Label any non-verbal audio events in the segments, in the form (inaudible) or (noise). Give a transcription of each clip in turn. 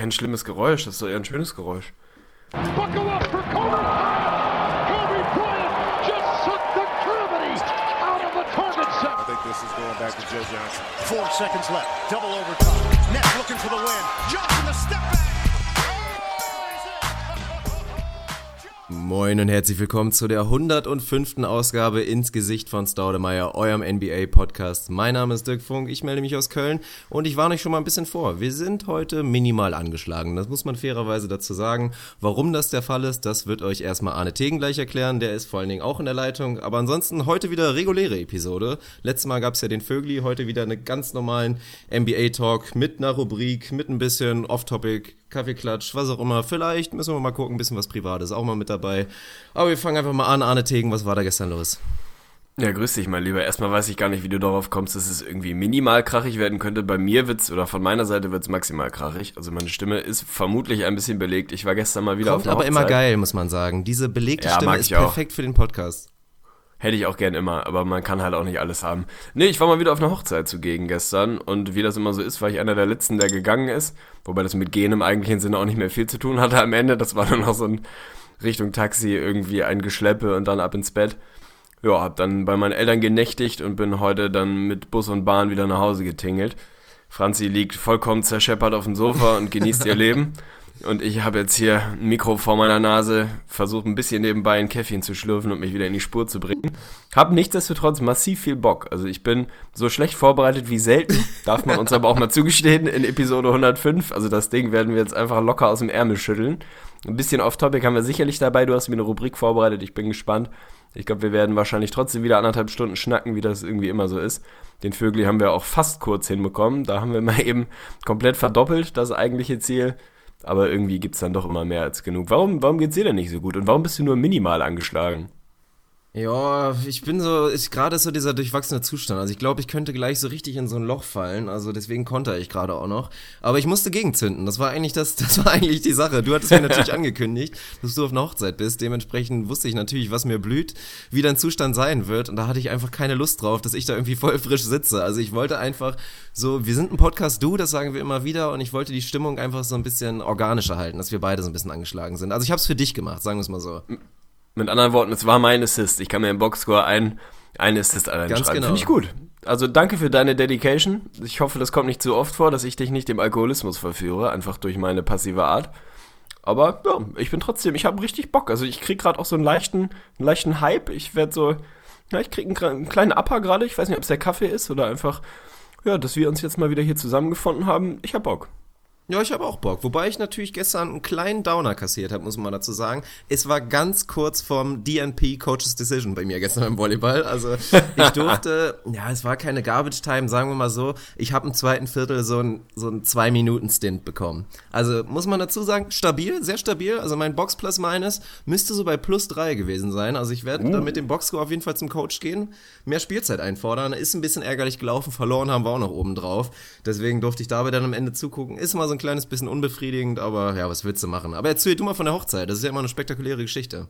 kein schlimmes Geräusch, das ist doch eher ein schönes Geräusch. Buckle up for Kobe! Kobe Bryant just sucked the gravity out of the target set. I think this is going back to Joe Johnson. Four seconds left, double overtime. Nets looking for the win. Johnson a step back. Moin und herzlich willkommen zu der 105. Ausgabe ins Gesicht von Staudemeyer, eurem NBA-Podcast. Mein Name ist Dirk Funk, ich melde mich aus Köln und ich warne euch schon mal ein bisschen vor. Wir sind heute minimal angeschlagen, das muss man fairerweise dazu sagen. Warum das der Fall ist, das wird euch erstmal Arne Tegen gleich erklären, der ist vor allen Dingen auch in der Leitung. Aber ansonsten heute wieder reguläre Episode. Letztes Mal gab es ja den Vögli, heute wieder einen ganz normalen NBA-Talk mit einer Rubrik, mit ein bisschen Off-Topic Kaffeeklatsch, was auch immer. Vielleicht müssen wir mal gucken, ein bisschen was Privates auch mal mit dabei. Aber wir fangen einfach mal an. Arne Tegen, was war da gestern los? Ja, grüß dich mal lieber. Erstmal weiß ich gar nicht, wie du darauf kommst, dass es irgendwie minimal krachig werden könnte. Bei mir wird's, oder von meiner Seite wird's maximal krachig. Also meine Stimme ist vermutlich ein bisschen belegt. Ich war gestern mal wieder Kommt auf der aber Hochzeit. immer geil, muss man sagen. Diese belegte ja, Stimme ist perfekt auch. für den Podcast. Hätte ich auch gern immer, aber man kann halt auch nicht alles haben. Nee, ich war mal wieder auf einer Hochzeit zugegen gestern und wie das immer so ist, war ich einer der Letzten, der gegangen ist. Wobei das mit Gehen im eigentlichen Sinne auch nicht mehr viel zu tun hatte am Ende. Das war dann noch so ein Richtung Taxi irgendwie ein Geschleppe und dann ab ins Bett. Ja, hab dann bei meinen Eltern genächtigt und bin heute dann mit Bus und Bahn wieder nach Hause getingelt. Franzi liegt vollkommen zerscheppert auf dem Sofa und genießt ihr (laughs) Leben. Und ich habe jetzt hier ein Mikro vor meiner Nase, versucht ein bisschen nebenbei ein Käffchen zu schlürfen und mich wieder in die Spur zu bringen. Hab nichtsdestotrotz massiv viel Bock. Also ich bin so schlecht vorbereitet wie selten, darf man uns aber auch mal zugestehen in Episode 105. Also das Ding werden wir jetzt einfach locker aus dem Ärmel schütteln. Ein bisschen off-topic haben wir sicherlich dabei. Du hast mir eine Rubrik vorbereitet, ich bin gespannt. Ich glaube, wir werden wahrscheinlich trotzdem wieder anderthalb Stunden schnacken, wie das irgendwie immer so ist. Den Vögel haben wir auch fast kurz hinbekommen. Da haben wir mal eben komplett verdoppelt, das eigentliche Ziel. Aber irgendwie gibt es dann doch immer mehr als genug. Warum, warum es dir denn nicht so gut? Und warum bist du nur minimal angeschlagen? Ja, ich bin so, ich gerade so dieser durchwachsene Zustand. Also ich glaube, ich könnte gleich so richtig in so ein Loch fallen. Also deswegen konnte ich gerade auch noch. Aber ich musste gegenzünden. Das war eigentlich das, (laughs) das war eigentlich die Sache. Du hattest mir natürlich (laughs) angekündigt, dass du auf einer Hochzeit bist. Dementsprechend wusste ich natürlich, was mir blüht, wie dein Zustand sein wird. Und da hatte ich einfach keine Lust drauf, dass ich da irgendwie voll frisch sitze. Also ich wollte einfach so, wir sind ein Podcast Du, das sagen wir immer wieder. Und ich wollte die Stimmung einfach so ein bisschen organischer halten, dass wir beide so ein bisschen angeschlagen sind. Also ich habe es für dich gemacht, sagen wir es mal so. Mit anderen Worten, es war mein Assist. Ich kann mir im Boxscore ein, ein Assist allein Ganz schreiben. Genau. Finde ich gut. Also danke für deine Dedication. Ich hoffe, das kommt nicht zu oft vor, dass ich dich nicht dem Alkoholismus verführe, einfach durch meine passive Art. Aber ja, ich bin trotzdem, ich habe richtig Bock. Also ich krieg gerade auch so einen leichten, einen leichten Hype. Ich werde so, ja, ich krieg einen, einen kleinen Upper gerade. Ich weiß nicht, ob es der Kaffee ist oder einfach, ja, dass wir uns jetzt mal wieder hier zusammengefunden haben. Ich hab Bock. Ja, ich habe auch Bock. Wobei ich natürlich gestern einen kleinen Downer kassiert habe, muss man dazu sagen. Es war ganz kurz vom DNP Coaches Decision bei mir gestern beim Volleyball. Also ich durfte, (laughs) ja, es war keine Garbage Time, sagen wir mal so. Ich habe im zweiten Viertel so ein so ein zwei Minuten Stint bekommen. Also muss man dazu sagen, stabil, sehr stabil. Also mein Box Plus Minus müsste so bei plus drei gewesen sein. Also ich werde uh. dann mit dem Boxscore auf jeden Fall zum Coach gehen, mehr Spielzeit einfordern. Ist ein bisschen ärgerlich gelaufen, verloren haben wir auch noch oben drauf. Deswegen durfte ich dabei dann am Ende zugucken. Ist mal so ein kleines bisschen unbefriedigend, aber ja, was willst du machen? Aber erzähl du mal von der Hochzeit, das ist ja immer eine spektakuläre Geschichte.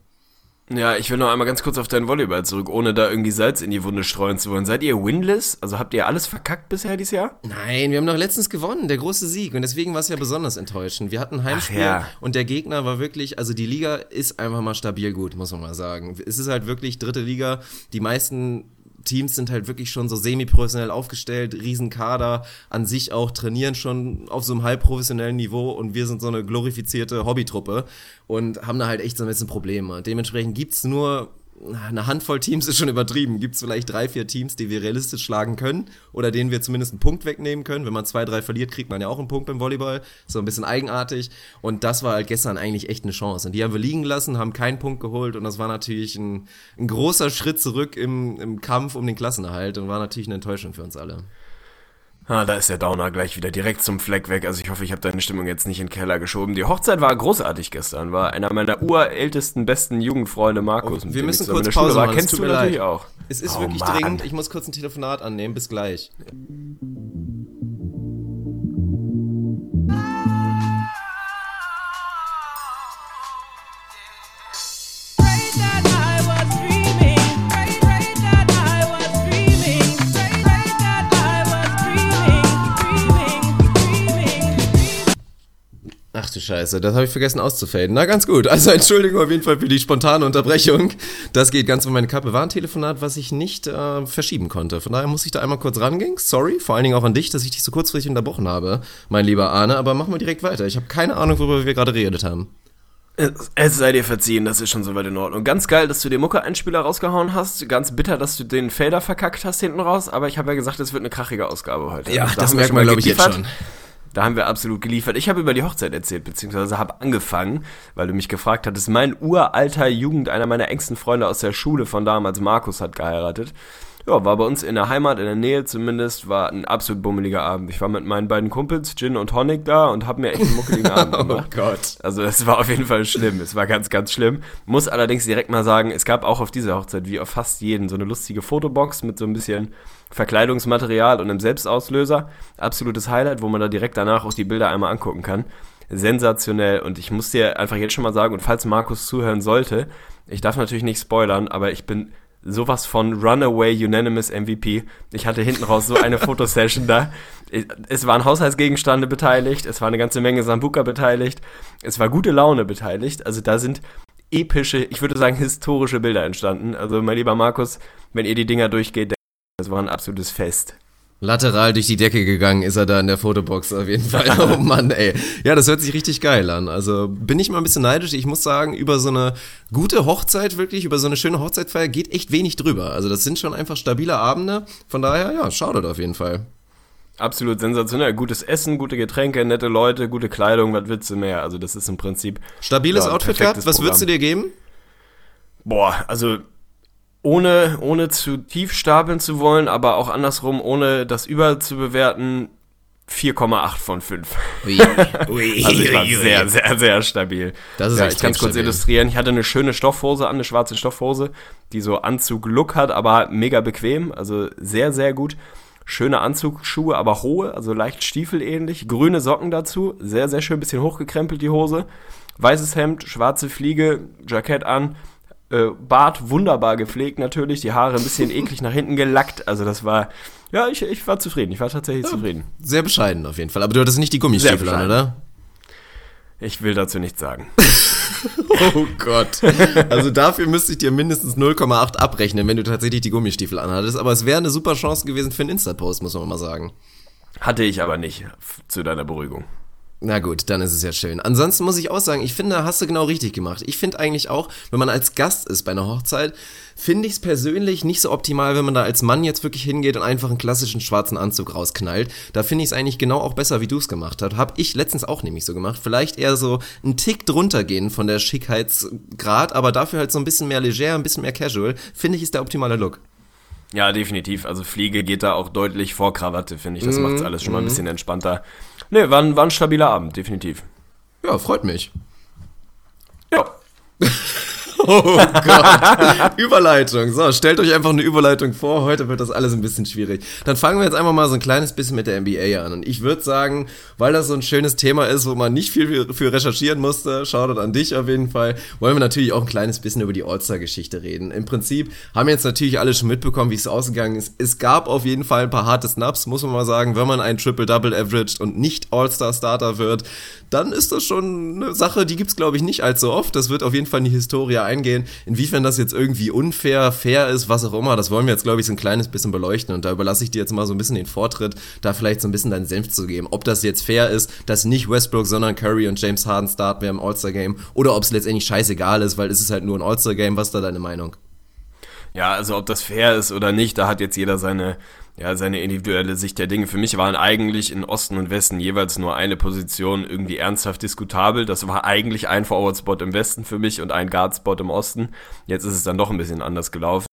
Ja, ich will noch einmal ganz kurz auf deinen Volleyball zurück, ohne da irgendwie Salz in die Wunde streuen zu wollen. Seid ihr winless? Also habt ihr alles verkackt bisher dieses Jahr? Nein, wir haben doch letztens gewonnen, der große Sieg. Und deswegen war es ja besonders enttäuschend. Wir hatten ein Heimspiel ja. und der Gegner war wirklich, also die Liga ist einfach mal stabil gut, muss man mal sagen. Es ist halt wirklich dritte Liga. Die meisten Teams sind halt wirklich schon so semi-professionell aufgestellt, Riesenkader, an sich auch trainieren schon auf so einem halbprofessionellen Niveau und wir sind so eine glorifizierte Hobbytruppe und haben da halt echt so ein bisschen Probleme. Dementsprechend gibt's nur eine Handvoll Teams ist schon übertrieben. Gibt es vielleicht drei, vier Teams, die wir realistisch schlagen können oder denen wir zumindest einen Punkt wegnehmen können. Wenn man zwei, drei verliert, kriegt man ja auch einen Punkt beim Volleyball. So ein bisschen eigenartig. Und das war halt gestern eigentlich echt eine Chance. Und die haben wir liegen lassen, haben keinen Punkt geholt und das war natürlich ein, ein großer Schritt zurück im, im Kampf um den Klassenerhalt und war natürlich eine Enttäuschung für uns alle. Ah, da ist der Downer gleich wieder direkt zum Fleck weg. Also ich hoffe, ich habe deine Stimmung jetzt nicht in den Keller geschoben. Die Hochzeit war großartig gestern. War einer meiner urältesten, besten Jugendfreunde, Markus. Oh, wir müssen kurz Pause machen. Kennst du natürlich leid. auch. Es ist oh, wirklich Mann. dringend. Ich muss kurz ein Telefonat annehmen. Bis gleich. Ach du Scheiße, das habe ich vergessen auszufaden. Na ganz gut. Also Entschuldigung auf jeden Fall für die spontane Unterbrechung. Das geht ganz um meine Kappe. War ein Telefonat, was ich nicht äh, verschieben konnte. Von daher muss ich da einmal kurz rangehen. Sorry, vor allen Dingen auch an dich, dass ich dich so kurzfristig unterbrochen habe, mein lieber Arne. Aber machen wir direkt weiter. Ich habe keine Ahnung, worüber wir gerade redet haben. Es sei dir verziehen, das ist schon soweit in Ordnung. Ganz geil, dass du den Mucke-Einspieler rausgehauen hast. Ganz bitter, dass du den Fader verkackt hast hinten raus. Aber ich habe ja gesagt, es wird eine krachige Ausgabe heute. Ja, das, das merkt man, glaube ich, jetzt schon. Da haben wir absolut geliefert. Ich habe über die Hochzeit erzählt, beziehungsweise habe angefangen, weil du mich gefragt hattest. Mein uralter Jugend, einer meiner engsten Freunde aus der Schule von damals, Markus, hat geheiratet. Ja, war bei uns in der Heimat, in der Nähe zumindest, war ein absolut bummeliger Abend. Ich war mit meinen beiden Kumpels, Gin und Honig, da und habe mir echt einen muckeligen (laughs) Abend oh gemacht. oh Gott. Also es war auf jeden Fall schlimm. Es war ganz, ganz schlimm. Muss allerdings direkt mal sagen, es gab auch auf dieser Hochzeit, wie auf fast jeden, so eine lustige Fotobox mit so ein bisschen Verkleidungsmaterial und einem Selbstauslöser. Absolutes Highlight, wo man da direkt danach auch die Bilder einmal angucken kann. Sensationell. Und ich muss dir einfach jetzt schon mal sagen, und falls Markus zuhören sollte, ich darf natürlich nicht spoilern, aber ich bin sowas von Runaway Unanimous MVP. Ich hatte hinten raus so eine (laughs) Fotosession da. Es waren Haushaltsgegenstände beteiligt, es war eine ganze Menge Sambuka beteiligt, es war gute Laune beteiligt. Also da sind epische, ich würde sagen historische Bilder entstanden. Also mein lieber Markus, wenn ihr die Dinger durchgeht, das war ein absolutes Fest. Lateral durch die Decke gegangen ist er da in der Fotobox auf jeden Fall. (laughs) Oh Mann, ey. Ja, das hört sich richtig geil an. Also bin ich mal ein bisschen neidisch. Ich muss sagen, über so eine gute Hochzeit wirklich, über so eine schöne Hochzeitfeier geht echt wenig drüber. Also das sind schon einfach stabile Abende. Von daher, ja, schaut auf jeden Fall. Absolut sensationell. Gutes Essen, gute Getränke, nette Leute, gute Kleidung, was willst du mehr? Also das ist im Prinzip... Stabiles ja, Outfit gehabt? Was würdest du dir geben? Boah, also ohne, ohne zu tief stapeln zu wollen, aber auch andersrum, ohne das überzubewerten, 4,8 von 5. Ui, (laughs) ui, also ich war ui, sehr, sehr, sehr stabil. Das ist ja, ich kann es kurz illustrieren. Ich hatte eine schöne Stoffhose an, eine schwarze Stoffhose, die so Anzug-Look hat, aber mega bequem, also sehr, sehr gut. Schöne Anzugsschuhe, aber hohe, also leicht stiefelähnlich. Grüne Socken dazu, sehr, sehr schön, bisschen hochgekrempelt die Hose. Weißes Hemd, schwarze Fliege, Jackett an, äh, Bart wunderbar gepflegt natürlich, die Haare ein bisschen eklig nach hinten gelackt. Also das war, ja, ich, ich war zufrieden. Ich war tatsächlich ja, zufrieden. Sehr bescheiden auf jeden Fall. Aber du hattest nicht die Gummistiefel an, oder? Ich will dazu nichts sagen. (laughs) oh Gott. Also dafür müsste ich dir mindestens 0,8 abrechnen, wenn du tatsächlich die Gummistiefel anhattest. Aber es wäre eine super Chance gewesen für einen Insta-Post, muss man mal sagen. Hatte ich aber nicht, zu deiner Beruhigung. Na gut, dann ist es ja schön. Ansonsten muss ich auch sagen, ich finde, hast du genau richtig gemacht. Ich finde eigentlich auch, wenn man als Gast ist bei einer Hochzeit, finde ich es persönlich nicht so optimal, wenn man da als Mann jetzt wirklich hingeht und einfach einen klassischen schwarzen Anzug rausknallt. Da finde ich es eigentlich genau auch besser, wie du es gemacht hast. Hab ich letztens auch nämlich so gemacht. Vielleicht eher so einen Tick drunter gehen von der Schickheitsgrad, aber dafür halt so ein bisschen mehr leger, ein bisschen mehr casual. Finde ich, ist der optimale Look. Ja, definitiv. Also Fliege geht da auch deutlich vor Krawatte, finde ich. Das mm, macht alles schon mal ein mhm. bisschen entspannter. Nee, war ein, war ein stabiler Abend, definitiv. Ja, freut mich. Ja. (laughs) Oh Gott. (laughs) Überleitung. So, stellt euch einfach eine Überleitung vor. Heute wird das alles ein bisschen schwierig. Dann fangen wir jetzt einfach mal so ein kleines bisschen mit der NBA an. Und ich würde sagen, weil das so ein schönes Thema ist, wo man nicht viel für recherchieren musste, schaut an dich auf jeden Fall, wollen wir natürlich auch ein kleines bisschen über die All-Star-Geschichte reden. Im Prinzip haben jetzt natürlich alle schon mitbekommen, wie es ausgegangen ist. Es gab auf jeden Fall ein paar harte Snaps, muss man mal sagen. Wenn man ein Triple-Double averaged und nicht All-Star-Starter wird, dann ist das schon eine Sache, die gibt's glaube ich nicht allzu oft. Das wird auf jeden Fall in die Historie eingehen. Inwiefern das jetzt irgendwie unfair, fair ist, was auch immer, das wollen wir jetzt glaube ich so ein kleines bisschen beleuchten und da überlasse ich dir jetzt mal so ein bisschen den Vortritt, da vielleicht so ein bisschen deinen Senf zu geben. Ob das jetzt fair ist, dass nicht Westbrook, sondern Curry und James Harden starten wir im All-Star-Game oder ob es letztendlich scheißegal ist, weil es ist halt nur ein All-Star-Game. Was ist da deine Meinung? Ja, also ob das fair ist oder nicht, da hat jetzt jeder seine ja, seine individuelle Sicht der Dinge. Für mich waren eigentlich in Osten und Westen jeweils nur eine Position irgendwie ernsthaft diskutabel. Das war eigentlich ein Forward-Spot im Westen für mich und ein Guard-Spot im Osten. Jetzt ist es dann doch ein bisschen anders gelaufen.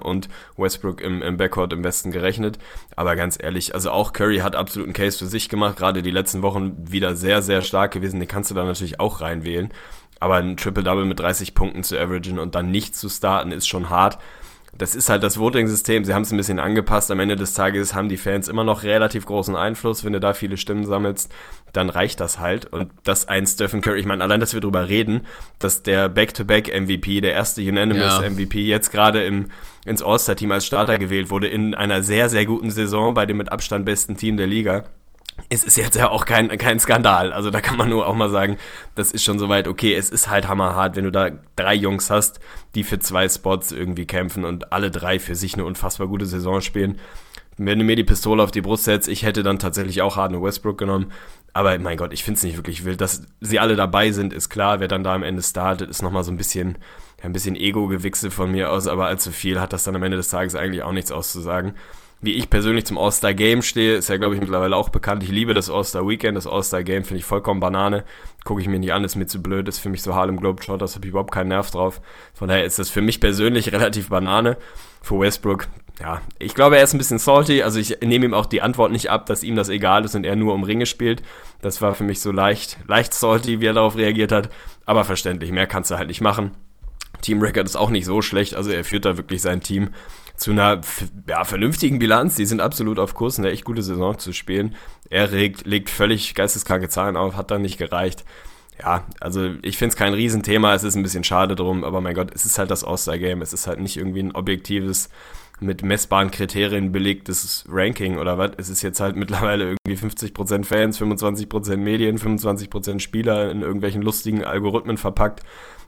Und Westbrook im, im Backcourt im Westen gerechnet. Aber ganz ehrlich, also auch Curry hat absolut einen Case für sich gemacht. Gerade die letzten Wochen wieder sehr, sehr stark gewesen. Den kannst du da natürlich auch reinwählen. Aber ein Triple-Double mit 30 Punkten zu averagen und dann nicht zu starten, ist schon hart das ist halt das Voting-System. Sie haben es ein bisschen angepasst. Am Ende des Tages haben die Fans immer noch relativ großen Einfluss. Wenn du da viele Stimmen sammelst, dann reicht das halt. Und das ein Stephen Curry, ich meine, allein, dass wir drüber reden, dass der Back-to-Back-MVP, der erste Unanimous-MVP, ja. jetzt gerade im, ins All-Star-Team als Starter gewählt wurde, in einer sehr, sehr guten Saison bei dem mit Abstand besten Team der Liga es ist jetzt ja auch kein, kein Skandal. Also da kann man nur auch mal sagen, das ist schon soweit okay. Es ist halt hammerhart, wenn du da drei Jungs hast, die für zwei Spots irgendwie kämpfen und alle drei für sich eine unfassbar gute Saison spielen. Wenn du mir die Pistole auf die Brust setzt, ich hätte dann tatsächlich auch Harden Westbrook genommen. Aber mein Gott, ich finde es nicht wirklich wild. Dass sie alle dabei sind, ist klar. Wer dann da am Ende startet, ist nochmal so ein bisschen, ein bisschen Ego-Gewichse von mir aus. Aber allzu viel hat das dann am Ende des Tages eigentlich auch nichts auszusagen wie ich persönlich zum All-Star Game stehe, ist ja, glaube ich, mittlerweile auch bekannt. Ich liebe das All-Star Weekend, das All-Star Game finde ich vollkommen Banane. Gucke ich mir nicht an, ist mir zu blöd, ist für mich so Harlem Globetrotters, habe ich überhaupt keinen Nerv drauf. Von daher ist das für mich persönlich (laughs) relativ Banane. Für Westbrook, ja, ich glaube, er ist ein bisschen salty, also ich nehme ihm auch die Antwort nicht ab, dass ihm das egal ist und er nur um Ringe spielt. Das war für mich so leicht, leicht salty, wie er darauf reagiert hat, aber verständlich, mehr kannst du halt nicht machen. Team Record ist auch nicht so schlecht, also er führt da wirklich sein Team zu einer ja, vernünftigen Bilanz. Die sind absolut auf Kurs, eine echt gute Saison zu spielen. Er regt, legt völlig geisteskranke Zahlen auf, hat dann nicht gereicht. Ja, also ich finde es kein Riesenthema, es ist ein bisschen schade drum, aber mein Gott, es ist halt das All-Star-Game, es ist halt nicht irgendwie ein objektives, mit messbaren Kriterien belegtes Ranking oder was. Es ist jetzt halt mittlerweile irgendwie 50% Fans, 25% Medien, 25% Spieler in irgendwelchen lustigen Algorithmen verpackt.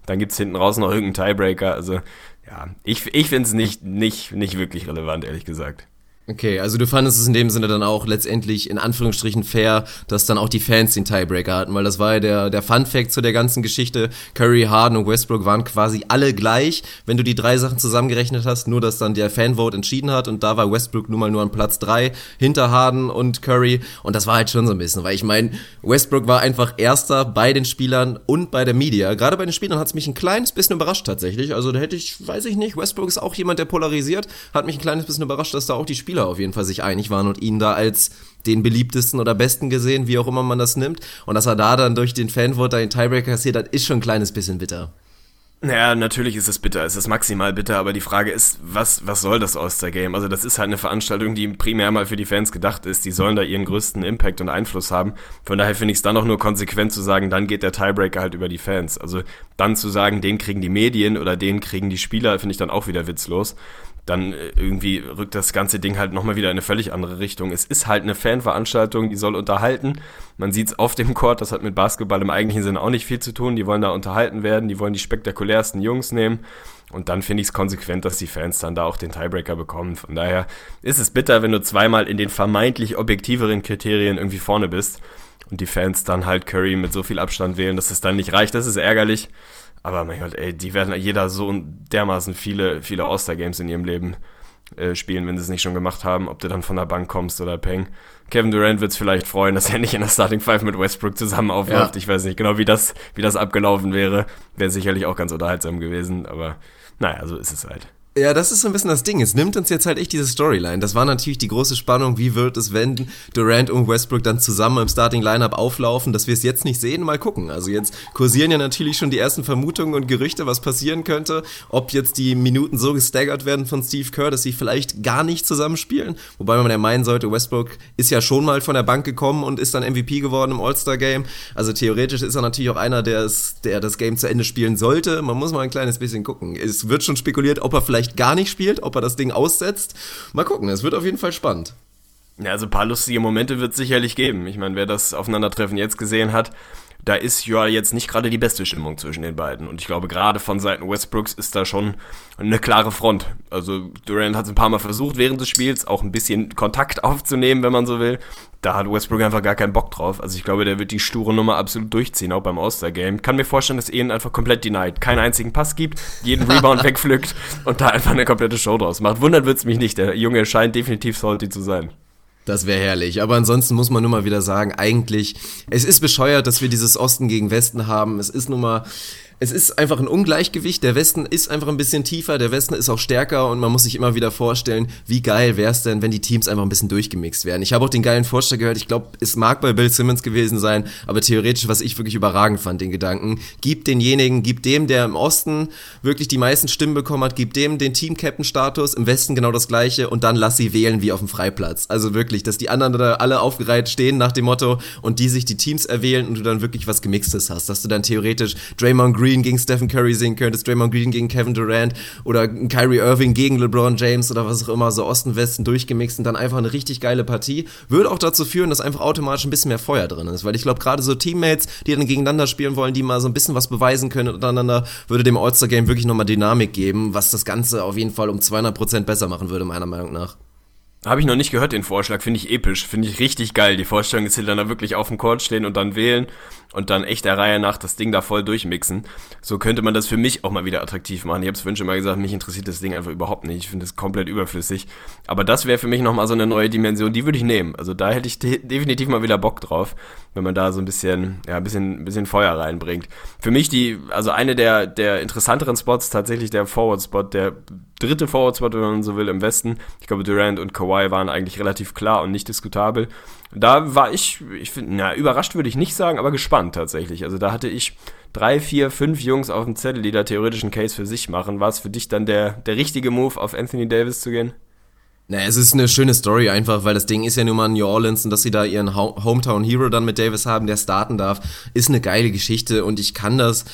Dann gibt's hinten raus noch irgendeinen Tiebreaker. Also ja, ich, ich finde es nicht, nicht, nicht wirklich relevant, ehrlich gesagt. Okay, also du fandest es in dem Sinne dann auch letztendlich in Anführungsstrichen fair, dass dann auch die Fans den Tiebreaker hatten, weil das war ja der, der Fun Fact zu der ganzen Geschichte. Curry, Harden und Westbrook waren quasi alle gleich, wenn du die drei Sachen zusammengerechnet hast, nur dass dann der Fanvote entschieden hat und da war Westbrook nun mal nur an Platz drei hinter Harden und Curry und das war halt schon so ein bisschen, weil ich meine, Westbrook war einfach erster bei den Spielern und bei der Media. Gerade bei den Spielern hat es mich ein kleines bisschen überrascht tatsächlich, also da hätte ich, weiß ich nicht, Westbrook ist auch jemand, der polarisiert, hat mich ein kleines bisschen überrascht, dass da auch die Spieler Spieler auf jeden Fall sich einig waren und ihn da als den beliebtesten oder besten gesehen, wie auch immer man das nimmt. Und dass er da dann durch den Fanvote den Tiebreaker kassiert hat, ist schon ein kleines bisschen bitter. Naja, natürlich ist es bitter, es ist maximal bitter, aber die Frage ist, was, was soll das All-Star-Game? Also das ist halt eine Veranstaltung, die primär mal für die Fans gedacht ist, die sollen da ihren größten Impact und Einfluss haben. Von daher finde ich es dann auch nur konsequent zu sagen, dann geht der Tiebreaker halt über die Fans. Also dann zu sagen, den kriegen die Medien oder den kriegen die Spieler, finde ich dann auch wieder witzlos dann äh, irgendwie rückt das ganze Ding halt nochmal wieder in eine völlig andere Richtung. Es ist halt eine Fanveranstaltung, die soll unterhalten. Man sieht es auf dem Court, das hat mit Basketball im eigentlichen Sinne auch nicht viel zu tun. Die wollen da unterhalten werden, die wollen die spektakulärsten Jungs nehmen. Und dann finde ich es konsequent, dass die Fans dann da auch den Tiebreaker bekommen. Von daher ist es bitter, wenn du zweimal in den vermeintlich objektiveren Kriterien irgendwie vorne bist und die Fans dann halt Curry mit so viel Abstand wählen, dass es dann nicht reicht. Das ist ärgerlich. Aber mein Gott, ey, die werden jeder so dermaßen viele, viele All-Star-Games in ihrem Leben äh, spielen, wenn sie es nicht schon gemacht haben, ob du dann von der Bank kommst oder Peng. Kevin Durant wird es vielleicht freuen, dass er nicht in der Starting Five mit Westbrook zusammen aufläuft. Ja. Ich weiß nicht genau, wie das, wie das abgelaufen wäre. Wäre sicherlich auch ganz unterhaltsam gewesen, aber naja, so ist es halt. Ja, das ist so ein bisschen das Ding. Es nimmt uns jetzt halt echt diese Storyline. Das war natürlich die große Spannung. Wie wird es, wenn Durant und Westbrook dann zusammen im Starting Lineup auflaufen, dass wir es jetzt nicht sehen? Mal gucken. Also jetzt kursieren ja natürlich schon die ersten Vermutungen und Gerüchte, was passieren könnte. Ob jetzt die Minuten so gestaggert werden von Steve Kerr, dass sie vielleicht gar nicht zusammenspielen. Wobei man ja meinen sollte, Westbrook ist ja schon mal von der Bank gekommen und ist dann MVP geworden im All-Star Game. Also theoretisch ist er natürlich auch einer, der, es, der das Game zu Ende spielen sollte. Man muss mal ein kleines bisschen gucken. Es wird schon spekuliert, ob er vielleicht vielleicht gar nicht spielt, ob er das Ding aussetzt. Mal gucken, es wird auf jeden Fall spannend. Ja, also ein paar lustige Momente wird es sicherlich geben. Ich meine, wer das Aufeinandertreffen jetzt gesehen hat, da ist ja jetzt nicht gerade die beste Stimmung zwischen den beiden. Und ich glaube, gerade von Seiten Westbrooks ist da schon eine klare Front. Also Durant hat es ein paar Mal versucht, während des Spiels auch ein bisschen Kontakt aufzunehmen, wenn man so will. Da hat Westbrook einfach gar keinen Bock drauf. Also ich glaube, der wird die sture Nummer absolut durchziehen, auch beim All-Star-Game. Kann mir vorstellen, dass er ihn einfach komplett denied, keinen einzigen Pass gibt, jeden Rebound (laughs) wegpflückt und da einfach eine komplette Show draus macht. Wundert wird's mich nicht. Der Junge scheint definitiv salty zu sein. Das wäre herrlich. Aber ansonsten muss man nur mal wieder sagen, eigentlich, es ist bescheuert, dass wir dieses Osten gegen Westen haben. Es ist nun mal, es ist einfach ein Ungleichgewicht. Der Westen ist einfach ein bisschen tiefer, der Westen ist auch stärker und man muss sich immer wieder vorstellen, wie geil wäre es denn, wenn die Teams einfach ein bisschen durchgemixt werden. Ich habe auch den geilen Vorschlag gehört, ich glaube, es mag bei Bill Simmons gewesen sein, aber theoretisch, was ich wirklich überragend fand, den Gedanken, gib denjenigen, gib dem, der im Osten wirklich die meisten Stimmen bekommen hat, gib dem den Team-Captain-Status, im Westen genau das gleiche und dann lass sie wählen wie auf dem Freiplatz. Also wirklich, dass die anderen da alle aufgereiht stehen nach dem Motto und die sich die Teams erwählen und du dann wirklich was Gemixtes hast, dass du dann theoretisch Draymond Green Green gegen Stephen Curry sehen könntest, Draymond Green gegen Kevin Durant oder Kyrie Irving gegen LeBron James oder was auch immer, so Osten, Westen durchgemixt und dann einfach eine richtig geile Partie, würde auch dazu führen, dass einfach automatisch ein bisschen mehr Feuer drin ist, weil ich glaube, gerade so Teammates, die dann gegeneinander spielen wollen, die mal so ein bisschen was beweisen können untereinander, würde dem All-Star-Game wirklich nochmal Dynamik geben, was das Ganze auf jeden Fall um 200% besser machen würde, meiner Meinung nach. Habe ich noch nicht gehört, den Vorschlag. Finde ich episch. Finde ich richtig geil. Die Vorstellung ist, sie dann da wirklich auf dem Court stehen und dann wählen und dann echt der Reihe nach das Ding da voll durchmixen. So könnte man das für mich auch mal wieder attraktiv machen. Ich habe es vorhin schon mal gesagt, mich interessiert das Ding einfach überhaupt nicht. Ich finde es komplett überflüssig. Aber das wäre für mich nochmal so eine neue Dimension, die würde ich nehmen. Also da hätte ich de definitiv mal wieder Bock drauf, wenn man da so ein bisschen, ja, ein bisschen, ein bisschen Feuer reinbringt. Für mich die, also eine der, der interessanteren Spots, tatsächlich der Forward-Spot, der dritte Forward-Spot, wenn man so will, im Westen. Ich glaube, Durant und Kawhi waren eigentlich relativ klar und nicht diskutabel. Da war ich, ich finde, na, überrascht würde ich nicht sagen, aber gespannt tatsächlich. Also da hatte ich drei, vier, fünf Jungs auf dem Zettel, die da theoretisch einen Case für sich machen. War es für dich dann der, der richtige Move, auf Anthony Davis zu gehen? Naja, es ist eine schöne Story einfach, weil das Ding ist ja nun mal New Orleans und dass sie da ihren Hometown Hero dann mit Davis haben, der starten darf, ist eine geile Geschichte und ich kann das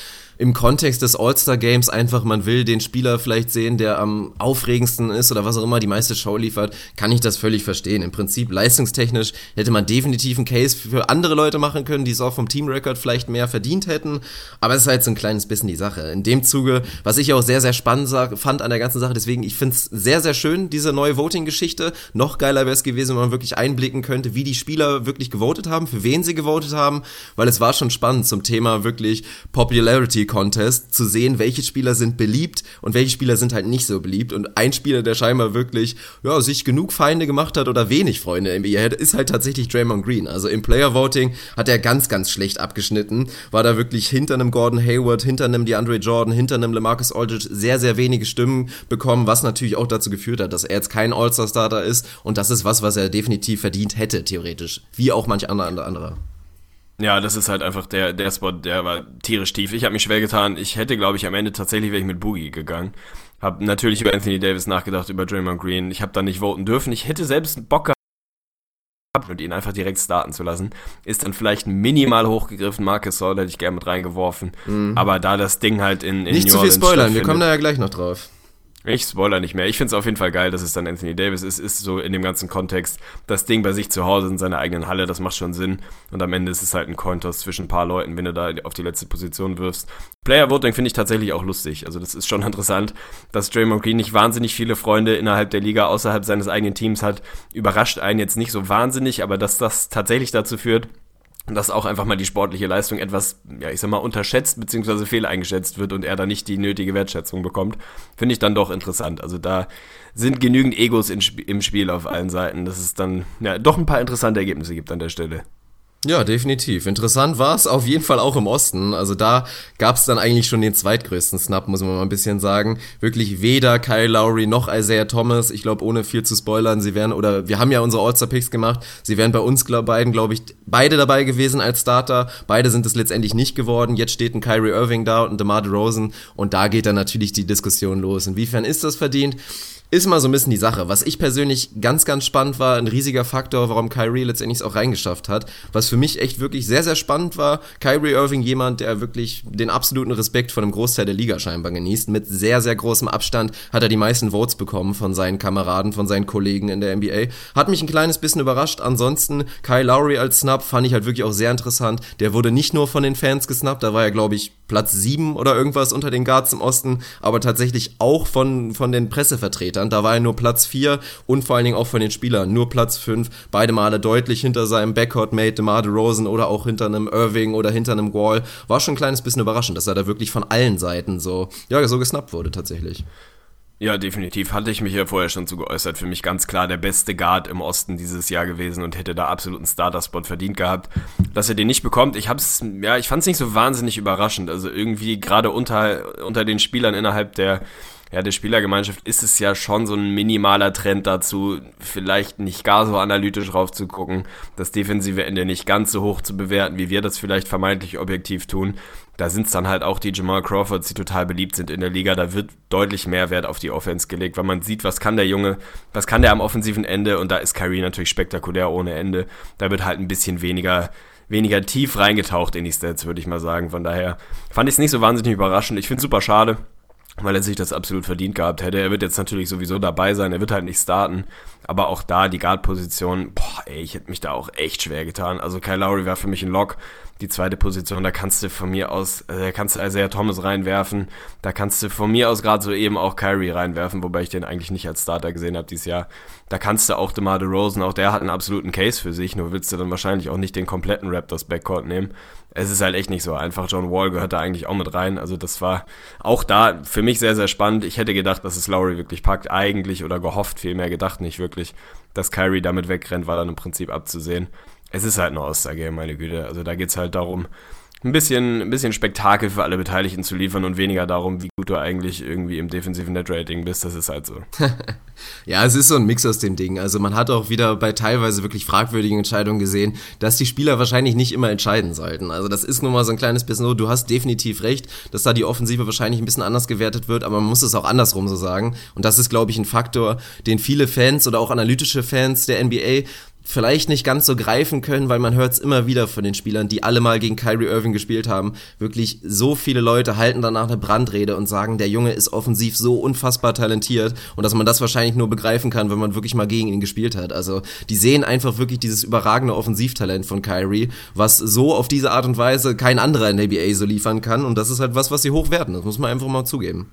im Kontext des All-Star-Games einfach, man will den Spieler vielleicht sehen, der am aufregendsten ist oder was auch immer die meiste Show liefert, kann ich das völlig verstehen. Im Prinzip leistungstechnisch hätte man definitiv einen Case für andere Leute machen können, die es auch vom Team-Record vielleicht mehr verdient hätten, aber es ist halt so ein kleines bisschen die Sache. In dem Zuge, was ich auch sehr, sehr spannend fand an der ganzen Sache, deswegen, ich finde es sehr, sehr schön, diese neue Voting-Geschichte. Noch geiler wäre es gewesen, wenn man wirklich einblicken könnte, wie die Spieler wirklich gewotet haben, für wen sie gewotet haben, weil es war schon spannend zum Thema wirklich Popularity Contest zu sehen, welche Spieler sind beliebt und welche Spieler sind halt nicht so beliebt. Und ein Spieler, der scheinbar wirklich ja, sich genug Feinde gemacht hat oder wenig Freunde im NBA ist halt tatsächlich Draymond Green. Also im Player Voting hat er ganz, ganz schlecht abgeschnitten. War da wirklich hinter einem Gordon Hayward, hinter einem DeAndre Jordan, hinter einem LaMarcus Aldridge sehr, sehr wenige Stimmen bekommen, was natürlich auch dazu geführt hat, dass er jetzt kein All-Star-Starter ist. Und das ist was, was er definitiv verdient hätte, theoretisch. Wie auch manch anderer. anderer. Ja, das ist halt einfach der, der Spot, der war tierisch tief. Ich habe mich schwer getan. Ich hätte, glaube ich, am Ende tatsächlich wäre ich mit Boogie gegangen. Hab natürlich über Anthony Davis nachgedacht, über Draymond Green. Ich habe da nicht voten dürfen. Ich hätte selbst Bock gehabt und ihn einfach direkt starten zu lassen. Ist dann vielleicht minimal hochgegriffen. Marcus Saul hätte ich gerne mit reingeworfen. Mhm. Aber da das Ding halt in, in Nicht New zu viel spoilern, wir kommen da ja gleich noch drauf. Ich spoiler nicht mehr. Ich finde es auf jeden Fall geil, dass es dann Anthony Davis ist. Ist so in dem ganzen Kontext das Ding bei sich zu Hause in seiner eigenen Halle. Das macht schon Sinn. Und am Ende ist es halt ein Cointoss zwischen ein paar Leuten, wenn du da auf die letzte Position wirfst. Player Voting finde ich tatsächlich auch lustig. Also das ist schon (laughs) interessant, dass Draymond Green nicht wahnsinnig viele Freunde innerhalb der Liga außerhalb seines eigenen Teams hat. Überrascht einen jetzt nicht so wahnsinnig, aber dass das tatsächlich dazu führt, dass auch einfach mal die sportliche Leistung etwas, ja, ich sag mal, unterschätzt bzw. fehleingeschätzt wird und er da nicht die nötige Wertschätzung bekommt, finde ich dann doch interessant. Also da sind genügend Egos im Spiel auf allen Seiten, dass es dann ja doch ein paar interessante Ergebnisse gibt an der Stelle. Ja, definitiv. Interessant war es auf jeden Fall auch im Osten. Also da gab es dann eigentlich schon den zweitgrößten Snap, muss man mal ein bisschen sagen. Wirklich weder Kyle Lowry noch Isaiah Thomas. Ich glaube, ohne viel zu spoilern, sie wären, oder wir haben ja unsere All-Star-Picks gemacht. Sie wären bei uns glaub, beiden, glaube ich, beide dabei gewesen als Starter. Beide sind es letztendlich nicht geworden. Jetzt steht ein Kyrie Irving da und ein DeMar DeRozan. Und da geht dann natürlich die Diskussion los. Inwiefern ist das verdient? Ist mal so ein bisschen die Sache. Was ich persönlich ganz, ganz spannend war, ein riesiger Faktor, warum Kyrie letztendlich es auch reingeschafft hat. Was für mich echt wirklich sehr, sehr spannend war. Kyrie Irving, jemand, der wirklich den absoluten Respekt von einem Großteil der Liga scheinbar genießt. Mit sehr, sehr großem Abstand hat er die meisten Votes bekommen von seinen Kameraden, von seinen Kollegen in der NBA. Hat mich ein kleines bisschen überrascht. Ansonsten, Kyle Lowry als Snap fand ich halt wirklich auch sehr interessant. Der wurde nicht nur von den Fans gesnappt, da war er, glaube ich, Platz 7 oder irgendwas unter den Guards im Osten, aber tatsächlich auch von, von den Pressevertretern. Da war er nur Platz 4 und vor allen Dingen auch von den Spielern nur Platz 5. Beide Male deutlich hinter seinem Backcourt-Mate DeMar DeRozan oder auch hinter einem Irving oder hinter einem Wall. War schon ein kleines bisschen überraschend, dass er da wirklich von allen Seiten so, ja, so gesnappt wurde tatsächlich. Ja, definitiv. Hatte ich mich ja vorher schon zu geäußert. Für mich ganz klar der beste Guard im Osten dieses Jahr gewesen und hätte da absoluten Starter-Spot verdient gehabt. Dass er den nicht bekommt, ich hab's, ja, ich fand's nicht so wahnsinnig überraschend. Also irgendwie gerade unter, unter den Spielern innerhalb der, ja, der Spielergemeinschaft ist es ja schon so ein minimaler Trend dazu, vielleicht nicht gar so analytisch drauf zu gucken, das defensive Ende nicht ganz so hoch zu bewerten, wie wir das vielleicht vermeintlich objektiv tun da sind es dann halt auch die Jamal Crawfords, die total beliebt sind in der Liga. Da wird deutlich mehr Wert auf die Offense gelegt, weil man sieht, was kann der Junge, was kann der am offensiven Ende und da ist Kyrie natürlich spektakulär ohne Ende. Da wird halt ein bisschen weniger weniger tief reingetaucht in die Stats, würde ich mal sagen. Von daher fand ich es nicht so wahnsinnig überraschend. Ich finde es super schade weil er sich das absolut verdient gehabt hätte. Er wird jetzt natürlich sowieso dabei sein, er wird halt nicht starten, aber auch da die Guard-Position, boah, ey, ich hätte mich da auch echt schwer getan. Also Kyle Lowry war für mich ein Lock. Die zweite Position, da kannst du von mir aus, äh, da kannst du Isaiah Thomas reinwerfen, da kannst du von mir aus gerade so eben auch Kyrie reinwerfen, wobei ich den eigentlich nicht als Starter gesehen habe dieses Jahr. Da kannst du auch DeMar DeRozan, auch der hat einen absoluten Case für sich, nur willst du dann wahrscheinlich auch nicht den kompletten Raptors Backcourt nehmen es ist halt echt nicht so einfach. John Wall gehört da eigentlich auch mit rein. Also das war auch da für mich sehr, sehr spannend. Ich hätte gedacht, dass es Lowry wirklich packt. Eigentlich oder gehofft, vielmehr gedacht nicht wirklich. Dass Kyrie damit wegrennt, war dann im Prinzip abzusehen. Es ist halt ein All-Star-Game, meine Güte. Also da geht's halt darum, ein bisschen, ein bisschen Spektakel für alle Beteiligten zu liefern und weniger darum, wie gut du eigentlich irgendwie im defensiven Net-Rating bist. Das ist halt so. (laughs) ja, es ist so ein Mix aus dem Ding. Also man hat auch wieder bei teilweise wirklich fragwürdigen Entscheidungen gesehen, dass die Spieler wahrscheinlich nicht immer entscheiden sollten. Also das ist nun mal so ein kleines bisschen so, du hast definitiv recht, dass da die Offensive wahrscheinlich ein bisschen anders gewertet wird, aber man muss es auch andersrum so sagen. Und das ist, glaube ich, ein Faktor, den viele Fans oder auch analytische Fans der NBA vielleicht nicht ganz so greifen können, weil man hört es immer wieder von den Spielern, die alle mal gegen Kyrie Irving gespielt haben. Wirklich so viele Leute halten danach eine Brandrede und sagen, der Junge ist offensiv so unfassbar talentiert und dass man das wahrscheinlich nur begreifen kann, wenn man wirklich mal gegen ihn gespielt hat. Also die sehen einfach wirklich dieses überragende Offensivtalent von Kyrie, was so auf diese Art und Weise kein anderer in der NBA so liefern kann und das ist halt was, was sie hochwerten. Das muss man einfach mal zugeben.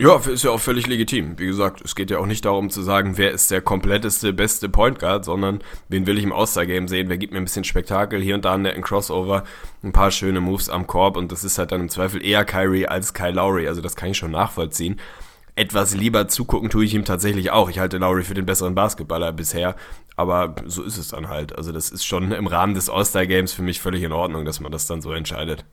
Ja, ist ja auch völlig legitim. Wie gesagt, es geht ja auch nicht darum zu sagen, wer ist der kompletteste, beste Point Guard, sondern wen will ich im All-Star-Game sehen, wer gibt mir ein bisschen Spektakel, hier und da einen netten Crossover, ein paar schöne Moves am Korb und das ist halt dann im Zweifel eher Kyrie als Kyle Lowry, also das kann ich schon nachvollziehen. Etwas lieber zugucken tue ich ihm tatsächlich auch. Ich halte Lowry für den besseren Basketballer bisher, aber so ist es dann halt. Also das ist schon im Rahmen des All-Star-Games für mich völlig in Ordnung, dass man das dann so entscheidet.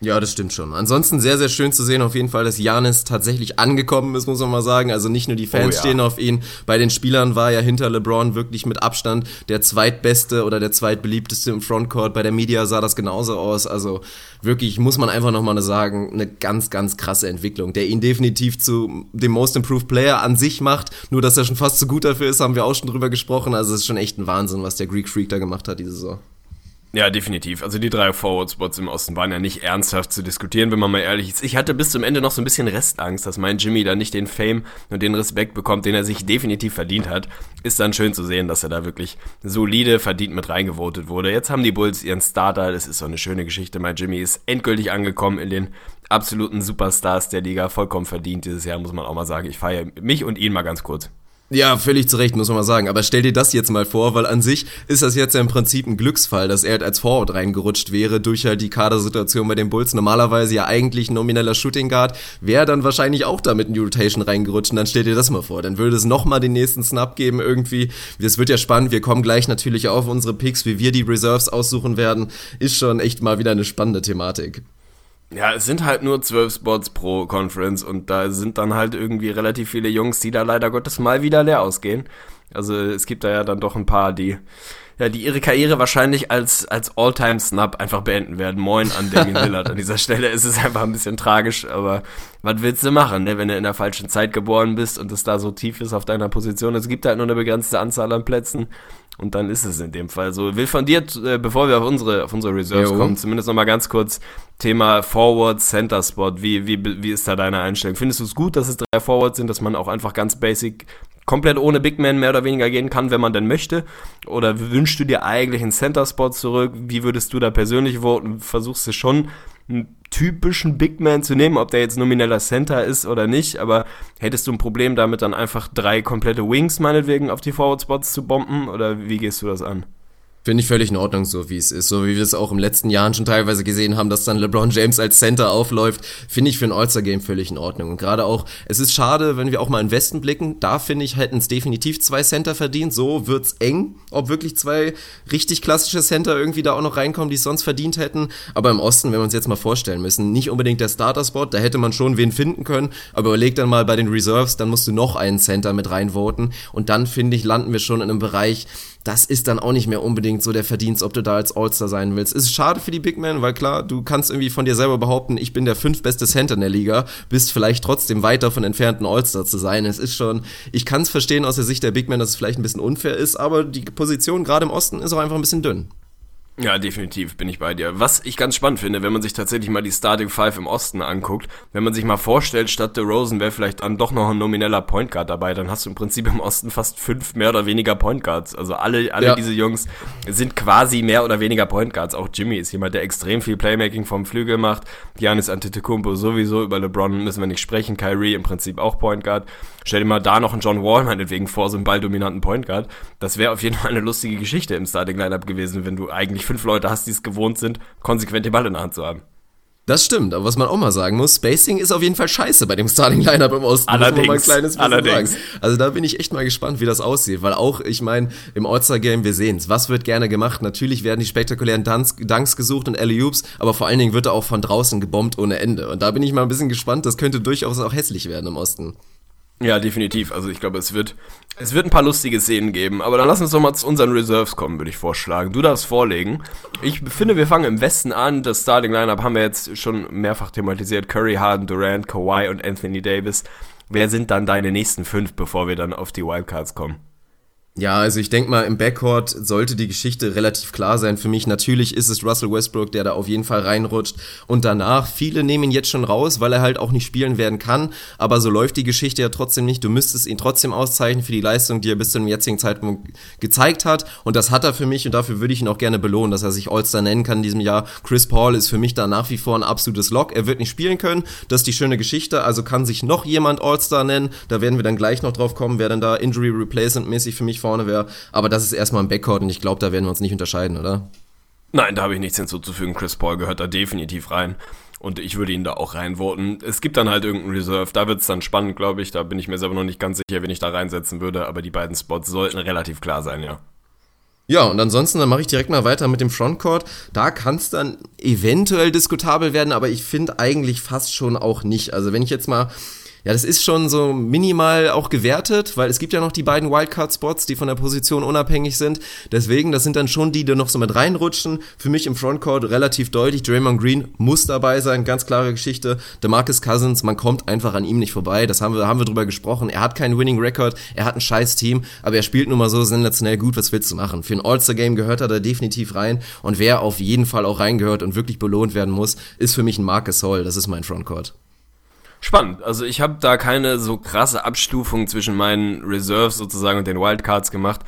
Ja, das stimmt schon. Ansonsten sehr, sehr schön zu sehen auf jeden Fall, dass Janis tatsächlich angekommen ist, muss man mal sagen. Also nicht nur die Fans oh, ja. stehen auf ihn. Bei den Spielern war ja hinter LeBron wirklich mit Abstand der zweitbeste oder der zweitbeliebteste im Frontcourt. Bei der Media sah das genauso aus. Also wirklich, muss man einfach nochmal sagen, eine ganz, ganz krasse Entwicklung, der ihn definitiv zu dem Most Improved Player an sich macht. Nur, dass er schon fast zu gut dafür ist, haben wir auch schon drüber gesprochen. Also es ist schon echt ein Wahnsinn, was der Greek Freak da gemacht hat diese Saison. Ja, definitiv. Also die drei Forward-Spots im Osten waren ja nicht ernsthaft zu diskutieren, wenn man mal ehrlich ist. Ich hatte bis zum Ende noch so ein bisschen Restangst, dass mein Jimmy da nicht den Fame und den Respekt bekommt, den er sich definitiv verdient hat. Ist dann schön zu sehen, dass er da wirklich solide verdient mit reingevotet wurde. Jetzt haben die Bulls ihren Starter, das ist so eine schöne Geschichte. Mein Jimmy ist endgültig angekommen in den absoluten Superstars der Liga, vollkommen verdient dieses Jahr, muss man auch mal sagen. Ich feiere mich und ihn mal ganz kurz. Ja, völlig zu Recht, muss man mal sagen. Aber stell dir das jetzt mal vor, weil an sich ist das jetzt ja im Prinzip ein Glücksfall, dass er halt als Forward reingerutscht wäre durch halt die Kadersituation bei den Bulls. Normalerweise ja eigentlich ein nomineller Shooting Guard, wäre dann wahrscheinlich auch da mit in die Rotation reingerutscht. Und dann stell dir das mal vor. Dann würde es nochmal den nächsten Snap geben irgendwie. Das wird ja spannend. Wir kommen gleich natürlich auf unsere Picks, wie wir die Reserves aussuchen werden. Ist schon echt mal wieder eine spannende Thematik. Ja, es sind halt nur zwölf Spots pro Conference und da sind dann halt irgendwie relativ viele Jungs, die da leider Gottes mal wieder leer ausgehen. Also es gibt da ja dann doch ein paar, die ja, die ihre Karriere wahrscheinlich als, als All-Time-Snub einfach beenden werden. Moin an Damien (laughs) Lillard. An dieser Stelle ist es einfach ein bisschen tragisch, aber was willst du machen, ne? wenn du in der falschen Zeit geboren bist und es da so tief ist auf deiner Position? Es gibt halt nur eine begrenzte Anzahl an Plätzen und dann ist es in dem Fall so. Will von dir, äh, bevor wir auf unsere, auf unsere Reserves jo. kommen, zumindest nochmal ganz kurz Thema Forward, Center Spot. Wie, wie, wie ist da deine Einstellung? Findest du es gut, dass es drei Forwards sind, dass man auch einfach ganz basic komplett ohne Big Man mehr oder weniger gehen kann, wenn man denn möchte? Oder wünschst du dir eigentlich einen Center Spot zurück? Wie würdest du da persönlich voten? Versuchst du schon typischen Big Man zu nehmen, ob der jetzt nomineller Center ist oder nicht, aber hättest du ein Problem damit dann einfach drei komplette Wings meinetwegen auf die Forward Spots zu bomben oder wie gehst du das an? Finde ich völlig in Ordnung, so wie es ist. So wie wir es auch im letzten Jahren schon teilweise gesehen haben, dass dann LeBron James als Center aufläuft, finde ich für ein All-Star-Game völlig in Ordnung. Und gerade auch, es ist schade, wenn wir auch mal in Westen blicken, da finde ich, hätten es definitiv zwei Center verdient. So wird's eng, ob wirklich zwei richtig klassische Center irgendwie da auch noch reinkommen, die es sonst verdient hätten. Aber im Osten, wenn wir uns jetzt mal vorstellen müssen, nicht unbedingt der Starter-Spot, da hätte man schon wen finden können. Aber überleg dann mal bei den Reserves, dann musst du noch einen Center mit reinvoten. Und dann, finde ich, landen wir schon in einem Bereich, das ist dann auch nicht mehr unbedingt so der Verdienst, ob du da als All-Star sein willst. Ist schade für die Big Men, weil klar, du kannst irgendwie von dir selber behaupten, ich bin der fünftbeste Center in der Liga, bist vielleicht trotzdem weit davon entfernt, ein All-Star zu sein. Es ist schon, ich kann es verstehen aus der Sicht der Big Men, dass es vielleicht ein bisschen unfair ist, aber die Position gerade im Osten ist auch einfach ein bisschen dünn. Ja, definitiv bin ich bei dir. Was ich ganz spannend finde, wenn man sich tatsächlich mal die Starting Five im Osten anguckt, wenn man sich mal vorstellt, statt der Rosen wäre vielleicht dann doch noch ein nomineller Point Guard dabei, dann hast du im Prinzip im Osten fast fünf mehr oder weniger Point Guards. Also alle, alle ja. diese Jungs sind quasi mehr oder weniger Point Guards. Auch Jimmy ist jemand, der extrem viel Playmaking vom Flügel macht. Giannis Antetokounmpo sowieso, über LeBron müssen wir nicht sprechen. Kyrie im Prinzip auch Point Guard. Stell dir mal da noch einen John Wall meinetwegen vor, so einen balldominanten Point Guard. Das wäre auf jeden Fall eine lustige Geschichte im Starting Lineup gewesen, wenn du eigentlich eigentlich fünf Leute hast, die es gewohnt sind, konsequent den Ball in der Hand zu haben. Das stimmt, aber was man auch mal sagen muss, Spacing ist auf jeden Fall scheiße bei dem Starting Lineup im Osten. Allerdings, mal ein kleines allerdings. Sagen. Also da bin ich echt mal gespannt, wie das aussieht, weil auch, ich meine, im All-Star Game, wir sehen's, was wird gerne gemacht? Natürlich werden die spektakulären Dunks, Dunks gesucht und alley aber vor allen Dingen wird er auch von draußen gebombt ohne Ende. Und da bin ich mal ein bisschen gespannt, das könnte durchaus auch hässlich werden im Osten. Ja, definitiv. Also ich glaube, es wird, es wird ein paar lustige Szenen geben. Aber dann lass uns doch mal zu unseren Reserves kommen, würde ich vorschlagen. Du darfst vorlegen. Ich finde, wir fangen im Westen an. Das Starting Lineup haben wir jetzt schon mehrfach thematisiert. Curry, Harden, Durant, Kawhi und Anthony Davis. Wer sind dann deine nächsten fünf, bevor wir dann auf die Wildcards kommen? Ja, also ich denke mal, im Backcourt sollte die Geschichte relativ klar sein. Für mich natürlich ist es Russell Westbrook, der da auf jeden Fall reinrutscht. Und danach, viele nehmen ihn jetzt schon raus, weil er halt auch nicht spielen werden kann. Aber so läuft die Geschichte ja trotzdem nicht. Du müsstest ihn trotzdem auszeichnen für die Leistung, die er bis zu dem jetzigen Zeitpunkt gezeigt hat. Und das hat er für mich und dafür würde ich ihn auch gerne belohnen, dass er sich All-Star nennen kann in diesem Jahr. Chris Paul ist für mich da nach wie vor ein absolutes Lock. Er wird nicht spielen können. Das ist die schöne Geschichte. Also kann sich noch jemand All-Star nennen. Da werden wir dann gleich noch drauf kommen, wer dann da Injury Replacement mäßig für mich vorne wäre. Aber das ist erstmal ein Backcourt und ich glaube, da werden wir uns nicht unterscheiden, oder? Nein, da habe ich nichts hinzuzufügen. Chris Paul gehört da definitiv rein. Und ich würde ihn da auch reinvoten. Es gibt dann halt irgendeinen Reserve. Da wird es dann spannend, glaube ich. Da bin ich mir selber noch nicht ganz sicher, wen ich da reinsetzen würde. Aber die beiden Spots sollten relativ klar sein, ja. Ja, und ansonsten, dann mache ich direkt mal weiter mit dem Frontcourt. Da kann es dann eventuell diskutabel werden, aber ich finde eigentlich fast schon auch nicht. Also wenn ich jetzt mal ja, das ist schon so minimal auch gewertet, weil es gibt ja noch die beiden Wildcard-Spots, die von der Position unabhängig sind. Deswegen, das sind dann schon die, die noch so mit reinrutschen. Für mich im Frontcourt relativ deutlich. Draymond Green muss dabei sein, ganz klare Geschichte. DeMarcus Cousins, man kommt einfach an ihm nicht vorbei. Das haben wir, haben wir drüber gesprochen. Er hat keinen Winning Record, er hat ein scheiß Team, aber er spielt nun mal so sensationell gut. Was willst du machen? Für ein All-Star-Game gehört er da definitiv rein. Und wer auf jeden Fall auch reingehört und wirklich belohnt werden muss, ist für mich ein Marcus Hall. Das ist mein Frontcourt. Spannend. Also ich habe da keine so krasse Abstufung zwischen meinen Reserves sozusagen und den Wildcards gemacht.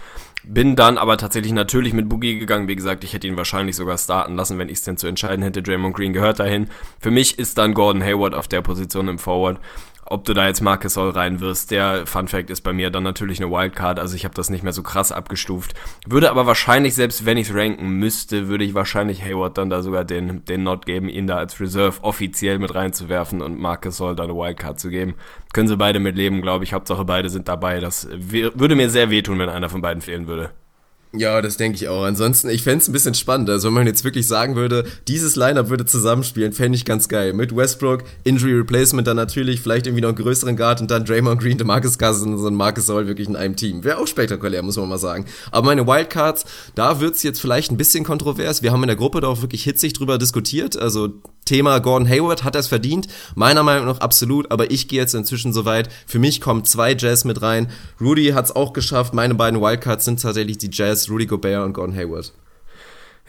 Bin dann aber tatsächlich natürlich mit Boogie gegangen. Wie gesagt, ich hätte ihn wahrscheinlich sogar starten lassen, wenn ich es denn zu entscheiden hätte. Draymond Green gehört dahin. Für mich ist dann Gordon Hayward auf der Position im Forward ob du da jetzt Marcus Soll reinwirst, der Fun Fact ist bei mir dann natürlich eine Wildcard, also ich habe das nicht mehr so krass abgestuft. Würde aber wahrscheinlich, selbst wenn ich es ranken müsste, würde ich wahrscheinlich Hayward dann da sogar den, den Not geben, ihn da als Reserve offiziell mit reinzuwerfen und Marcus Soll da eine Wildcard zu geben. Können sie beide mit leben, glaube ich. Hauptsache beide sind dabei. Das würde mir sehr wehtun, wenn einer von beiden fehlen würde. Ja, das denke ich auch. Ansonsten, ich fände es ein bisschen spannend. Also, wenn man jetzt wirklich sagen würde, dieses Lineup würde zusammenspielen, fände ich ganz geil. Mit Westbrook, Injury Replacement dann natürlich, vielleicht irgendwie noch einen größeren Guard und dann Draymond Green, DeMarcus Cousins und Marcus Soll wirklich in einem Team. Wäre auch spektakulär, muss man mal sagen. Aber meine Wildcards, da wird's jetzt vielleicht ein bisschen kontrovers. Wir haben in der Gruppe da auch wirklich hitzig drüber diskutiert. Also, Thema Gordon Hayward hat es verdient. Meiner Meinung nach absolut, aber ich gehe jetzt inzwischen so weit. Für mich kommen zwei Jazz mit rein. Rudy hat es auch geschafft. Meine beiden Wildcards sind tatsächlich die Jazz, Rudy Gobert und Gordon Hayward.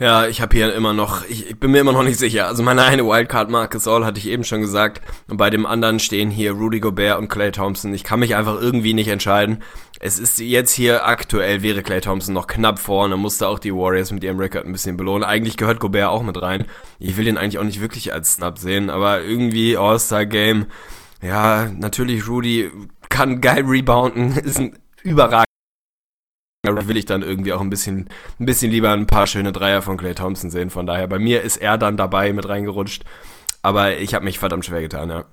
Ja, ich habe hier immer noch, ich, ich, bin mir immer noch nicht sicher. Also meine eine Wildcard Marcus All hatte ich eben schon gesagt. Und bei dem anderen stehen hier Rudy Gobert und Clay Thompson. Ich kann mich einfach irgendwie nicht entscheiden. Es ist jetzt hier aktuell wäre Clay Thompson noch knapp vorne, musste auch die Warriors mit ihrem Rekord ein bisschen belohnen. Eigentlich gehört Gobert auch mit rein. Ich will den eigentlich auch nicht wirklich als Snap sehen, aber irgendwie All-Star Game. Ja, natürlich Rudy kann geil rebounden, (laughs) ist ein überragend will ich dann irgendwie auch ein bisschen, ein bisschen lieber ein paar schöne Dreier von Clay Thompson sehen. Von daher, bei mir ist er dann dabei mit reingerutscht. Aber ich habe mich verdammt schwer getan, ja.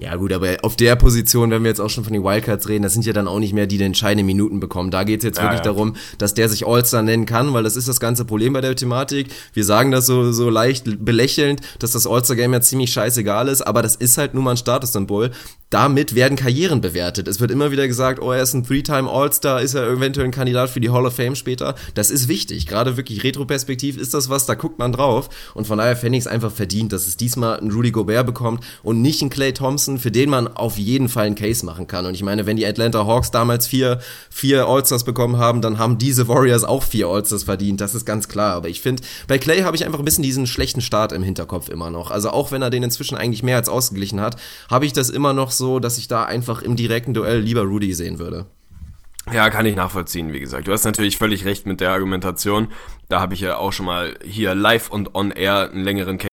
Ja gut, aber auf der Position, wenn wir jetzt auch schon von den Wildcards reden, das sind ja dann auch nicht mehr die, die entscheidende Minuten bekommen. Da geht es jetzt ja, wirklich ja. darum, dass der sich All-Star nennen kann, weil das ist das ganze Problem bei der Thematik. Wir sagen das so, so leicht belächelnd, dass das All-Star-Game ja ziemlich scheißegal ist, aber das ist halt nun mal ein Statussymbol damit werden Karrieren bewertet. Es wird immer wieder gesagt, oh, er ist ein Three-Time All-Star, ist er eventuell ein Kandidat für die Hall of Fame später. Das ist wichtig. Gerade wirklich retroperspektiv ist das was, da guckt man drauf. Und von daher fände ich es einfach verdient, dass es diesmal ein Rudy Gobert bekommt und nicht ein Clay Thompson, für den man auf jeden Fall einen Case machen kann. Und ich meine, wenn die Atlanta Hawks damals vier, vier All-Stars bekommen haben, dann haben diese Warriors auch vier All-Stars verdient. Das ist ganz klar. Aber ich finde, bei Clay habe ich einfach ein bisschen diesen schlechten Start im Hinterkopf immer noch. Also auch wenn er den inzwischen eigentlich mehr als ausgeglichen hat, habe ich das immer noch so, dass ich da einfach im direkten Duell lieber Rudy sehen würde. Ja, kann ich nachvollziehen, wie gesagt. Du hast natürlich völlig recht mit der Argumentation. Da habe ich ja auch schon mal hier live und on air einen längeren Case.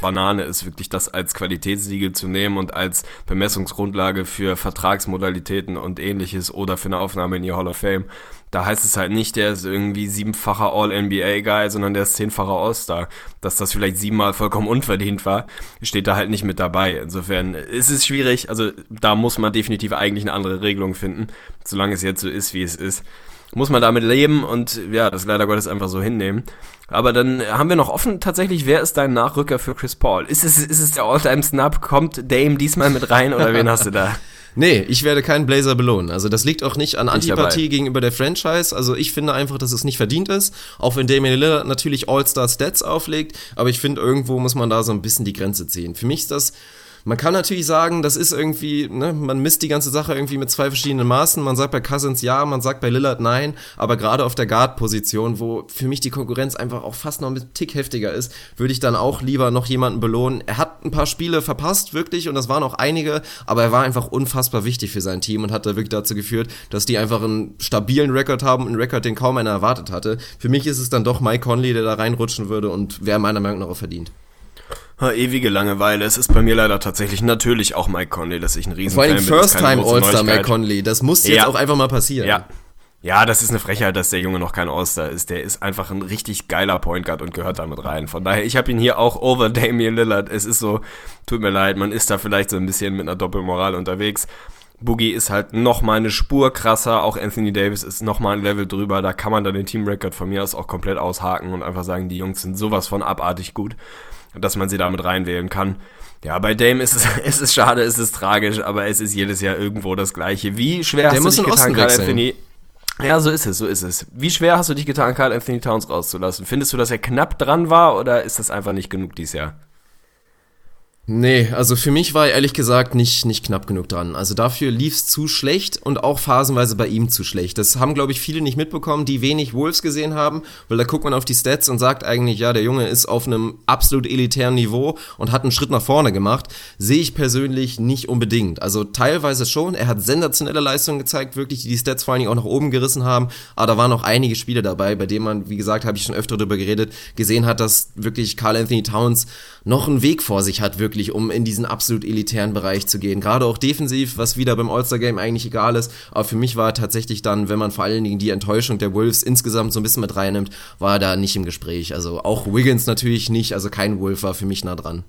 Banane ist wirklich das als Qualitätssiegel zu nehmen und als Bemessungsgrundlage für Vertragsmodalitäten und ähnliches oder für eine Aufnahme in die Hall of Fame da heißt es halt nicht, der ist irgendwie siebenfacher All-NBA-Guy, sondern der ist zehnfacher All-Star. Dass das vielleicht siebenmal vollkommen unverdient war, steht da halt nicht mit dabei. Insofern ist es schwierig. Also da muss man definitiv eigentlich eine andere Regelung finden. Solange es jetzt so ist, wie es ist, muss man damit leben und ja, das leider Gottes einfach so hinnehmen. Aber dann haben wir noch offen tatsächlich, wer ist dein Nachrücker für Chris Paul? Ist es, ist es der All-Time-Snap? Kommt Dame diesmal mit rein oder wen hast du da? (laughs) Nee, ich werde keinen Blazer belohnen. Also das liegt auch nicht an Antipathie gegenüber der Franchise. Also ich finde einfach, dass es nicht verdient ist. Auch wenn Damian Lillard natürlich All-Star-Stats auflegt. Aber ich finde, irgendwo muss man da so ein bisschen die Grenze ziehen. Für mich ist das man kann natürlich sagen, das ist irgendwie, ne, man misst die ganze Sache irgendwie mit zwei verschiedenen Maßen. Man sagt bei Cousins ja, man sagt bei Lillard nein, aber gerade auf der Guard-Position, wo für mich die Konkurrenz einfach auch fast noch ein Tick heftiger ist, würde ich dann auch lieber noch jemanden belohnen. Er hat ein paar Spiele verpasst, wirklich, und das waren auch einige, aber er war einfach unfassbar wichtig für sein Team und hat da wirklich dazu geführt, dass die einfach einen stabilen Rekord haben, einen Rekord, den kaum einer erwartet hatte. Für mich ist es dann doch Mike Conley, der da reinrutschen würde und wer meiner Meinung nach auch verdient. Ha, ewige Langeweile. Es ist bei mir leider tatsächlich natürlich auch Mike Conley, dass ich ein riesen Vor allem First-Time All-Star Mike Conley. Das muss jetzt ja. auch einfach mal passieren. Ja. Ja, das ist eine Frechheit, dass der Junge noch kein All-Star ist. Der ist einfach ein richtig geiler Point Guard und gehört damit rein. Von daher, ich habe ihn hier auch over Damian Lillard. Es ist so, tut mir leid, man ist da vielleicht so ein bisschen mit einer Doppelmoral unterwegs. Boogie ist halt noch mal eine Spur krasser, auch Anthony Davis ist noch mal ein Level drüber, da kann man dann den Team Record von mir aus auch komplett aushaken und einfach sagen, die Jungs sind sowas von abartig gut dass man sie damit reinwählen kann. Ja, bei Dame ist es, (laughs) es ist schade, es ist tragisch, aber es ist jedes Jahr irgendwo das Gleiche. Wie schwer Der hast du dich getan, Carl Anthony? Ja, so ist es, so ist es. Wie schwer hast du dich getan, Carl Anthony Towns rauszulassen? Findest du, dass er knapp dran war oder ist das einfach nicht genug dieses Jahr? Nee, also für mich war er ehrlich gesagt nicht, nicht knapp genug dran. Also dafür lief's zu schlecht und auch phasenweise bei ihm zu schlecht. Das haben, glaube ich, viele nicht mitbekommen, die wenig Wolves gesehen haben, weil da guckt man auf die Stats und sagt eigentlich, ja, der Junge ist auf einem absolut elitären Niveau und hat einen Schritt nach vorne gemacht. Sehe ich persönlich nicht unbedingt. Also teilweise schon, er hat sensationelle Leistungen gezeigt, wirklich, die die Stats vor allen Dingen auch nach oben gerissen haben, aber da waren auch einige Spiele dabei, bei denen man, wie gesagt, habe ich schon öfter darüber geredet, gesehen hat, dass wirklich Carl Anthony Towns noch einen Weg vor sich hat, wirklich um in diesen absolut elitären Bereich zu gehen. Gerade auch defensiv, was wieder beim All-Star-Game eigentlich egal ist. Aber für mich war tatsächlich dann, wenn man vor allen Dingen die Enttäuschung der Wolves insgesamt so ein bisschen mit reinnimmt, war da nicht im Gespräch. Also auch Wiggins natürlich nicht, also kein Wolf war für mich nah dran.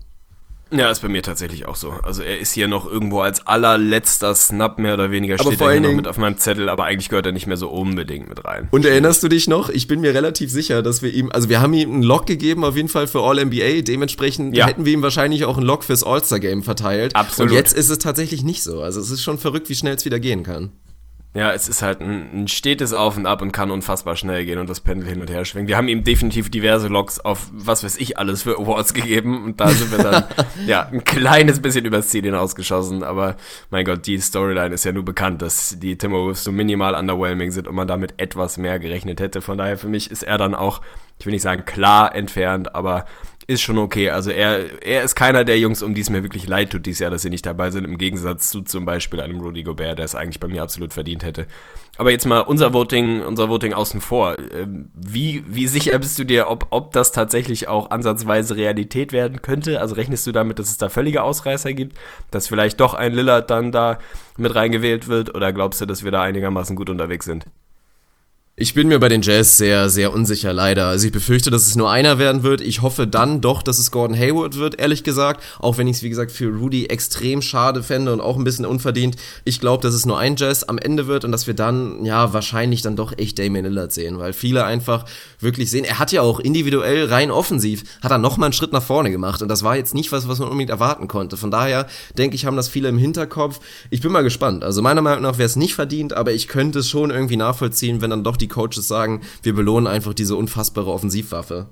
Ja, ist bei mir tatsächlich auch so. Also er ist hier noch irgendwo als allerletzter Snap mehr oder weniger aber steht er hier noch mit auf meinem Zettel, aber eigentlich gehört er nicht mehr so unbedingt mit rein. Und erinnerst du dich noch? Ich bin mir relativ sicher, dass wir ihm, also wir haben ihm einen Lock gegeben auf jeden Fall für All-NBA, dementsprechend ja. hätten wir ihm wahrscheinlich auch einen Lock fürs All-Star-Game verteilt. Absolut. Und jetzt ist es tatsächlich nicht so. Also es ist schon verrückt, wie schnell es wieder gehen kann. Ja, es ist halt ein, ein stetes Auf und Ab und kann unfassbar schnell gehen und das Pendel hin und her schwingen. Wir haben ihm definitiv diverse Logs auf was weiß ich alles für Awards gegeben und da sind wir dann (laughs) ja ein kleines bisschen übers Ziel hinausgeschossen. Aber mein Gott, die Storyline ist ja nur bekannt, dass die Timberwolves so minimal underwhelming sind und man damit etwas mehr gerechnet hätte. Von daher für mich ist er dann auch, ich will nicht sagen klar entfernt, aber ist schon okay. Also er, er ist keiner der Jungs, um die es mir wirklich leid tut dieses Jahr, dass sie nicht dabei sind, im Gegensatz zu zum Beispiel einem Rudy Gobert, der es eigentlich bei mir absolut verdient hätte. Aber jetzt mal unser Voting, unser Voting außen vor. Ähm, wie, wie sicher bist du dir, ob, ob das tatsächlich auch ansatzweise Realität werden könnte? Also rechnest du damit, dass es da völlige Ausreißer gibt, dass vielleicht doch ein Lillard dann da mit reingewählt wird oder glaubst du, dass wir da einigermaßen gut unterwegs sind? Ich bin mir bei den Jazz sehr, sehr unsicher, leider. Also ich befürchte, dass es nur einer werden wird. Ich hoffe dann doch, dass es Gordon Hayward wird, ehrlich gesagt. Auch wenn ich es, wie gesagt, für Rudy extrem schade fände und auch ein bisschen unverdient. Ich glaube, dass es nur ein Jazz am Ende wird und dass wir dann, ja, wahrscheinlich dann doch echt Damian Lillard sehen, weil viele einfach wirklich sehen, er hat ja auch individuell rein offensiv, hat er nochmal einen Schritt nach vorne gemacht und das war jetzt nicht was, was man unbedingt erwarten konnte. Von daher denke ich, haben das viele im Hinterkopf. Ich bin mal gespannt. Also meiner Meinung nach wäre es nicht verdient, aber ich könnte es schon irgendwie nachvollziehen, wenn dann doch die Coaches sagen, wir belohnen einfach diese unfassbare Offensivwaffe.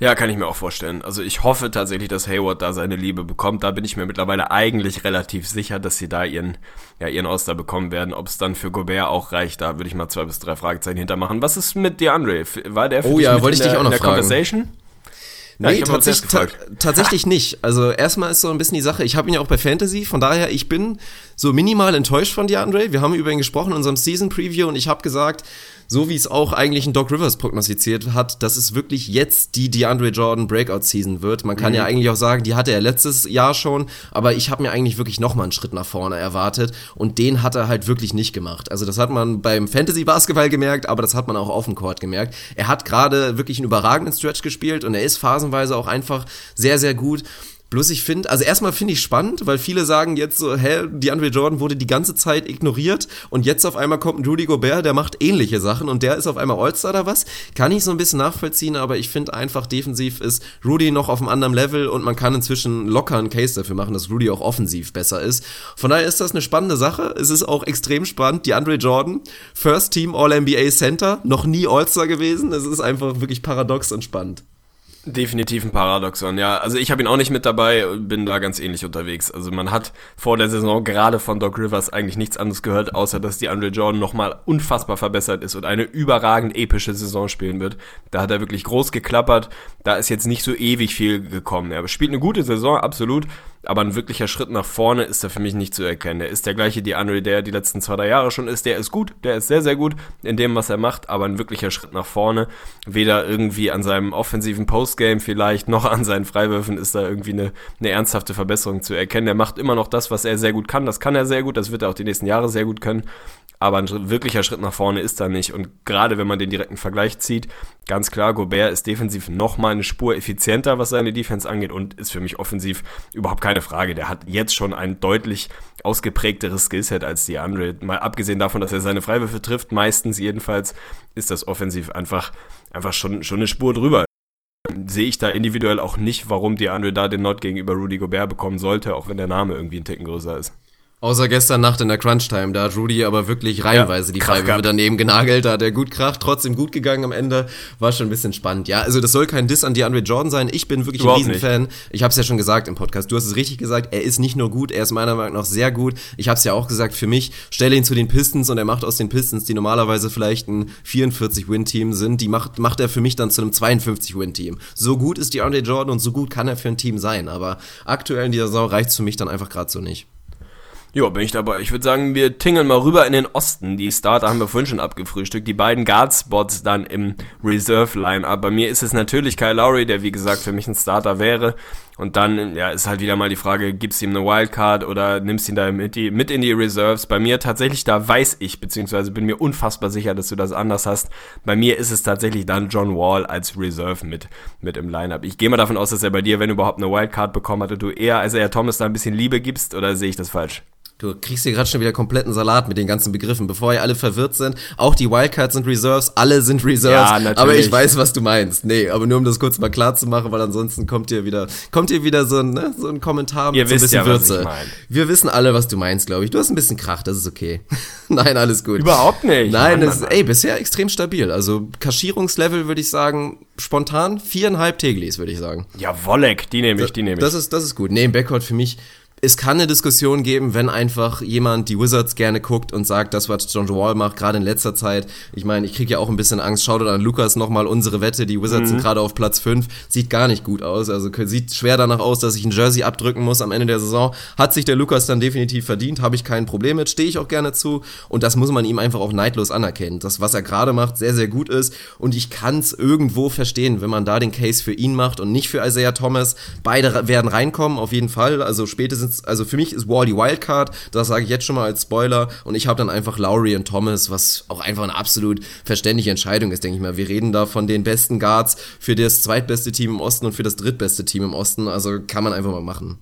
Ja, kann ich mir auch vorstellen. Also ich hoffe tatsächlich, dass Hayward da seine Liebe bekommt. Da bin ich mir mittlerweile eigentlich relativ sicher, dass sie da ihren, ja, ihren Oster bekommen werden. Ob es dann für Gobert auch reicht, da würde ich mal zwei bis drei Fragezeichen hintermachen. Was ist mit DeAndre? War der für oh, ja, wollte ich dich auch noch in der fragen. Conversation? Ja, nee, tatsächlich, ta tatsächlich nicht. Also erstmal ist so ein bisschen die Sache, ich habe ihn ja auch bei Fantasy, von daher, ich bin so minimal enttäuscht von DeAndre. Wir haben über ihn gesprochen in unserem Season Preview und ich habe gesagt, so wie es auch eigentlich ein Doc Rivers prognostiziert hat, dass es wirklich jetzt die DeAndre Jordan Breakout Season wird. Man kann mhm. ja eigentlich auch sagen, die hatte er letztes Jahr schon, aber ich habe mir eigentlich wirklich nochmal einen Schritt nach vorne erwartet und den hat er halt wirklich nicht gemacht. Also das hat man beim Fantasy Basketball gemerkt, aber das hat man auch auf dem Court gemerkt. Er hat gerade wirklich einen überragenden Stretch gespielt und er ist phasenweise auch einfach sehr, sehr gut. Bloß ich finde, also erstmal finde ich spannend, weil viele sagen jetzt so, hä, die Andre Jordan wurde die ganze Zeit ignoriert und jetzt auf einmal kommt ein Rudy Gobert, der macht ähnliche Sachen und der ist auf einmal All-Star oder was. Kann ich so ein bisschen nachvollziehen, aber ich finde einfach defensiv ist Rudy noch auf einem anderen Level und man kann inzwischen locker einen Case dafür machen, dass Rudy auch offensiv besser ist. Von daher ist das eine spannende Sache. Es ist auch extrem spannend. Die Andre Jordan, First Team All-NBA Center, noch nie All-Star gewesen. Es ist einfach wirklich paradox und spannend. Definitiv ein Paradoxon, ja. Also ich habe ihn auch nicht mit dabei, bin da ganz ähnlich unterwegs. Also man hat vor der Saison gerade von Doc Rivers eigentlich nichts anderes gehört, außer dass die Andre Jordan nochmal unfassbar verbessert ist und eine überragend epische Saison spielen wird. Da hat er wirklich groß geklappert. Da ist jetzt nicht so ewig viel gekommen. Er spielt eine gute Saison, absolut aber ein wirklicher Schritt nach vorne ist da für mich nicht zu erkennen. Er ist der gleiche DeAndre, der die letzten zwei, drei Jahre schon ist. Der ist gut, der ist sehr, sehr gut in dem, was er macht, aber ein wirklicher Schritt nach vorne. Weder irgendwie an seinem offensiven Postgame vielleicht, noch an seinen Freiwürfen ist da irgendwie eine, eine ernsthafte Verbesserung zu erkennen. Er macht immer noch das, was er sehr gut kann. Das kann er sehr gut, das wird er auch die nächsten Jahre sehr gut können aber ein wirklicher Schritt nach vorne ist da nicht. Und gerade wenn man den direkten Vergleich zieht, ganz klar, Gobert ist defensiv nochmal eine Spur effizienter, was seine Defense angeht und ist für mich offensiv überhaupt keine Frage. Der hat jetzt schon ein deutlich ausgeprägteres Skillset als die andere. Mal abgesehen davon, dass er seine Freiwürfe trifft, meistens jedenfalls, ist das offensiv einfach, einfach schon, schon eine Spur drüber sehe ich da individuell auch nicht, warum die Andre da den Not gegenüber Rudy Gobert bekommen sollte, auch wenn der Name irgendwie ein Ticken größer ist. Außer gestern Nacht in der Crunch-Time, da hat Rudy aber wirklich reihenweise ja, die Freiwürfe daneben genagelt, da hat er gut kracht, trotzdem gut gegangen am Ende, war schon ein bisschen spannend. Ja, also das soll kein Diss an DeAndre Jordan sein, ich bin wirklich Überhaupt ein Riesenfan. Nicht. Ich habe es ja schon gesagt im Podcast, du hast es richtig gesagt, er ist nicht nur gut, er ist meiner Meinung nach sehr gut. Ich habe es ja auch gesagt, für mich, stelle ihn zu den Pistons und er macht aus den Pistons, die normalerweise vielleicht ein 44-Win-Team sind, die macht, macht er für mich dann zu einem 52-Win-Team. So gut ist DeAndre Jordan und so gut kann er für ein Team sein, aber aktuell in dieser Saison reicht für mich dann einfach gerade so nicht. Ja, bin ich dabei. Ich würde sagen, wir tingeln mal rüber in den Osten. Die Starter haben wir vorhin schon abgefrühstückt. Die beiden Guard-Spots dann im Reserve-Line-Up. Bei mir ist es natürlich Kyle Lowry, der wie gesagt für mich ein Starter wäre. Und dann, ja, ist halt wieder mal die Frage, gibst du ihm eine Wildcard oder nimmst ihn da mit, die, mit in die Reserves? Bei mir tatsächlich, da weiß ich, beziehungsweise bin mir unfassbar sicher, dass du das anders hast. Bei mir ist es tatsächlich dann John Wall als Reserve mit, mit im Line-Up. Ich gehe mal davon aus, dass er bei dir, wenn überhaupt eine Wildcard bekommen hatte, du eher als er Thomas da ein bisschen Liebe gibst oder sehe ich das falsch? Du kriegst hier gerade schon wieder kompletten Salat mit den ganzen Begriffen, bevor ihr alle verwirrt sind. Auch die Wildcards sind Reserves, alle sind Reserves. Ja, natürlich. Aber ich weiß, was du meinst. Nee, aber nur um das kurz mal klar zu machen, weil ansonsten kommt hier wieder, kommt hier wieder so ein, ne, so ein Kommentar mit ihr so ein bisschen ja, Würze. Wir wissen alle, was du meinst, glaube ich. Du hast ein bisschen Krach, das ist okay. (laughs) Nein, alles gut. Überhaupt nicht. Nein, Mann, das ist, ey, bisher extrem stabil. Also Kaschierungslevel würde ich sagen, spontan viereinhalb Teglis, würde ich sagen. Ja, Wolleck, die nehme ich, die nehme ich. Das ist, das ist gut. Nee, im Backcourt für mich es kann eine Diskussion geben, wenn einfach jemand die Wizards gerne guckt und sagt, das, was John Wall macht, gerade in letzter Zeit. Ich meine, ich kriege ja auch ein bisschen Angst. Schaut an Lukas nochmal unsere Wette. Die Wizards mhm. sind gerade auf Platz 5. Sieht gar nicht gut aus. Also sieht schwer danach aus, dass ich ein Jersey abdrücken muss am Ende der Saison. Hat sich der Lukas dann definitiv verdient. Habe ich kein Problem mit. Stehe ich auch gerne zu. Und das muss man ihm einfach auch neidlos anerkennen. Das, was er gerade macht, sehr, sehr gut ist. Und ich kann es irgendwo verstehen, wenn man da den Case für ihn macht und nicht für Isaiah Thomas. Beide werden reinkommen, auf jeden Fall. Also spätestens jetzt, also für mich ist Wall die Wildcard, das sage ich jetzt schon mal als Spoiler und ich habe dann einfach Lowry und Thomas, was auch einfach eine absolut verständliche Entscheidung ist, denke ich mal. Wir reden da von den besten Guards für das zweitbeste Team im Osten und für das drittbeste Team im Osten, also kann man einfach mal machen.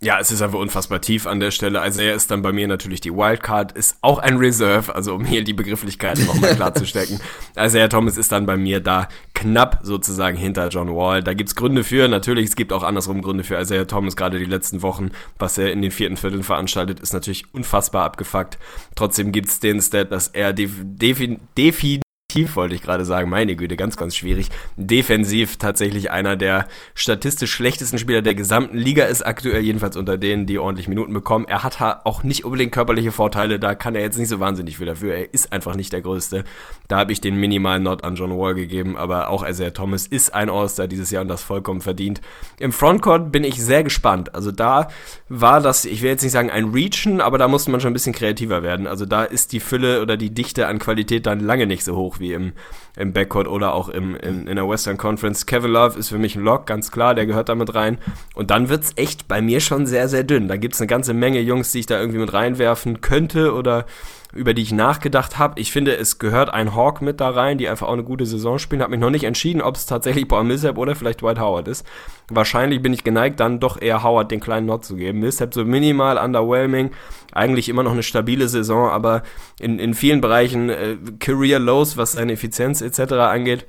Ja, es ist einfach unfassbar tief an der Stelle. Also er ist dann bei mir natürlich die Wildcard, ist auch ein Reserve, also um hier die Begrifflichkeiten nochmal klarzustellen. (laughs) Also Herr Thomas ist dann bei mir da knapp sozusagen hinter John Wall. Da gibt's Gründe für, natürlich, es gibt auch andersrum Gründe für. Also Herr Thomas gerade die letzten Wochen, was er in den vierten Vierteln veranstaltet, ist natürlich unfassbar abgefuckt. Trotzdem gibt's den Stat, dass er definitiv defi Tief wollte ich gerade sagen, meine Güte, ganz, ganz schwierig. Defensiv tatsächlich einer der statistisch schlechtesten Spieler der gesamten Liga ist aktuell, jedenfalls unter denen, die ordentlich Minuten bekommen. Er hat auch nicht unbedingt körperliche Vorteile, da kann er jetzt nicht so wahnsinnig viel dafür. Er ist einfach nicht der Größte. Da habe ich den minimalen Not an John Wall gegeben, aber auch Isaiah Thomas ist ein All-Star dieses Jahr und das vollkommen verdient. Im Frontcourt bin ich sehr gespannt. Also da war das, ich will jetzt nicht sagen ein Reachen, aber da musste man schon ein bisschen kreativer werden. Also da ist die Fülle oder die Dichte an Qualität dann lange nicht so hoch wie im, im Backcourt oder auch im, im, in der Western Conference. Kevin Love ist für mich ein Lock, ganz klar, der gehört damit rein. Und dann wird's echt bei mir schon sehr, sehr dünn. Da gibt's eine ganze Menge Jungs, die ich da irgendwie mit reinwerfen könnte oder über die ich nachgedacht habe. Ich finde, es gehört ein Hawk mit da rein, die einfach auch eine gute Saison spielen. Habe mich noch nicht entschieden, ob es tatsächlich Paul Millsap oder vielleicht Dwight Howard ist. Wahrscheinlich bin ich geneigt, dann doch eher Howard den kleinen Not zu geben. Millsap so minimal underwhelming, eigentlich immer noch eine stabile Saison, aber in, in vielen Bereichen äh, Career Lows, was seine Effizienz etc. angeht.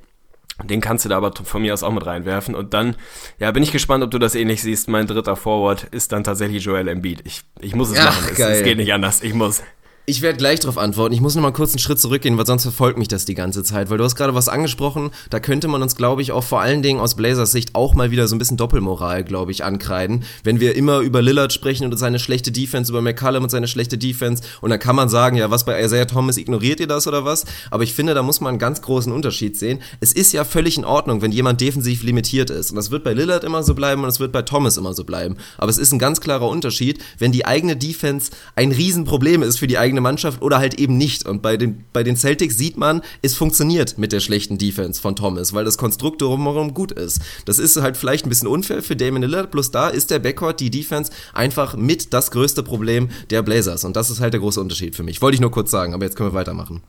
Den kannst du da aber von mir aus auch mit reinwerfen. Und dann, ja, bin ich gespannt, ob du das ähnlich siehst. Mein dritter Forward ist dann tatsächlich Joel Embiid. Ich, ich muss es Ach, machen. Es, es, geht nicht anders. Ich muss. Ich werde gleich darauf antworten. Ich muss noch mal kurz einen Schritt zurückgehen, weil sonst verfolgt mich das die ganze Zeit. Weil du hast gerade was angesprochen, da könnte man uns, glaube ich, auch vor allen Dingen aus Blazers Sicht auch mal wieder so ein bisschen Doppelmoral, glaube ich, ankreiden. Wenn wir immer über Lillard sprechen und seine schlechte Defense, über McCallum und seine schlechte Defense und dann kann man sagen, ja, was bei Isaiah Thomas, ignoriert ihr das oder was? Aber ich finde, da muss man einen ganz großen Unterschied sehen. Es ist ja völlig in Ordnung, wenn jemand defensiv limitiert ist. Und das wird bei Lillard immer so bleiben und es wird bei Thomas immer so bleiben. Aber es ist ein ganz klarer Unterschied, wenn die eigene Defense ein Riesenproblem ist für die eigene Mannschaft oder halt eben nicht. Und bei den, bei den Celtics sieht man, es funktioniert mit der schlechten Defense von Thomas, weil das Konstrukt drumherum gut ist. Das ist halt vielleicht ein bisschen unfair für Damon Lillard, bloß da ist der Backcourt, die Defense, einfach mit das größte Problem der Blazers. Und das ist halt der große Unterschied für mich. Wollte ich nur kurz sagen, aber jetzt können wir weitermachen.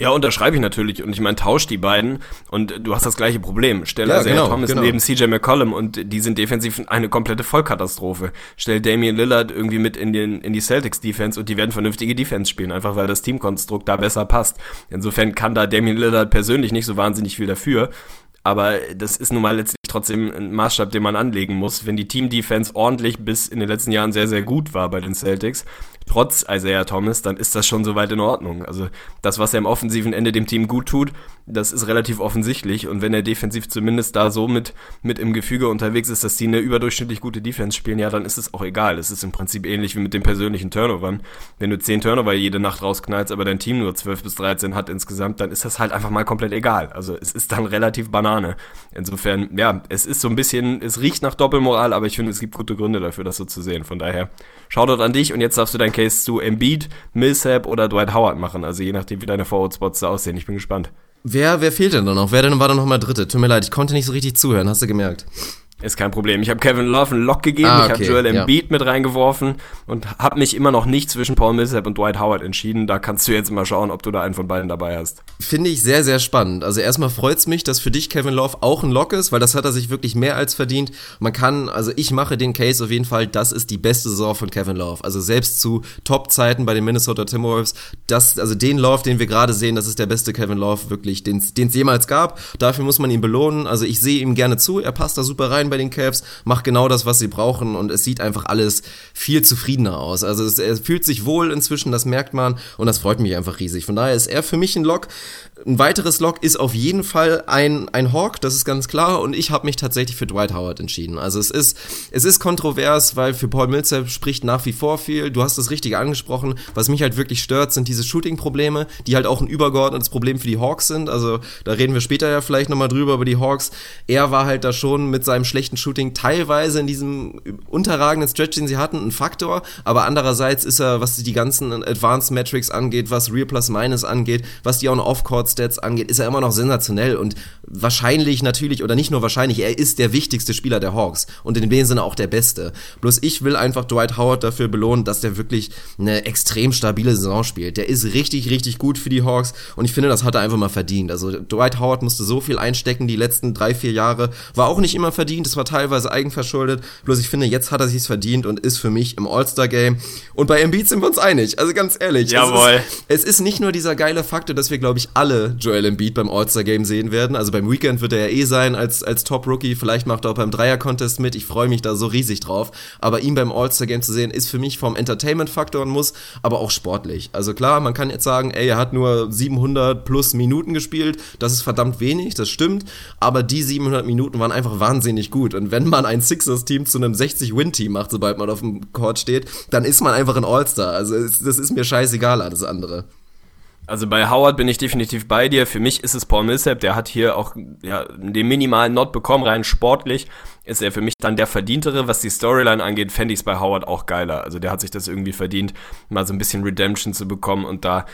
Ja, unterschreibe ich natürlich. Und ich meine, tausch die beiden und du hast das gleiche Problem. Stell ja, also genau, Thomas genau. neben CJ McCollum und die sind defensiv eine komplette Vollkatastrophe. Stell Damian Lillard irgendwie mit in, den, in die Celtics Defense und die werden vernünftige Defense spielen, einfach weil das Teamkonstrukt da besser passt. Insofern kann da Damian Lillard persönlich nicht so wahnsinnig viel dafür. Aber das ist nun mal letztlich trotzdem ein Maßstab, den man anlegen muss. Wenn die Team-Defense ordentlich bis in den letzten Jahren sehr, sehr gut war bei den Celtics, trotz Isaiah Thomas, dann ist das schon soweit in Ordnung. Also das, was er im offensiven Ende dem Team gut tut, das ist relativ offensichtlich. Und wenn er defensiv zumindest da so mit, mit im Gefüge unterwegs ist, dass die eine überdurchschnittlich gute Defense spielen, ja, dann ist es auch egal. Es ist im Prinzip ähnlich wie mit den persönlichen Turnovern. Wenn du 10 Turnover jede Nacht rausknallst, aber dein Team nur 12 bis 13 hat insgesamt, dann ist das halt einfach mal komplett egal. Also es ist dann relativ Banane. Insofern, ja, es ist so ein bisschen, es riecht nach Doppelmoral, aber ich finde, es gibt gute Gründe dafür, das so zu sehen. Von daher, Shoutout an dich und jetzt darfst du dein Case zu Embiid, Millsap oder Dwight Howard machen. Also je nachdem, wie deine Forward-Spots da aussehen. Ich bin gespannt. Wer, wer fehlt denn da noch? Wer denn war denn noch mal Dritte? Tut mir leid, ich konnte nicht so richtig zuhören, hast du gemerkt? Ist kein Problem. Ich habe Kevin Love einen Lock gegeben, ah, okay. ich habe Joel Embiid ja. mit reingeworfen und habe mich immer noch nicht zwischen Paul Millsap und Dwight Howard entschieden. Da kannst du jetzt mal schauen, ob du da einen von beiden dabei hast. Finde ich sehr, sehr spannend. Also erstmal freut's mich, dass für dich Kevin Love auch ein Lock ist, weil das hat er sich wirklich mehr als verdient. Man kann, also ich mache den Case auf jeden Fall, das ist die beste Saison von Kevin Love. Also selbst zu Top-Zeiten bei den Minnesota Timberwolves, das, also den Love, den wir gerade sehen, das ist der beste Kevin Love wirklich, den es jemals gab. Dafür muss man ihn belohnen. Also ich sehe ihm gerne zu, er passt da super rein bei den Cavs macht genau das, was sie brauchen und es sieht einfach alles viel zufriedener aus. Also es, er fühlt sich wohl inzwischen, das merkt man und das freut mich einfach riesig. Von daher ist er für mich ein Lock. Ein weiteres Lock ist auf jeden Fall ein, ein Hawk, das ist ganz klar. Und ich habe mich tatsächlich für Dwight Howard entschieden. Also es ist, es ist kontrovers, weil für Paul Millsap spricht nach wie vor viel. Du hast das Richtige angesprochen. Was mich halt wirklich stört, sind diese Shooting-Probleme, die halt auch ein übergeordnetes Problem für die Hawks sind. Also da reden wir später ja vielleicht nochmal drüber über die Hawks. Er war halt da schon mit seinem schlechten schlechten Shooting teilweise in diesem unterragenden Stretch, den sie hatten, ein Faktor, aber andererseits ist er, was die ganzen Advanced Metrics angeht, was Real Plus Minus angeht, was die On-Off-Court-Stats angeht, ist er immer noch sensationell und wahrscheinlich natürlich, oder nicht nur wahrscheinlich, er ist der wichtigste Spieler der Hawks und in dem Sinne auch der Beste. Bloß ich will einfach Dwight Howard dafür belohnen, dass der wirklich eine extrem stabile Saison spielt. Der ist richtig, richtig gut für die Hawks und ich finde, das hat er einfach mal verdient. Also Dwight Howard musste so viel einstecken die letzten drei, vier Jahre, war auch nicht immer verdient, es war teilweise eigenverschuldet, bloß ich finde, jetzt hat er sich's verdient und ist für mich im All-Star-Game. Und bei Embiid sind wir uns einig, also ganz ehrlich. Jawohl. Es ist, es ist nicht nur dieser geile Faktor, dass wir, glaube ich, alle Joel Embiid beim All-Star-Game sehen werden. Also beim Weekend wird er ja eh sein als, als Top-Rookie, vielleicht macht er auch beim Dreier-Contest mit, ich freue mich da so riesig drauf. Aber ihn beim All-Star-Game zu sehen, ist für mich vom Entertainment-Faktor ein Muss, aber auch sportlich. Also klar, man kann jetzt sagen, ey, er hat nur 700 plus Minuten gespielt, das ist verdammt wenig, das stimmt, aber die 700 Minuten waren einfach wahnsinnig gut. Und wenn man ein Sixers-Team zu einem 60-Win-Team macht, sobald man auf dem Court steht, dann ist man einfach ein All-Star. Also das ist mir scheißegal, alles andere. Also bei Howard bin ich definitiv bei dir. Für mich ist es Paul Millsap, der hat hier auch ja, den minimalen Not bekommen, rein sportlich ist er für mich dann der Verdientere. Was die Storyline angeht, fände ich es bei Howard auch geiler. Also der hat sich das irgendwie verdient, mal so ein bisschen Redemption zu bekommen und da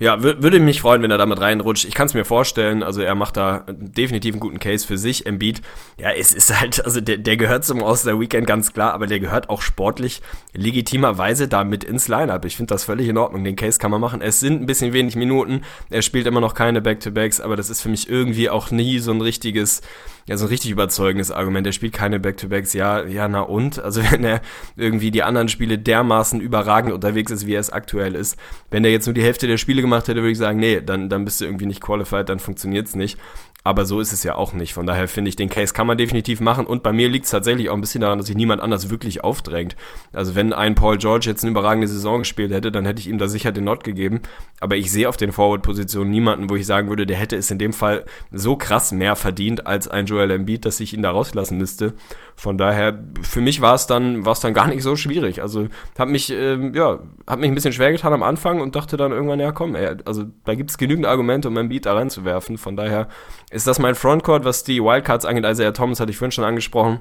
ja, würde mich freuen, wenn er damit reinrutscht. Ich kann es mir vorstellen, also er macht da definitiv einen guten Case für sich. Embiid, ja, es ist halt, also der, der gehört zum All-Star Weekend ganz klar, aber der gehört auch sportlich legitimerweise damit ins Lineup. Ich finde das völlig in Ordnung. Den Case kann man machen. Es sind ein bisschen wenig Minuten. Er spielt immer noch keine Back-to-Backs, aber das ist für mich irgendwie auch nie so ein richtiges ja, so ein richtig überzeugendes Argument. Er spielt keine Back-to-Backs, ja, ja, na und? Also (laughs) wenn er irgendwie die anderen Spiele dermaßen überragend unterwegs ist, wie er es aktuell ist. Wenn er jetzt nur die Hälfte der Spiele gemacht hätte, würde ich sagen, nee, dann, dann bist du irgendwie nicht qualified, dann funktioniert's nicht. Aber so ist es ja auch nicht. Von daher finde ich, den Case kann man definitiv machen. Und bei mir liegt es tatsächlich auch ein bisschen daran, dass sich niemand anders wirklich aufdrängt. Also wenn ein Paul George jetzt eine überragende Saison gespielt hätte, dann hätte ich ihm da sicher den Not gegeben. Aber ich sehe auf den Forward-Positionen niemanden, wo ich sagen würde, der hätte es in dem Fall so krass mehr verdient als ein Joel Embiid, dass ich ihn da rauslassen müsste. Von daher, für mich war es dann, dann (laughs) gar nicht so schwierig. Also hat mich, ähm, ja, hat mich ein bisschen schwer getan am Anfang und dachte dann irgendwann, ja komm, ey, also da gibt es genügend Argumente, um Embiid da reinzuwerfen. Von daher ist das mein Frontcourt, was die Wildcards angeht. Also ja, Thomas hatte ich vorhin schon angesprochen.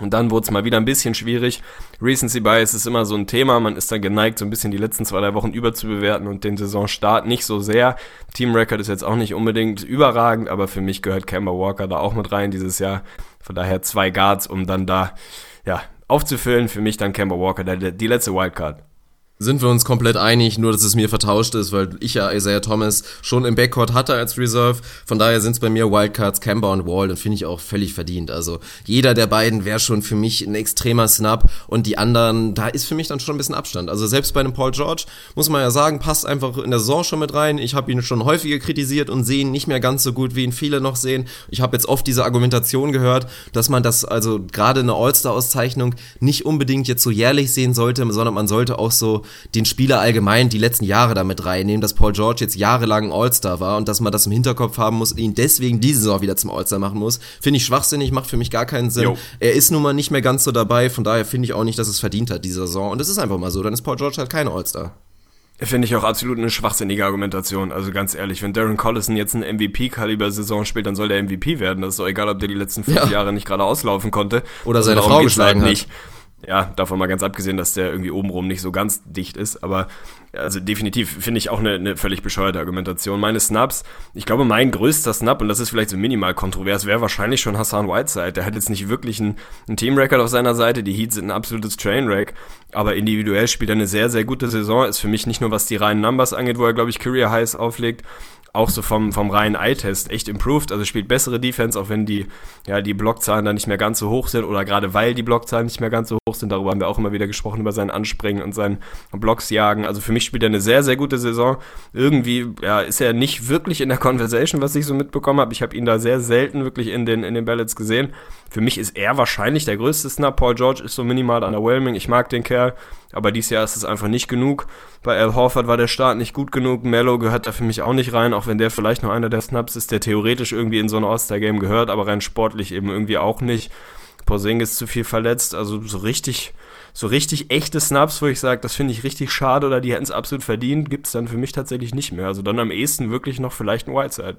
Und dann wurde es mal wieder ein bisschen schwierig. Recency Bias ist immer so ein Thema. Man ist dann geneigt, so ein bisschen die letzten zwei, drei Wochen überzubewerten und den Saisonstart nicht so sehr. Team Record ist jetzt auch nicht unbedingt überragend, aber für mich gehört Kemba Walker da auch mit rein dieses Jahr. Von daher zwei Guards, um dann da, ja, aufzufüllen. Für mich dann Kemba Walker, der, die letzte Wildcard sind wir uns komplett einig, nur dass es mir vertauscht ist, weil ich ja Isaiah Thomas schon im Backcourt hatte als Reserve. Von daher sind es bei mir Wildcards, Kemba und Wall und finde ich auch völlig verdient. Also jeder der beiden wäre schon für mich ein extremer Snap und die anderen, da ist für mich dann schon ein bisschen Abstand. Also selbst bei einem Paul George muss man ja sagen, passt einfach in der Saison schon mit rein. Ich habe ihn schon häufiger kritisiert und sehe ihn nicht mehr ganz so gut, wie ihn viele noch sehen. Ich habe jetzt oft diese Argumentation gehört, dass man das also gerade eine All-Star-Auszeichnung nicht unbedingt jetzt so jährlich sehen sollte, sondern man sollte auch so den Spieler allgemein die letzten Jahre damit reinnehmen, dass Paul George jetzt jahrelang All-Star war und dass man das im Hinterkopf haben muss, ihn deswegen diese Saison wieder zum All-Star machen muss. Finde ich schwachsinnig, macht für mich gar keinen Sinn. Jo. Er ist nun mal nicht mehr ganz so dabei, von daher finde ich auch nicht, dass es verdient hat, diese Saison. Und es ist einfach mal so, dann ist Paul George halt kein All-Star. Finde ich auch absolut eine schwachsinnige Argumentation. Also ganz ehrlich, wenn Darren Collison jetzt eine MVP-Kaliber-Saison spielt, dann soll der MVP werden. Das ist doch egal, ob der die letzten fünf ja. Jahre nicht gerade auslaufen konnte. Oder seine Frau geschlagen halt nicht. Ja, davon mal ganz abgesehen, dass der irgendwie obenrum nicht so ganz dicht ist, aber also definitiv finde ich auch eine, eine völlig bescheuerte Argumentation. Meine Snaps, ich glaube, mein größter Snap, und das ist vielleicht so minimal kontrovers, wäre wahrscheinlich schon Hassan Whiteside. Der hat jetzt nicht wirklich einen, einen Teamrecord auf seiner Seite, die Heats sind ein absolutes Trainwreck, aber individuell spielt er eine sehr, sehr gute Saison. Ist für mich nicht nur, was die reinen Numbers angeht, wo er, glaube ich, Career Highs auflegt, auch so vom, vom reinen Eye-Test echt improved. Also spielt bessere Defense, auch wenn die, ja, die Blockzahlen dann nicht mehr ganz so hoch sind oder gerade weil die Blockzahlen nicht mehr ganz so hoch sind. Darüber haben wir auch immer wieder gesprochen, über sein Anspringen und sein Blocks jagen. Also für mich spielt er eine sehr, sehr gute Saison. Irgendwie, ja, ist er nicht wirklich in der Conversation, was ich so mitbekommen habe. Ich habe ihn da sehr selten wirklich in den, in den Ballots gesehen. Für mich ist er wahrscheinlich der größte Snap. Paul George ist so minimal underwhelming. Ich mag den Kerl, aber dieses Jahr ist es einfach nicht genug. Bei Al Horford war der Start nicht gut genug. Mello gehört da für mich auch nicht rein, auch wenn der vielleicht noch einer der Snaps ist, der theoretisch irgendwie in so ein All-Star-Game gehört, aber rein sportlich eben irgendwie auch nicht. Porzingis zu viel verletzt, also so richtig, so richtig echte Snaps, wo ich sage, das finde ich richtig schade oder die hätten es absolut verdient, gibt es dann für mich tatsächlich nicht mehr. Also dann am ehesten wirklich noch vielleicht ein Whiteside.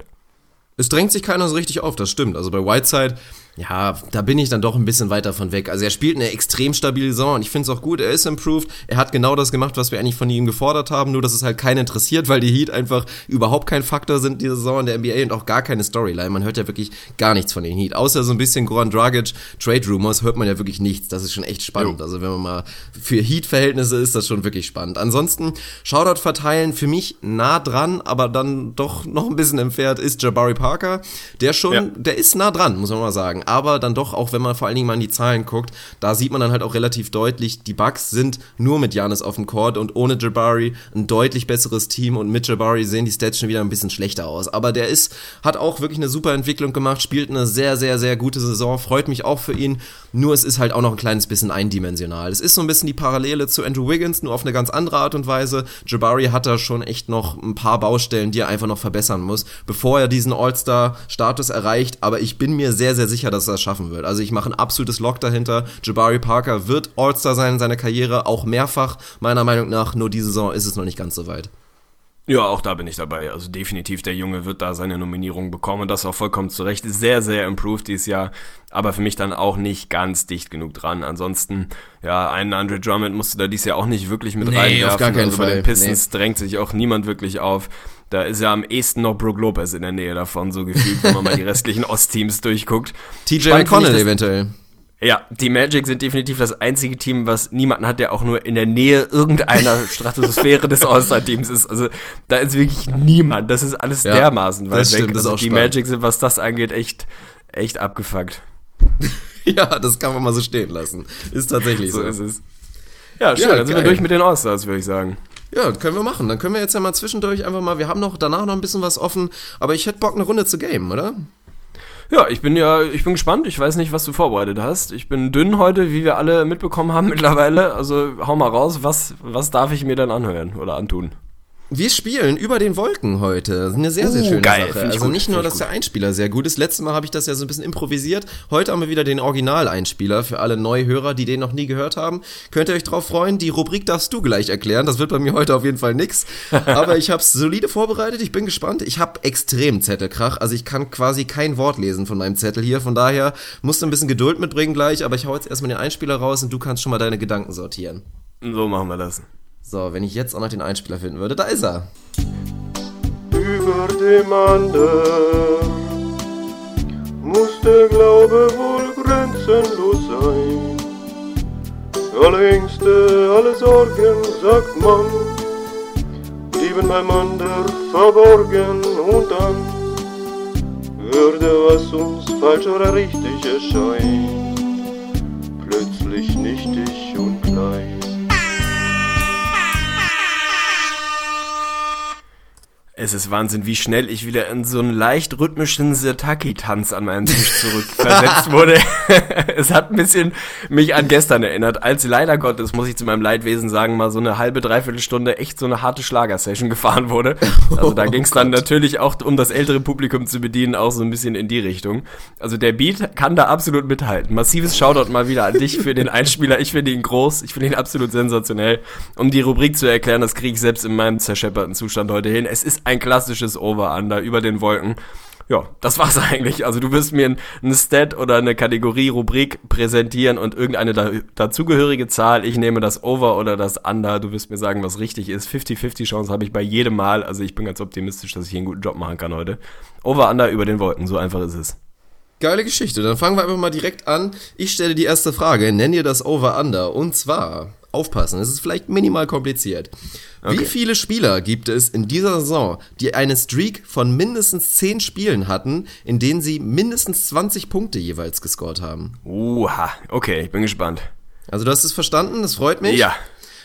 Es drängt sich keiner so richtig auf, das stimmt. Also bei Whiteside ja, da bin ich dann doch ein bisschen weiter von weg. Also er spielt eine extrem stabile Saison und ich finde es auch gut, er ist improved. Er hat genau das gemacht, was wir eigentlich von ihm gefordert haben, nur dass es halt keinen interessiert, weil die Heat einfach überhaupt kein Faktor sind diese Saison in der NBA und auch gar keine Storyline. Man hört ja wirklich gar nichts von den Heat. Außer so ein bisschen Goran Dragic Trade Rumors hört man ja wirklich nichts. Das ist schon echt spannend. Jo. Also wenn man mal für Heat-Verhältnisse ist das schon wirklich spannend. Ansonsten Shoutout verteilen für mich nah dran, aber dann doch noch ein bisschen entfernt ist Jabari Parker. Der schon, ja. der ist nah dran, muss man mal sagen aber dann doch, auch wenn man vor allen Dingen mal in die Zahlen guckt, da sieht man dann halt auch relativ deutlich, die Bucks sind nur mit Janis auf dem Court und ohne Jabari ein deutlich besseres Team und mit Jabari sehen die Stats schon wieder ein bisschen schlechter aus. Aber der ist, hat auch wirklich eine super Entwicklung gemacht, spielt eine sehr, sehr, sehr gute Saison, freut mich auch für ihn, nur es ist halt auch noch ein kleines bisschen eindimensional. Es ist so ein bisschen die Parallele zu Andrew Wiggins, nur auf eine ganz andere Art und Weise. Jabari hat da schon echt noch ein paar Baustellen, die er einfach noch verbessern muss, bevor er diesen All-Star-Status erreicht, aber ich bin mir sehr, sehr sicher, dass er es schaffen wird. Also ich mache ein absolutes Lock dahinter. Jabari Parker wird All-Star sein in seiner Karriere, auch mehrfach, meiner Meinung nach. Nur diese Saison ist es noch nicht ganz so weit. Ja, auch da bin ich dabei. Also definitiv, der Junge wird da seine Nominierung bekommen. Das auch vollkommen zu Recht. Sehr, sehr improved dieses Jahr. Aber für mich dann auch nicht ganz dicht genug dran. Ansonsten, ja, einen Andre Drummond musste da dieses Jahr auch nicht wirklich mit nee, reinwerfen. Auf gar keinen also Fall. Bei den Pistons nee. drängt sich auch niemand wirklich auf. Da ist ja am ehesten noch Brook Lopez in der Nähe davon, so gefühlt, wenn man mal die (laughs) restlichen Ostteams durchguckt. TJ McConnell eventuell. Ja, die Magic sind definitiv das einzige Team, was niemanden hat, der auch nur in der Nähe irgendeiner (laughs) Stratosphäre des All-Star-Teams ist. Also da ist wirklich niemand. Das ist alles ja, dermaßen weit das weg. Stimmt, das also, auch die spannend. Magic sind, was das angeht, echt, echt abgefuckt. (laughs) ja, das kann man mal so stehen lassen. Ist tatsächlich so. So ist es. Ja, schön. Ja, dann sind wir durch mit den All-Stars, würde ich sagen. Ja, können wir machen. Dann können wir jetzt ja mal zwischendurch einfach mal, wir haben noch danach noch ein bisschen was offen, aber ich hätte Bock, eine Runde zu gamen, oder? Ja, ich bin ja, ich bin gespannt. Ich weiß nicht, was du vorbereitet hast. Ich bin dünn heute, wie wir alle mitbekommen haben (laughs) mittlerweile. Also hau mal raus, was, was darf ich mir dann anhören oder antun? Wir spielen über den Wolken heute. Das ist eine sehr, sehr uh, schöne geil, Sache. Also gut, nicht nur, dass der Einspieler sehr gut ist. Letztes Mal habe ich das ja so ein bisschen improvisiert. Heute haben wir wieder den Original-Einspieler für alle Neuhörer, die den noch nie gehört haben. Könnt ihr euch drauf freuen? Die Rubrik darfst du gleich erklären. Das wird bei mir heute auf jeden Fall nix. (laughs) Aber ich habe es solide vorbereitet. Ich bin gespannt. Ich habe extrem Zettelkrach. Also ich kann quasi kein Wort lesen von meinem Zettel hier. Von daher musst du ein bisschen Geduld mitbringen gleich. Aber ich hau jetzt erstmal den Einspieler raus und du kannst schon mal deine Gedanken sortieren. So machen wir das. So, wenn ich jetzt auch noch den Einspieler finden würde, da ist er. Über dem Ander muss der Glaube wohl grenzenlos sein. Alle Ängste, alle Sorgen, sagt man, blieben beim Ander verborgen und dann würde, was uns falsch oder richtig erscheint, plötzlich nichtig und klein. Es ist Wahnsinn, wie schnell ich wieder in so einen leicht rhythmischen Sirtaki-Tanz an meinem Tisch zurückversetzt (laughs) wurde. (laughs) es hat ein bisschen mich an gestern erinnert, als leider Gottes, muss ich zu meinem Leidwesen sagen, mal so eine halbe, dreiviertel Stunde echt so eine harte Schlagersession gefahren wurde. Also da (laughs) oh ging es dann natürlich auch, um das ältere Publikum zu bedienen, auch so ein bisschen in die Richtung. Also der Beat kann da absolut mithalten. Massives Shoutout mal wieder an dich für den Einspieler. Ich finde ihn groß, ich finde ihn absolut sensationell. Um die Rubrik zu erklären, das kriege ich selbst in meinem zerschepperten Zustand heute hin. Es ist ein klassisches Over-Under über den Wolken. Ja, das war's (laughs) eigentlich. Also du wirst mir ein, Stat oder eine Kategorie, Rubrik präsentieren und irgendeine da, dazugehörige Zahl. Ich nehme das Over oder das Under. Du wirst mir sagen, was richtig ist. 50-50 Chance habe ich bei jedem Mal. Also ich bin ganz optimistisch, dass ich hier einen guten Job machen kann heute. Over, Under über den Wolken. So einfach ist es. Geile Geschichte. Dann fangen wir einfach mal direkt an. Ich stelle die erste Frage. Nenn ihr das Over Under. Und zwar, aufpassen, es ist vielleicht minimal kompliziert. Okay. Wie viele Spieler gibt es in dieser Saison, die eine Streak von mindestens 10 Spielen hatten, in denen sie mindestens 20 Punkte jeweils gescored haben? Uha, okay, ich bin gespannt. Also du hast es verstanden, das freut mich. Ja.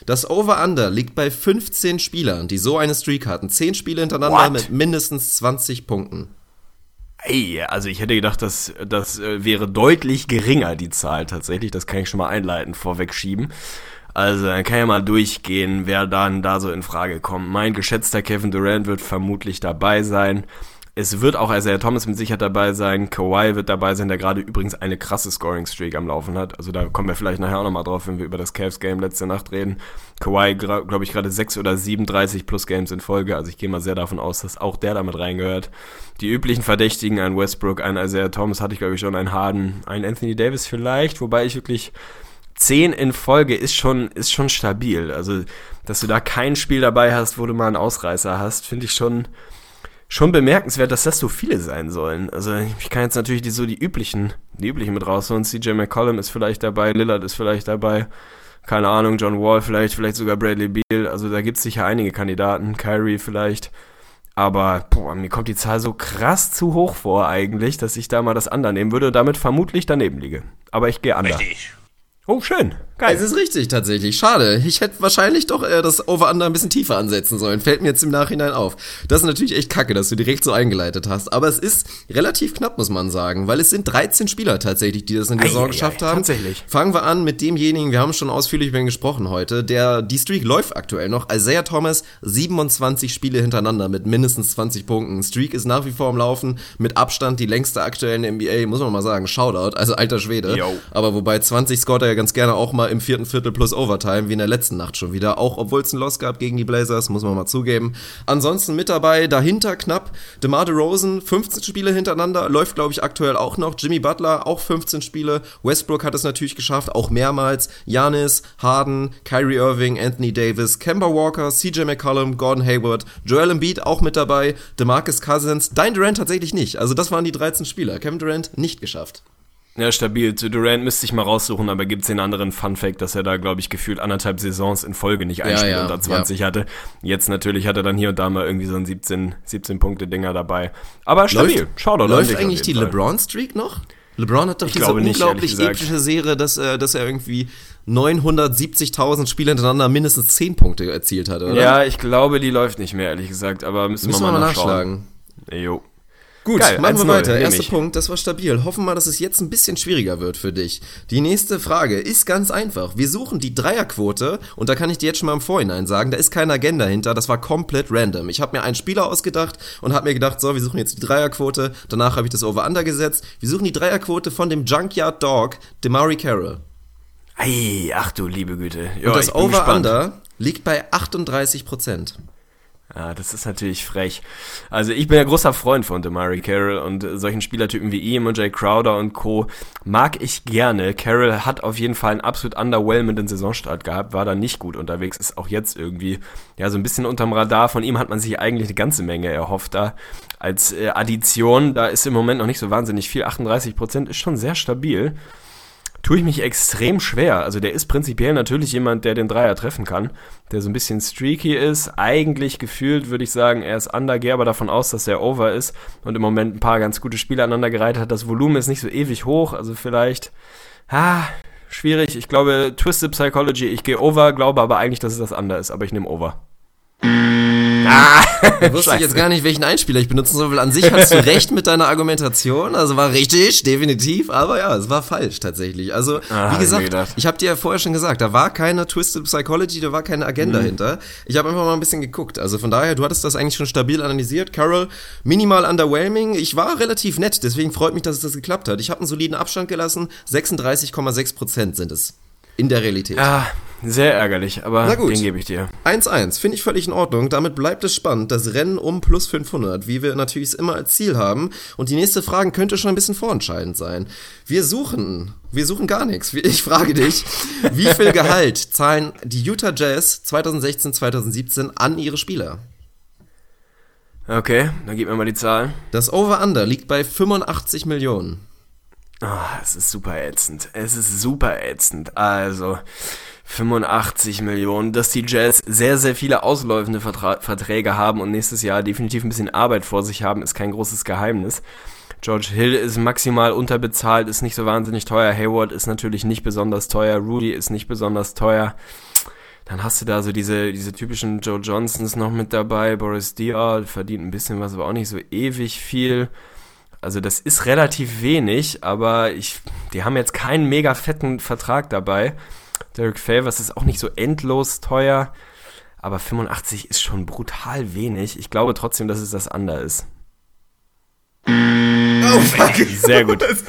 Das Over-Under liegt bei 15 Spielern, die so eine Streak hatten. 10 Spiele hintereinander What? mit mindestens 20 Punkten. Ey, also ich hätte gedacht, dass das äh, wäre deutlich geringer, die Zahl tatsächlich. Das kann ich schon mal einleitend vorwegschieben. Also dann kann ja mal durchgehen, wer dann da so in Frage kommt. Mein geschätzter Kevin Durant wird vermutlich dabei sein. Es wird auch Isaiah Thomas mit Sicherheit dabei sein. Kawhi wird dabei sein, der gerade übrigens eine krasse Scoring-Streak am Laufen hat. Also da kommen wir vielleicht nachher auch nochmal drauf, wenn wir über das Cavs-Game letzte Nacht reden. Kawhi, glaube ich, gerade 6 oder 37 plus Games in Folge. Also ich gehe mal sehr davon aus, dass auch der damit reingehört. Die üblichen Verdächtigen, ein Westbrook, ein Isaiah Thomas hatte ich, glaube ich, schon, ein Harden, ein Anthony Davis vielleicht. Wobei ich wirklich 10 in Folge ist schon, ist schon stabil. Also, dass du da kein Spiel dabei hast, wo du mal einen Ausreißer hast, finde ich schon schon bemerkenswert, dass das so viele sein sollen. Also ich kann jetzt natürlich die, so die üblichen, die üblichen mit rausholen. CJ McCollum ist vielleicht dabei, Lillard ist vielleicht dabei, keine Ahnung, John Wall vielleicht, vielleicht sogar Bradley Beal. Also da gibt es sicher einige Kandidaten, Kyrie vielleicht. Aber boah, mir kommt die Zahl so krass zu hoch vor eigentlich, dass ich da mal das Under nehmen würde und damit vermutlich daneben liege. Aber ich gehe Under. Richtig. Oh, schön. Geil. Es ist richtig, tatsächlich. Schade. Ich hätte wahrscheinlich doch äh, das Over-Under ein bisschen tiefer ansetzen sollen. Fällt mir jetzt im Nachhinein auf. Das ist natürlich echt kacke, dass du direkt so eingeleitet hast. Aber es ist relativ knapp, muss man sagen, weil es sind 13 Spieler tatsächlich, die das in der Saison geschafft haben. Tatsächlich. Fangen wir an mit demjenigen, wir haben schon ausführlich über ihn gesprochen heute, der, die Streak läuft aktuell noch. Isaiah Thomas, 27 Spiele hintereinander mit mindestens 20 Punkten. Streak ist nach wie vor am Laufen, mit Abstand die längste aktuell in der NBA, muss man mal sagen. Shoutout, also alter Schwede. Yo. Aber wobei 20 scoret er ja ganz gerne auch mal im vierten Viertel plus Overtime, wie in der letzten Nacht schon wieder. Auch obwohl es ein Loss gab gegen die Blazers, muss man mal zugeben. Ansonsten mit dabei, dahinter knapp, DeMar DeRozan, 15 Spiele hintereinander, läuft glaube ich aktuell auch noch. Jimmy Butler, auch 15 Spiele. Westbrook hat es natürlich geschafft, auch mehrmals. Janis, Harden, Kyrie Irving, Anthony Davis, Kemba Walker, CJ McCollum, Gordon Hayward, Joel Embiid auch mit dabei, DeMarcus Cousins, Dein Durant tatsächlich nicht. Also das waren die 13 Spieler. Kevin Durant nicht geschafft. Ja, stabil. Zu Durant müsste ich mal raussuchen, aber gibt es den anderen Fun-Fact, dass er da, glaube ich, gefühlt anderthalb Saisons in Folge nicht ein ja, Spiel ja, unter 20 ja. hatte. Jetzt natürlich hat er dann hier und da mal irgendwie so ein 17, 17 Punkte-Dinger dabei. Aber stabil. Läuft, Schau doch Läuft eigentlich die LeBron-Streak noch? LeBron hat doch ich diese nicht, unglaublich epische Serie, dass, äh, dass er irgendwie 970.000 Spiele hintereinander mindestens 10 Punkte erzielt hat, oder? Ja, ich glaube, die läuft nicht mehr, ehrlich gesagt, aber müssen, müssen wir mal, mal nachschlagen. Jo. Gut, Geil, machen wir weiter. Erster Punkt, das war stabil. Hoffen wir, dass es jetzt ein bisschen schwieriger wird für dich. Die nächste Frage ist ganz einfach. Wir suchen die Dreierquote und da kann ich dir jetzt schon mal im Vorhinein sagen, da ist keine Agenda hinter, das war komplett random. Ich habe mir einen Spieler ausgedacht und habe mir gedacht, so, wir suchen jetzt die Dreierquote. Danach habe ich das Over-Under gesetzt. Wir suchen die Dreierquote von dem Junkyard Dog, Demari Carroll. Ei, ach du liebe Güte. Jo, und das Over-Under liegt bei 38 Prozent. Ja, das ist natürlich frech. Also ich bin ja großer Freund von Demari Carroll und solchen Spielertypen wie ihm und Jay Crowder und Co. mag ich gerne. Carroll hat auf jeden Fall einen absolut underwhelmenden Saisonstart gehabt, war da nicht gut unterwegs, ist auch jetzt irgendwie ja so ein bisschen unterm Radar. Von ihm hat man sich eigentlich eine ganze Menge erhofft da. Als äh, Addition, da ist im Moment noch nicht so wahnsinnig viel. 38 Prozent ist schon sehr stabil tue ich mich extrem schwer. Also der ist prinzipiell natürlich jemand, der den Dreier treffen kann, der so ein bisschen streaky ist. Eigentlich gefühlt würde ich sagen, er ist under, gehe aber davon aus, dass er over ist und im Moment ein paar ganz gute Spiele aneinander gereiht hat. Das Volumen ist nicht so ewig hoch, also vielleicht, ah, schwierig. Ich glaube, Twisted Psychology, ich gehe over, glaube aber eigentlich, dass es das under ist, aber ich nehme over. Ah, (laughs) ich wusste jetzt gar nicht, welchen Einspieler ich benutzen soll, weil an sich hast du (laughs) recht mit deiner Argumentation. Also war richtig, definitiv, aber ja, es war falsch tatsächlich. Also, ah, wie gesagt, ich habe dir ja vorher schon gesagt, da war keine Twisted Psychology, da war keine Agenda mhm. hinter. Ich habe einfach mal ein bisschen geguckt. Also von daher, du hattest das eigentlich schon stabil analysiert. Carol, minimal underwhelming. Ich war relativ nett, deswegen freut mich, dass es das geklappt hat. Ich habe einen soliden Abstand gelassen. 36,6 Prozent sind es in der Realität. Ah, sehr ärgerlich, aber Na gut. den gebe ich dir. 1-1, finde ich völlig in Ordnung. Damit bleibt es spannend. Das Rennen um plus 500, wie wir natürlich immer als Ziel haben. Und die nächste Frage könnte schon ein bisschen vorentscheidend sein. Wir suchen, wir suchen gar nichts. (laughs) Ich frage dich, wie viel (laughs) Gehalt zahlen die Utah Jazz 2016, 2017 an ihre Spieler? Okay, dann gib mir mal die Zahl. Das Over-Under liegt bei 85 Millionen. Oh, es ist super ätzend. Es ist super ätzend. Also, 85 Millionen, dass die Jazz sehr, sehr viele ausläufende Vertra Verträge haben und nächstes Jahr definitiv ein bisschen Arbeit vor sich haben, ist kein großes Geheimnis. George Hill ist maximal unterbezahlt, ist nicht so wahnsinnig teuer. Hayward ist natürlich nicht besonders teuer. Rudy ist nicht besonders teuer. Dann hast du da so diese, diese typischen Joe Johnsons noch mit dabei. Boris Diaw verdient ein bisschen was, aber auch nicht so ewig viel. Also das ist relativ wenig, aber ich, die haben jetzt keinen mega fetten Vertrag dabei. Derek Favors ist auch nicht so endlos teuer, aber 85 ist schon brutal wenig. Ich glaube trotzdem, dass es das Under ist. Oh, fuck. Sehr gut. Es,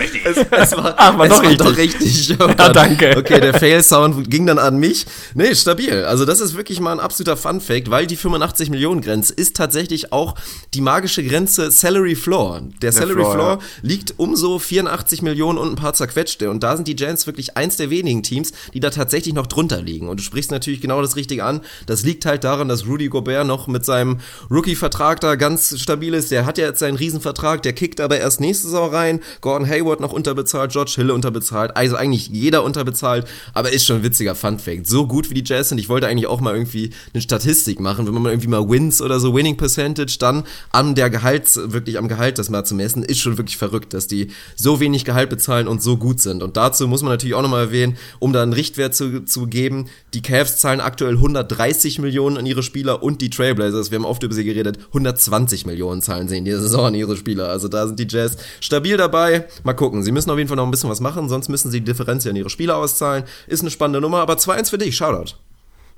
es war, Ach, war es doch war richtig. doch richtig. (laughs) Oh Ja, danke. Okay, der Fail-Sound ging dann an mich. Nee, stabil. Also das ist wirklich mal ein absoluter Fun-Fact, weil die 85-Millionen-Grenze ist tatsächlich auch die magische Grenze Salary Floor. Der, Salary Floor, Floor, ja. liegt um so 84 Millionen und ein paar zerquetschte. Und da sind die Giants wirklich eins der wenigen Teams, die da tatsächlich noch drunter liegen. Und du sprichst natürlich genau das Richtige an. Das liegt halt daran, dass Rudy Gobert noch mit seinem Rookie-Vertrag da ganz stabil ist. Der hat ja jetzt seinen Riesenvertrag, der kickt aber erst nächste Saison rein. Gordon Hayward noch unterbezahlt, George Hill unterbezahlt. Also eigentlich jeder unterbezahlt, aber ist schon ein witziger Fun-Fact. So gut wie die Jazz sind, ich wollte eigentlich auch mal irgendwie eine Statistik machen, wenn man irgendwie mal Wins oder so, Winning Percentage, dann an der Gehalts, wirklich am Gehalt das mal zu messen, ist schon wirklich verrückt, dass die so wenig Gehalt bezahlen und so gut sind. Und dazu muss man natürlich auch nochmal erwähnen, um da einen Richtwert zu, zu geben, die Cavs zahlen aktuell 130 Millionen an ihre Spieler und die Trailblazers, wir haben oft über sie geredet, 120 Millionen zahlen sie in dieser Saison an ihre Spieler. Also da sind die Jazz stabil dabei. Mal gucken, sie müssen auf jeden Fall noch ein bisschen was machen, sonst müssen sie die Differenz ja an ihre Spieler auszahlen. Ist eine spannende Nummer, aber 2-1 für dich, Shoutout.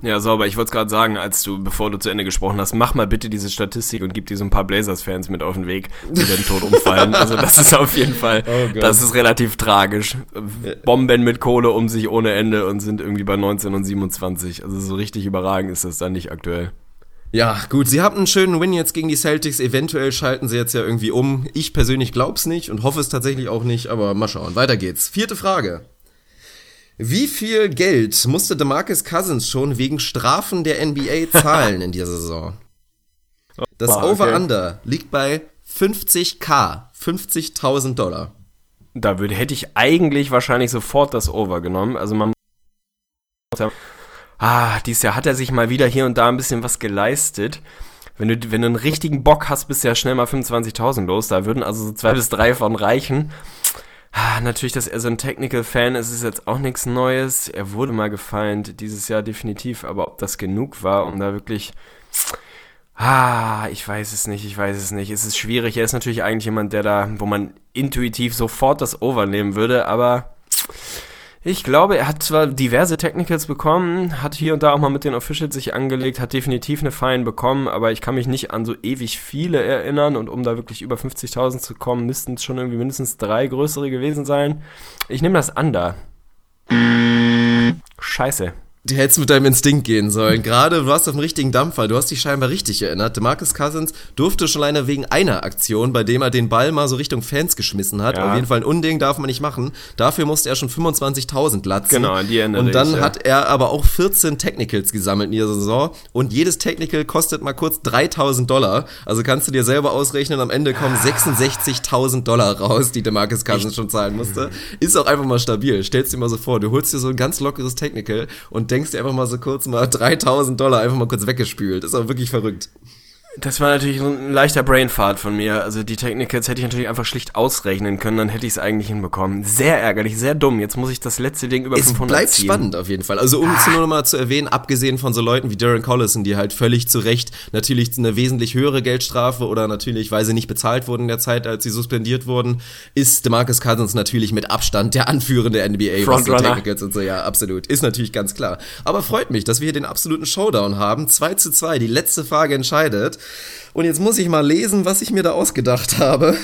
Ja, sauber. Ich wollte es gerade sagen, als du, bevor du zu Ende gesprochen hast, mach mal bitte diese Statistik und gib dir so ein paar Blazers-Fans mit auf den Weg, die dann tot umfallen. (laughs) Also das ist auf jeden Fall, Oh das ist relativ tragisch. Bomben mit Kohle um sich ohne Ende und sind irgendwie bei 19 und 27. Also so richtig überragend ist das dann nicht aktuell. Ja, gut, sie haben einen schönen Win jetzt gegen die Celtics. Eventuell schalten sie jetzt ja irgendwie um. Ich persönlich glaub's nicht und hoffe es tatsächlich auch nicht, aber mal schauen. Weiter geht's. Vierte Frage. Wie viel Geld musste DeMarcus Cousins schon wegen Strafen der NBA (laughs) zahlen in dieser Saison? Das Wow, okay. Over-Under liegt bei 50k, 50.000 Dollar. Da würde, hätte ich eigentlich wahrscheinlich sofort das Over genommen. Also man ah, dieses Jahr hat er sich mal wieder hier und da ein bisschen was geleistet. Wenn du, wenn du einen richtigen Bock hast, bist du ja schnell mal 25.000 los. Da würden also so zwei bis drei von reichen. Ah, natürlich, dass er so ein Technical-Fan ist, ist jetzt auch nichts Neues. Er wurde mal gefeind, dieses Jahr definitiv. Aber ob das genug war, um da wirklich... Ah, ich weiß es nicht, ich weiß es nicht. Es ist schwierig. Er ist natürlich eigentlich jemand, der da, wo man intuitiv sofort das Over nehmen würde, aber ich glaube, er hat zwar diverse Technicals bekommen, hat hier und da auch mal mit den Officials sich angelegt, hat definitiv eine Fine bekommen, aber ich kann mich nicht an so ewig viele erinnern und um da wirklich über 50.000 zu kommen, müssten es schon irgendwie mindestens drei größere gewesen sein. Ich nehme das Under. Scheiße. Du hättest mit deinem Instinkt gehen sollen. Gerade du warst auf dem richtigen Dampfer. Du hast dich scheinbar richtig erinnert. DeMarcus Cousins durfte schon alleine wegen einer Aktion, bei dem er den Ball mal so Richtung Fans geschmissen hat. Ja. Auf jeden Fall ein Unding darf man nicht machen. Dafür musste er schon 25.000 latzen. Genau, die erinnere Und dann ich, ja. hat er aber auch 14 Technicals gesammelt in dieser Saison. Und jedes Technical kostet mal kurz 3.000 Dollar. Also kannst du dir selber ausrechnen, am Ende kommen 66.000 Dollar raus, die DeMarcus Cousins schon zahlen musste. Ist auch einfach mal stabil. Stellst dir mal so vor, du holst dir so ein ganz lockeres Technical und denkst dir einfach mal so kurz mal 3000 Dollar einfach mal kurz weggespült. Ist auch wirklich verrückt. Das war natürlich so ein leichter Brainfart von mir. Also die Technicals hätte ich natürlich einfach schlicht ausrechnen können, dann hätte ich es eigentlich hinbekommen. Sehr ärgerlich, sehr dumm. Jetzt muss ich das letzte Ding über Es 500 bleibt ziehen. spannend auf jeden Fall. Also um es nur noch mal zu erwähnen, abgesehen von so Leuten wie Darren Collison, die halt völlig zu Recht natürlich eine wesentlich höhere Geldstrafe oder natürlich, weil sie nicht bezahlt wurden in der Zeit, als sie suspendiert wurden, ist DeMarcus Cousins natürlich mit Abstand der Anführer der NBA, was die. Technicals und so, ja, absolut. Ist natürlich ganz klar. Aber freut mich, dass wir hier den absoluten Showdown haben. 2 zu 2, die letzte Frage entscheidet. Und jetzt muss ich mal lesen, was ich mir da ausgedacht habe.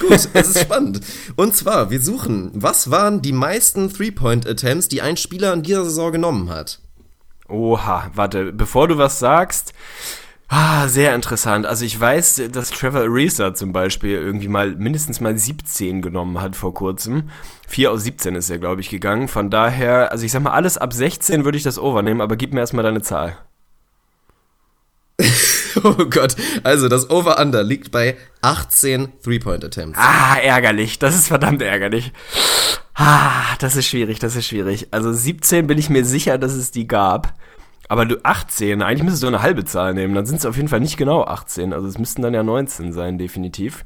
Gut, es ist spannend. Und zwar, wir suchen, was waren die meisten Three-Point-Attempts, die ein Spieler in dieser Saison genommen hat? Oha, warte, bevor du was sagst. Ah, sehr interessant. Also ich weiß, dass Trevor Ariza zum Beispiel irgendwie mal mindestens mal 17 genommen hat vor kurzem. 4 aus 17 ist er, glaube ich, gegangen. Von daher, also ich sag mal, alles ab 16 würde ich das overnehmen, aber gib mir erstmal deine Zahl. (laughs) (laughs) Oh Gott, also das Over-Under liegt bei 18 Three-Point-Attempts. Ah, ärgerlich. Das ist verdammt ärgerlich. Ah, das ist schwierig, das ist schwierig. Also 17 bin ich mir sicher, dass es die gab. Aber du 18, eigentlich müsstest du eine halbe Zahl nehmen. Dann sind es auf jeden Fall nicht genau 18. Also es müssten dann ja 19 sein, definitiv.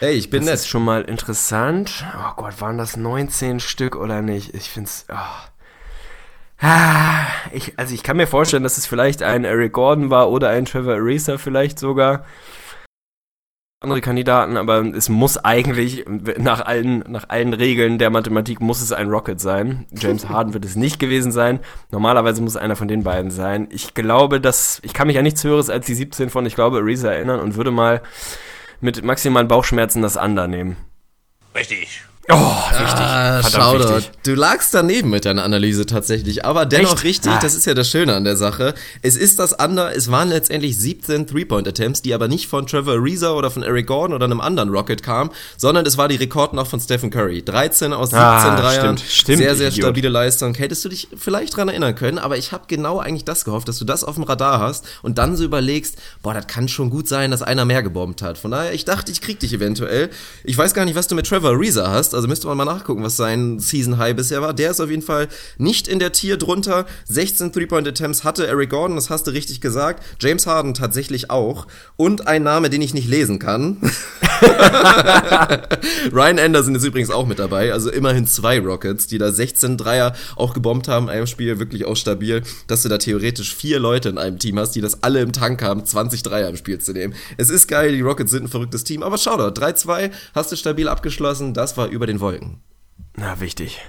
Ey, ich bin Das nett. ist schon mal interessant. Oh Gott, waren das 19 Stück oder nicht? Ich find's. Oh. Ah, ich, also ich kann mir vorstellen, dass es vielleicht ein Eric Gordon war oder ein Trevor Ariza vielleicht sogar. Andere Kandidaten, aber es muss eigentlich, nach allen, nach allen Regeln der Mathematik muss es ein Rocket sein. James (laughs) Harden wird es nicht gewesen sein. Normalerweise muss es einer von den beiden sein. Ich glaube, dass, ich kann mich an nichts Höheres als die 17 von, ich glaube, Ariza erinnern und würde mal mit maximalen Bauchschmerzen das Under nehmen. Richtig. Oh, richtig. Ah, doch. wichtig. Du lagst daneben mit deiner Analyse tatsächlich, aber dennoch Echt? richtig, Ah. das ist ja das Schöne an der Sache. Es ist das Under, es waren letztendlich 17 Three-Point-Attempts, die aber nicht von Trevor Ariza oder von Eric Gordon oder einem anderen Rocket kamen, sondern es war die Rekord noch von Stephen Curry. 13 aus 17 Ah, Dreiern. stimmt, stimmt, sehr, sehr Idiot. stabile Leistung. Hättest du dich vielleicht dran erinnern können, aber ich habe genau eigentlich das gehofft, dass du das auf dem Radar hast und dann so überlegst, boah, das kann schon gut sein, dass einer mehr gebombt hat. Von daher, ich dachte, ich krieg dich eventuell. Ich weiß gar nicht, was du mit Trevor Ariza hast, also müsste man mal nachgucken, was sein Season High bisher war. Der ist auf jeden Fall nicht in der Tier drunter. 16 Three-Point-Attempts hatte Eric Gordon, das hast du richtig gesagt. James Harden tatsächlich auch. Und ein Name, den ich nicht lesen kann. (laughs) Ryan Anderson ist übrigens auch mit dabei, also immerhin zwei Rockets, die da 16 Dreier auch gebombt haben, in einem Spiel wirklich auch stabil, dass du da theoretisch vier Leute in einem Team hast, die das alle im Tank haben, 20 Dreier im Spiel zu nehmen. Es ist geil, die Rockets sind ein verrücktes Team, aber schau doch, 3-2 hast du stabil abgeschlossen, das war über den Wolken. Na, wichtig.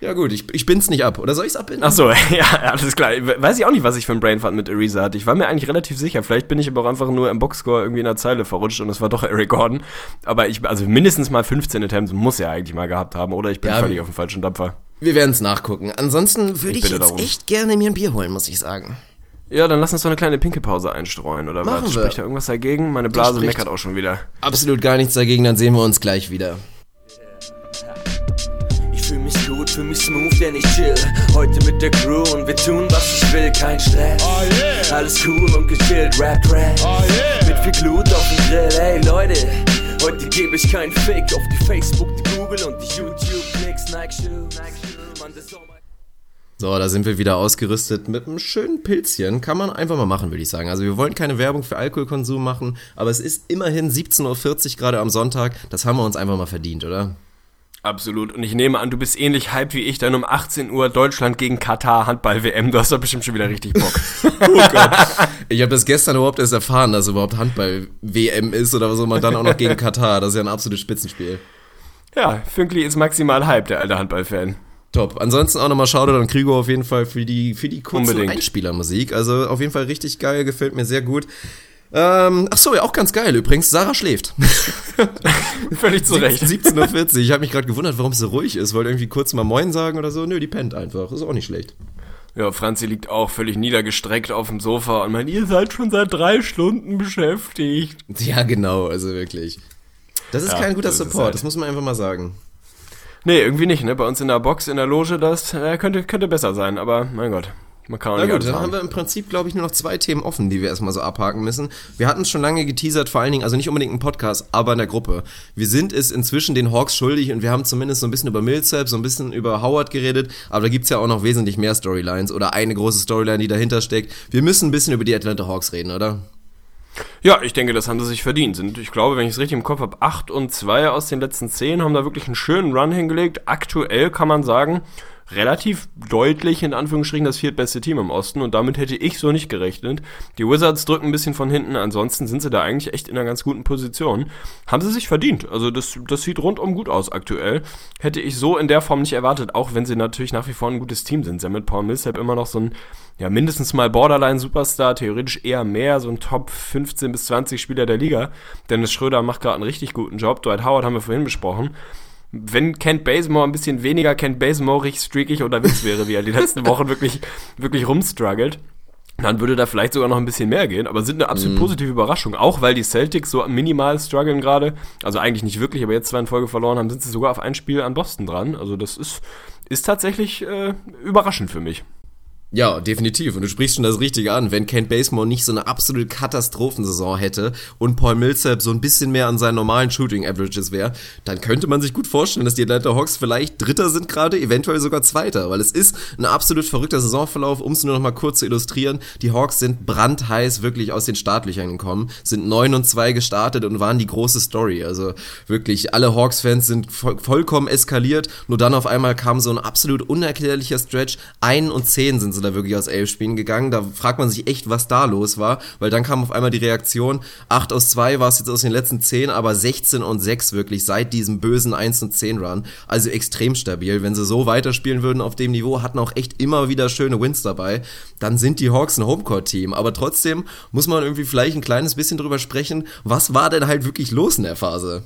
Ja gut, ich, ich bin's nicht ab. Oder soll ich's abbinden? Ach so, (laughs) ja, alles klar. Weiß ich auch nicht, was ich für ein Brainfart mit Ariza hatte. Ich war mir eigentlich relativ sicher. Vielleicht bin ich aber auch einfach nur im Boxscore irgendwie in der Zeile verrutscht und es war doch Eric Gordon. Aber ich, also mindestens mal 15 Attempts muss er eigentlich mal gehabt haben. Oder ich bin Ja, völlig auf dem falschen Dampfer. Wir werden's nachgucken. Ansonsten würde ich, bitte jetzt darum. echt gerne mir ein Bier holen, muss ich sagen. Ja, dann lass uns doch eine kleine Pinkelpause einstreuen, oder Machen was? wir. Spricht da irgendwas dagegen? Meine Blase meckert auch schon wieder. Absolut gar nichts dagegen, dann sehen wir uns gleich wieder. Fühl mich smooth, denn ich chill Heute mit der Crew und wir tun, was ich will, kein Stress Alles cool und gechillt, Rap, Rap Mit viel Glut auf dem Grill, ey Leute Heute gebe ich keinen Fick auf die Facebook, die Google und die YouTube-Klicks Nike Shoe, Nike Shoe, Mann, das ist So, da sind wir wieder ausgerüstet mit einem schönen Pilzchen. Kann man einfach mal machen, würde ich sagen. Also wir wollen keine Werbung für Alkoholkonsum machen, aber es ist immerhin 17.40 Uhr gerade am Sonntag. Das haben wir uns einfach mal verdient, oder? Absolut. Und ich nehme an, du bist ähnlich hyped wie ich, dann um 18 Uhr Deutschland gegen Katar Handball-WM. Du hast doch bestimmt schon wieder richtig Bock. (laughs) Ich habe das gestern überhaupt erst erfahren, dass überhaupt Handball-WM ist oder was auch immer, dann auch noch gegen Katar. Das ist ja ein absolutes Spitzenspiel. ja, Fünkli ist maximal hyped, der alte Handballfan. Top. Ansonsten auch nochmal Shoutout an Krüger auf jeden Fall für die, für die Unbedingt. Einspielermusik. Also auf jeden Fall richtig geil, gefällt mir sehr gut. Ähm, ach so, ja, auch ganz geil übrigens. Sarah schläft. (laughs) Völlig zu Recht. 17.40 Uhr. Ich habe mich gerade gewundert, warum es so ruhig ist. Wollte irgendwie kurz mal Moin sagen oder so. Nö, die pennt einfach. Ist auch nicht schlecht. Ja, Franzi liegt auch völlig niedergestreckt auf dem Sofa und meint, ihr seid schon seit drei Stunden beschäftigt. Ja, genau, also wirklich. Das ist Ja, kein guter so Support, halt. das muss man einfach mal sagen. Nee, irgendwie nicht, ne? Bei uns in der Box, in der Loge, das äh, könnte, könnte besser sein, aber mein Gott. Man kann auch Na nicht gut, dann haben. haben wir im Prinzip, glaube ich, nur noch zwei Themen offen, die wir erstmal so abhaken müssen. Wir hatten es schon lange geteasert, vor allen Dingen, also nicht unbedingt im Podcast, aber in der Gruppe. Wir sind es inzwischen den Hawks schuldig und wir haben zumindest so ein bisschen über Millsap, so ein bisschen über Howard geredet, aber da gibt's ja auch noch wesentlich mehr Storylines oder eine große Storyline, die dahinter steckt. Wir müssen ein bisschen über die Atlanta Hawks reden, oder? Ja, ich denke, das haben sie sich verdient. Sind, ich glaube, wenn ich es richtig im Kopf habe, 8 und 2 aus den letzten 10 haben da wirklich einen schönen Run hingelegt. Aktuell kann man sagen, relativ deutlich in Anführungsstrichen das viertbeste Team im Osten und damit hätte ich so nicht gerechnet. Die Wizards drücken ein bisschen von hinten, ansonsten sind sie da eigentlich echt in einer ganz guten Position. Haben sie sich verdient. Also das, das sieht rundum gut aus aktuell. Hätte ich so in der Form nicht erwartet, auch wenn sie natürlich nach wie vor ein gutes Team sind. Sie haben mit Paul Millsap immer noch so ein, ja, mindestens mal Borderline-Superstar, theoretisch eher mehr, so ein Top 15 bis 20 Spieler der Liga. Dennis Schröder macht gerade einen richtig guten Job. Dwight Howard haben wir vorhin besprochen wenn Kent Bazemore ein bisschen weniger Kent richtig streakig unterwegs wäre, wie er die letzten (laughs) Wochen wirklich, wirklich rumstruggelt, dann würde da vielleicht sogar noch ein bisschen mehr gehen, aber sind eine absolut positive Überraschung. Auch weil die Celtics so minimal strugglen gerade, also eigentlich nicht wirklich, aber jetzt zwei in Folge verloren haben, sind sie sogar auf ein Spiel an Boston dran. Also das ist, ist tatsächlich äh, überraschend für mich. Ja, definitiv. Und du sprichst schon das Richtige an. Wenn Kent Basemore nicht so eine absolute Katastrophensaison hätte und Paul Millsap so ein bisschen mehr an seinen normalen Shooting Averages wäre, dann könnte man sich gut vorstellen, dass die Atlanta Hawks vielleicht Dritter sind gerade, eventuell sogar Zweiter, weil es ist ein absolut verrückter Saisonverlauf. Um es nur noch mal kurz zu illustrieren, die Hawks sind brandheiß wirklich aus den Startlöchern gekommen, sind 9 und 2 gestartet und waren die große Story. Also wirklich, alle Hawks-Fans sind voll, vollkommen eskaliert. Nur dann auf einmal kam so ein absolut unerklärlicher Stretch. 1 und 10 sind sie da wirklich aus elf Spielen gegangen. Da fragt man sich echt, was da los war, weil dann kam auf einmal die Reaktion, 8 aus 2 war es jetzt aus den letzten 10, aber 16 und 6 wirklich seit diesem bösen 1 und 10 Run. Also extrem stabil. Wenn sie so weiterspielen würden auf dem Niveau, hatten auch echt immer wieder schöne Wins dabei, dann sind die Hawks ein Homecourt-Team. Aber trotzdem muss man irgendwie vielleicht ein kleines bisschen drüber sprechen, was war denn halt wirklich los in der Phase?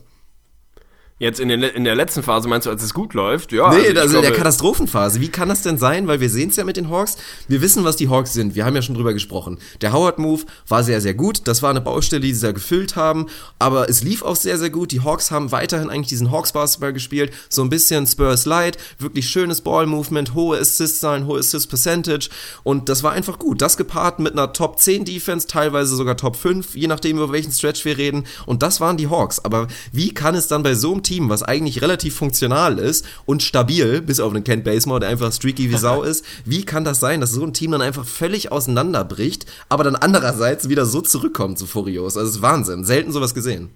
Jetzt in, den, in der letzten Phase meinst du, als es gut läuft? Ja. Nee, also, also in der Katastrophenphase. Wie kann das denn sein? Weil wir sehen es ja mit den Hawks. Wir wissen, was die Hawks sind. Wir haben ja schon drüber gesprochen. Der Howard-Move war sehr, sehr gut. Das war eine Baustelle, die sie da gefüllt haben. Aber es lief auch sehr, sehr gut. Die Hawks haben weiterhin eigentlich diesen Hawks-Basketball gespielt. So ein bisschen Spurs Light. Wirklich schönes Ball-Movement, hohe Assist-Zahlen, hohe Assist-Percentage. Und das war einfach gut. Das gepaart mit einer Top 10 Defense, teilweise sogar Top 5, je nachdem, über welchen Stretch wir reden. Und das waren die Hawks. Aber wie kann es dann bei so einem Team, was eigentlich relativ funktional ist und stabil, bis auf den Kent Basemore, der einfach streaky wie Sau (laughs) ist, wie kann das sein, dass so ein Team dann einfach völlig auseinanderbricht, aber dann andererseits wieder so zurückkommt, so furios? Also, das ist Wahnsinn. Selten sowas gesehen.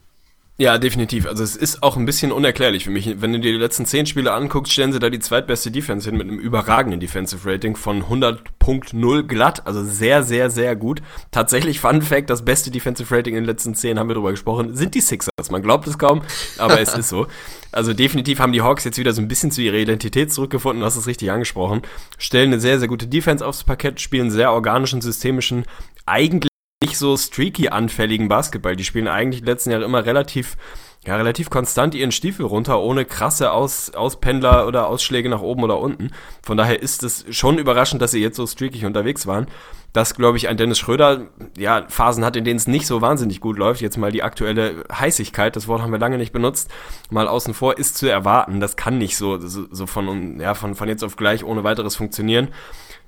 Ja, definitiv. Also es ist auch ein bisschen unerklärlich für mich. Wenn du dir die letzten zehn Spiele anguckst, stellen sie da die zweitbeste Defense hin mit einem überragenden Defensive Rating von 100.0 glatt. Also sehr, sehr, sehr gut. Tatsächlich, Fun Fact, das beste Defensive Rating in den letzten zehn, haben wir drüber gesprochen, sind die Sixers. Man glaubt es kaum, aber es ist so. Also definitiv haben die Hawks jetzt wieder so ein bisschen zu ihrer Identität zurückgefunden, du hast es richtig angesprochen. Stellen eine sehr, sehr gute Defense aufs Parkett, spielen sehr organischen, systemischen, eigentlich nicht so streaky anfälligen Basketball. Die spielen eigentlich die letzten Jahre immer relativ ja, relativ konstant ihren Stiefel runter, ohne krasse Aus, Auspendler oder Ausschläge nach oben oder unten. Von daher ist es schon überraschend, dass sie jetzt so streakig unterwegs waren. Dass, glaube ich, ein Dennis Schröder, ja, Phasen hat, in denen es nicht so wahnsinnig gut läuft. Jetzt mal die aktuelle Heißigkeit, das Wort haben wir lange nicht benutzt, mal außen vor, ist zu erwarten. Das kann nicht so, so, so von, ja, von, von jetzt auf gleich ohne weiteres funktionieren.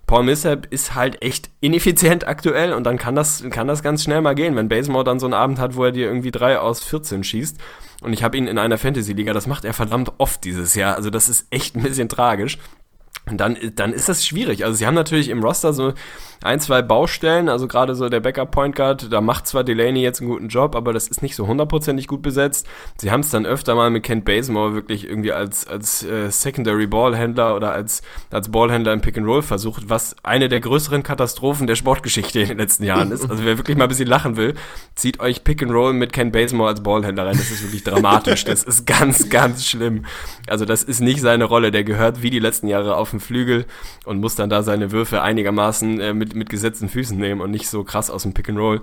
Paul Millsap ist halt echt ineffizient aktuell und dann kann das, kann das ganz schnell mal gehen, wenn Basemore dann so einen Abend hat, wo er dir irgendwie drei aus 14 schießt. Und ich habe ihn in einer Fantasy-Liga, das macht er verdammt oft dieses Jahr. Also das ist echt ein bisschen tragisch. Und dann, dann ist das schwierig. Also sie haben natürlich im Roster so ein, zwei Baustellen, also gerade so der Backup Point Guard, da macht zwar Delaney jetzt einen guten Job, aber das ist nicht so hundertprozentig gut besetzt. Sie haben es dann öfter mal mit Kent Bazemore wirklich irgendwie als, als äh, Secondary Ballhändler oder als, als Ballhändler im Pick and Roll versucht, was eine der größeren Katastrophen der Sportgeschichte in den letzten Jahren ist. Also wer wirklich mal ein bisschen lachen will, zieht euch Pick and Roll mit Kent Bazemore als Ballhändler rein. Das ist wirklich dramatisch. Das ist ganz, ganz schlimm. Also das ist nicht seine Rolle. Der gehört wie die letzten Jahre auf dem Flügel und muss dann da seine Würfe einigermaßen äh, mit mit, gesetzten Füßen nehmen und nicht so krass aus dem Pick and Roll.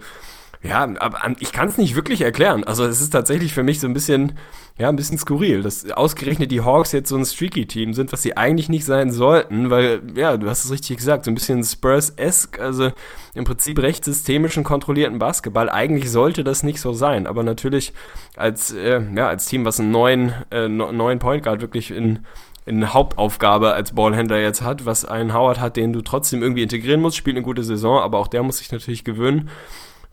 Ja, aber ich kann es nicht wirklich erklären. Also es ist tatsächlich für mich so ein bisschen, ja, ein bisschen skurril, dass ausgerechnet die Hawks jetzt so ein Streaky-Team sind, was sie eigentlich nicht sein sollten, weil, ja, du hast es richtig gesagt, so ein bisschen Spurs-esque, also im Prinzip recht systemischen, kontrollierten Basketball. Eigentlich sollte das nicht so sein, aber natürlich als, äh, ja, als Team, was einen neuen, äh, neuen Point Guard wirklich in eine Hauptaufgabe als Ballhändler jetzt hat, was ein Howard hat, den du trotzdem irgendwie integrieren musst, spielt eine gute Saison, aber auch der muss sich natürlich gewöhnen.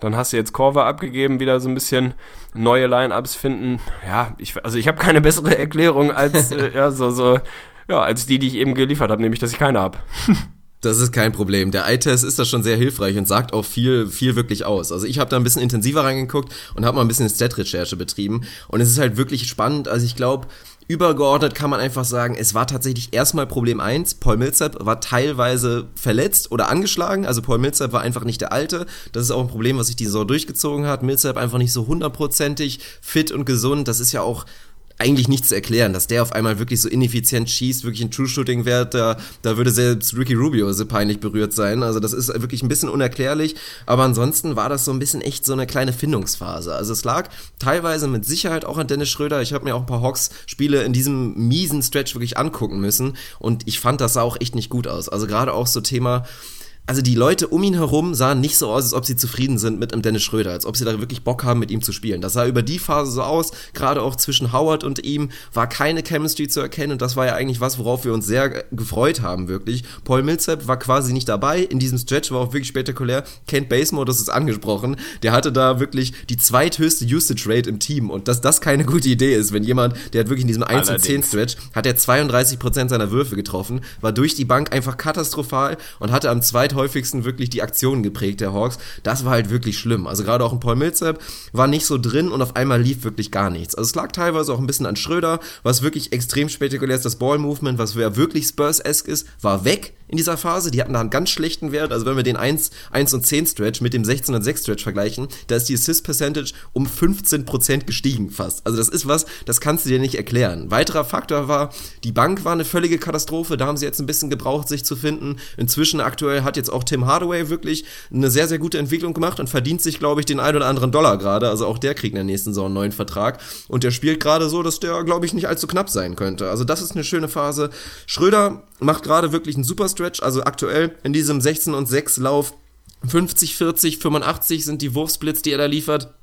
Dann hast du jetzt Korver abgegeben, wieder so ein bisschen neue Line-Ups finden. Ja, ich, also ich habe keine bessere Erklärung als, (laughs) äh, ja, so, so, ja, als die, die ich eben geliefert habe, nämlich, dass ich keine habe. (laughs) Das ist kein Problem. Der Eye-Test ist da schon sehr hilfreich und sagt auch viel, viel wirklich aus. Also ich habe da ein bisschen intensiver reingeguckt und habe mal ein bisschen Stat-Recherche betrieben. Und es ist halt wirklich spannend. Also ich glaube, Übergeordnet kann man einfach sagen, es war tatsächlich erstmal Problem eins. Paul Millsap war teilweise verletzt oder angeschlagen. Also Paul Millsap war einfach nicht der Alte. Das ist auch ein Problem, was sich die Saison durchgezogen hat. Millsap einfach nicht so hundertprozentig fit und gesund. Das ist ja auch eigentlich nichts zu erklären, dass der auf einmal wirklich so ineffizient schießt, wirklich ein True-Shooting-Wert, da, da würde selbst Ricky Rubio so peinlich berührt sein. Also das ist wirklich ein bisschen unerklärlich, aber ansonsten war das so ein bisschen echt so eine kleine Findungsphase. Also es lag teilweise mit Sicherheit auch an Dennis Schröder. Ich habe mir auch ein paar Hawks-Spiele in diesem miesen Stretch wirklich angucken müssen und ich fand, das sah auch echt nicht gut aus. Also gerade auch so Thema also die Leute um ihn herum sahen nicht so aus, als ob sie zufrieden sind mit einem Dennis Schröder, als ob sie da wirklich Bock haben, mit ihm zu spielen. Das sah über die Phase so aus, gerade auch zwischen Howard und ihm war keine Chemistry zu erkennen und das war ja eigentlich was, worauf wir uns sehr gefreut haben, wirklich. Paul Millsap war quasi nicht dabei, in diesem Stretch war auch wirklich spektakulär. Kent Basemore, das ist angesprochen, der hatte da wirklich die zweithöchste Usage Rate im Team und dass das keine gute Idee ist, wenn jemand, der hat wirklich in diesem 1 und 10 Stretch, hat er 32% seiner Würfe getroffen, war durch die Bank einfach katastrophal und hatte am zweithöchsten häufigsten wirklich die Aktionen geprägt der Hawks. Das war halt wirklich schlimm. Also gerade auch ein Paul Millsap war nicht so drin und auf einmal lief wirklich gar nichts. Also es lag teilweise auch ein bisschen an Schröder, was wirklich extrem spektakulär ist. Das Ball-Movement, was wirklich Spurs-esque ist, war weg in dieser Phase. Die hatten da einen ganz schlechten Wert. Also wenn wir den 1, 1 und 10 Stretch mit dem 16 und 6 Stretch vergleichen, da ist die Assist Percentage um 15% gestiegen fast. Also das ist was, das kannst du dir nicht erklären. Weiterer Faktor war, die Bank war eine völlige Katastrophe. Da haben sie jetzt ein bisschen gebraucht, sich zu finden. Inzwischen aktuell hat jetzt auch Tim Hardaway wirklich eine sehr, sehr gute Entwicklung gemacht und verdient sich, glaube ich, den ein oder anderen Dollar gerade. Also auch der kriegt in der nächsten Saison einen neuen Vertrag. Und der spielt gerade so, dass der, glaube ich, nicht allzu knapp sein könnte. Also das ist eine schöne Phase. Schröder macht gerade wirklich einen super Stretch. Also aktuell in diesem 16 und 6 Lauf 50, 40, 85 sind die Wurfsplits, die er da liefert.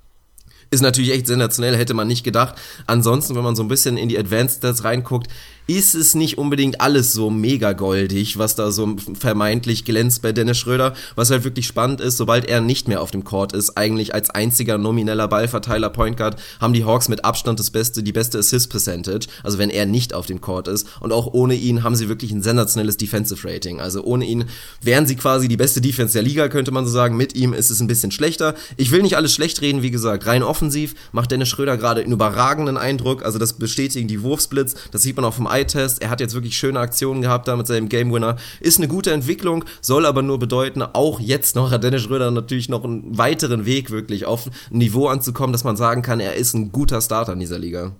Ist natürlich echt sensationell, hätte man nicht gedacht. Ansonsten, wenn man so ein bisschen in die Advanced Stats reinguckt, ist es nicht unbedingt alles so mega goldig, was da so vermeintlich glänzt bei Dennis Schröder. Was halt wirklich spannend ist, sobald er nicht mehr auf dem Court ist, eigentlich als einziger nomineller Ballverteiler Point Guard, haben die Hawks mit Abstand das beste, die beste Assist Percentage. Also wenn er nicht auf dem Court ist. Und auch ohne ihn haben sie wirklich ein sensationelles Defensive Rating. Also ohne ihn wären sie quasi die beste Defense der Liga, könnte man so sagen. Mit ihm ist es ein bisschen schlechter. Ich will nicht alles schlecht reden, wie gesagt. Rein offensiv macht Dennis Schröder gerade einen überragenden Eindruck. Also das bestätigen die Wurfsplits. Das sieht man auch vom Eye-Test. Er hat jetzt wirklich schöne Aktionen gehabt da mit seinem Game Winner. Ist eine gute Entwicklung, soll aber nur bedeuten, auch jetzt noch hat Dennis Schröder natürlich noch einen weiteren Weg wirklich auf ein Niveau anzukommen, dass man sagen kann, er ist ein guter Starter in dieser Liga.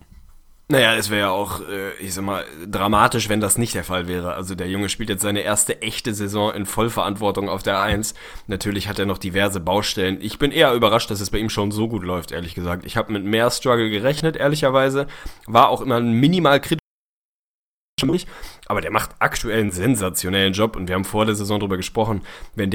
Naja, es wäre ja auch, äh, ich sag mal, dramatisch, wenn das nicht der Fall wäre. Also der Junge spielt jetzt seine erste echte Saison in Vollverantwortung auf der Eins. Natürlich hat er noch diverse Baustellen. Ich bin eher überrascht, dass es bei ihm schon so gut läuft, ehrlich gesagt. Ich habe mit mehr Struggle gerechnet, ehrlicherweise. War auch immer minimal kritisch aber der macht aktuell einen sensationellen Job und wir haben vor der Saison darüber gesprochen, wenn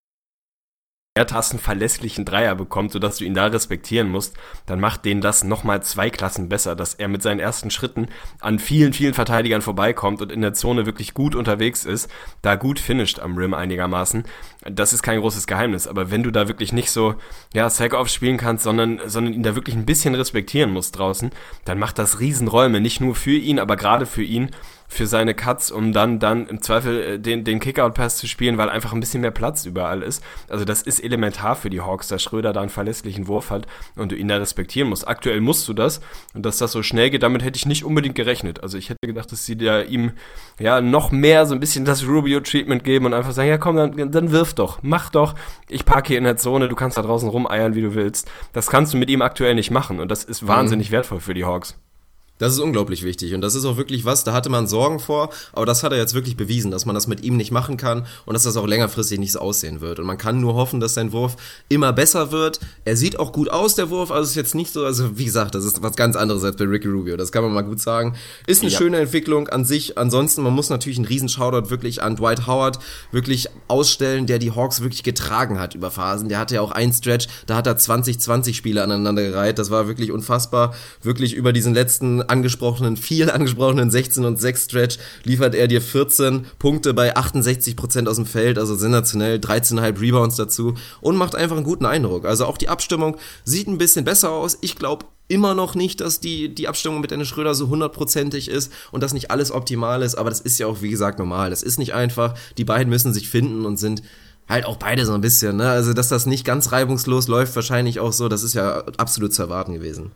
Tassen verlässlichen Dreier bekommt, sodass du ihn da respektieren musst, dann macht den das nochmal zwei Klassen besser, dass er mit seinen ersten Schritten an vielen, vielen Verteidigern vorbeikommt und in der Zone wirklich gut unterwegs ist, da gut finisht am Rim einigermaßen. Das ist kein großes Geheimnis, aber wenn du da wirklich nicht so, ja, Sack-Off spielen kannst, sondern, sondern ihn da wirklich ein bisschen respektieren musst draußen, dann macht das Riesenräume, nicht nur für ihn, aber gerade für ihn für seine Cuts, um dann, dann im Zweifel äh, den, den Kickout-Pass zu spielen, weil einfach ein bisschen mehr Platz überall ist. Also das ist elementar für die Hawks, dass Schröder da einen verlässlichen Wurf hat und du ihn da respektieren musst. Aktuell musst du das und dass das so schnell geht, damit hätte ich nicht unbedingt gerechnet. Also ich hätte gedacht, dass sie da ihm ja noch mehr so ein bisschen das Rubio-Treatment geben und einfach sagen, ja komm, dann, dann wirf doch, mach doch, ich parke hier in der Zone, du kannst da draußen rumeiern, wie du willst. Das kannst du mit ihm aktuell nicht machen und das ist wahnsinnig mhm. wertvoll für die Hawks. Das ist unglaublich wichtig und das ist auch wirklich was, da hatte man Sorgen vor, aber das hat er jetzt wirklich bewiesen, dass man das mit ihm nicht machen kann und dass das auch längerfristig nicht so aussehen wird. Und man kann nur hoffen, dass sein Wurf immer besser wird. Er sieht auch gut aus, der Wurf, also ist jetzt nicht so, also wie gesagt, das ist was ganz anderes als bei Ricky Rubio, das kann man mal gut sagen. Ist eine ja. schöne Entwicklung an sich. Ansonsten, man muss natürlich einen riesen Shoutout wirklich an Dwight Howard wirklich ausstellen, der die Hawks wirklich getragen hat über Phasen. Der hatte ja auch einen Stretch, da hat er 20, 20 Spiele aneinander gereiht. Das war wirklich unfassbar. Wirklich über diesen letzten angesprochenen, viel angesprochenen 16 und 6 Stretch liefert er dir 14 Punkte bei 68 Prozent aus dem Feld, also sensationell, 13,5 Rebounds dazu und macht einfach einen guten Eindruck. Also auch die Abstimmung sieht ein bisschen besser aus. Ich glaube immer noch nicht, dass die, die Abstimmung mit Dennis Schröder so hundertprozentig ist und dass nicht alles optimal ist, aber das ist ja auch, wie gesagt, normal. Das ist nicht einfach. Die beiden müssen sich finden und sind halt auch beide so ein bisschen, ne? Also, dass das nicht ganz reibungslos läuft, wahrscheinlich auch so, das ist ja absolut zu erwarten gewesen.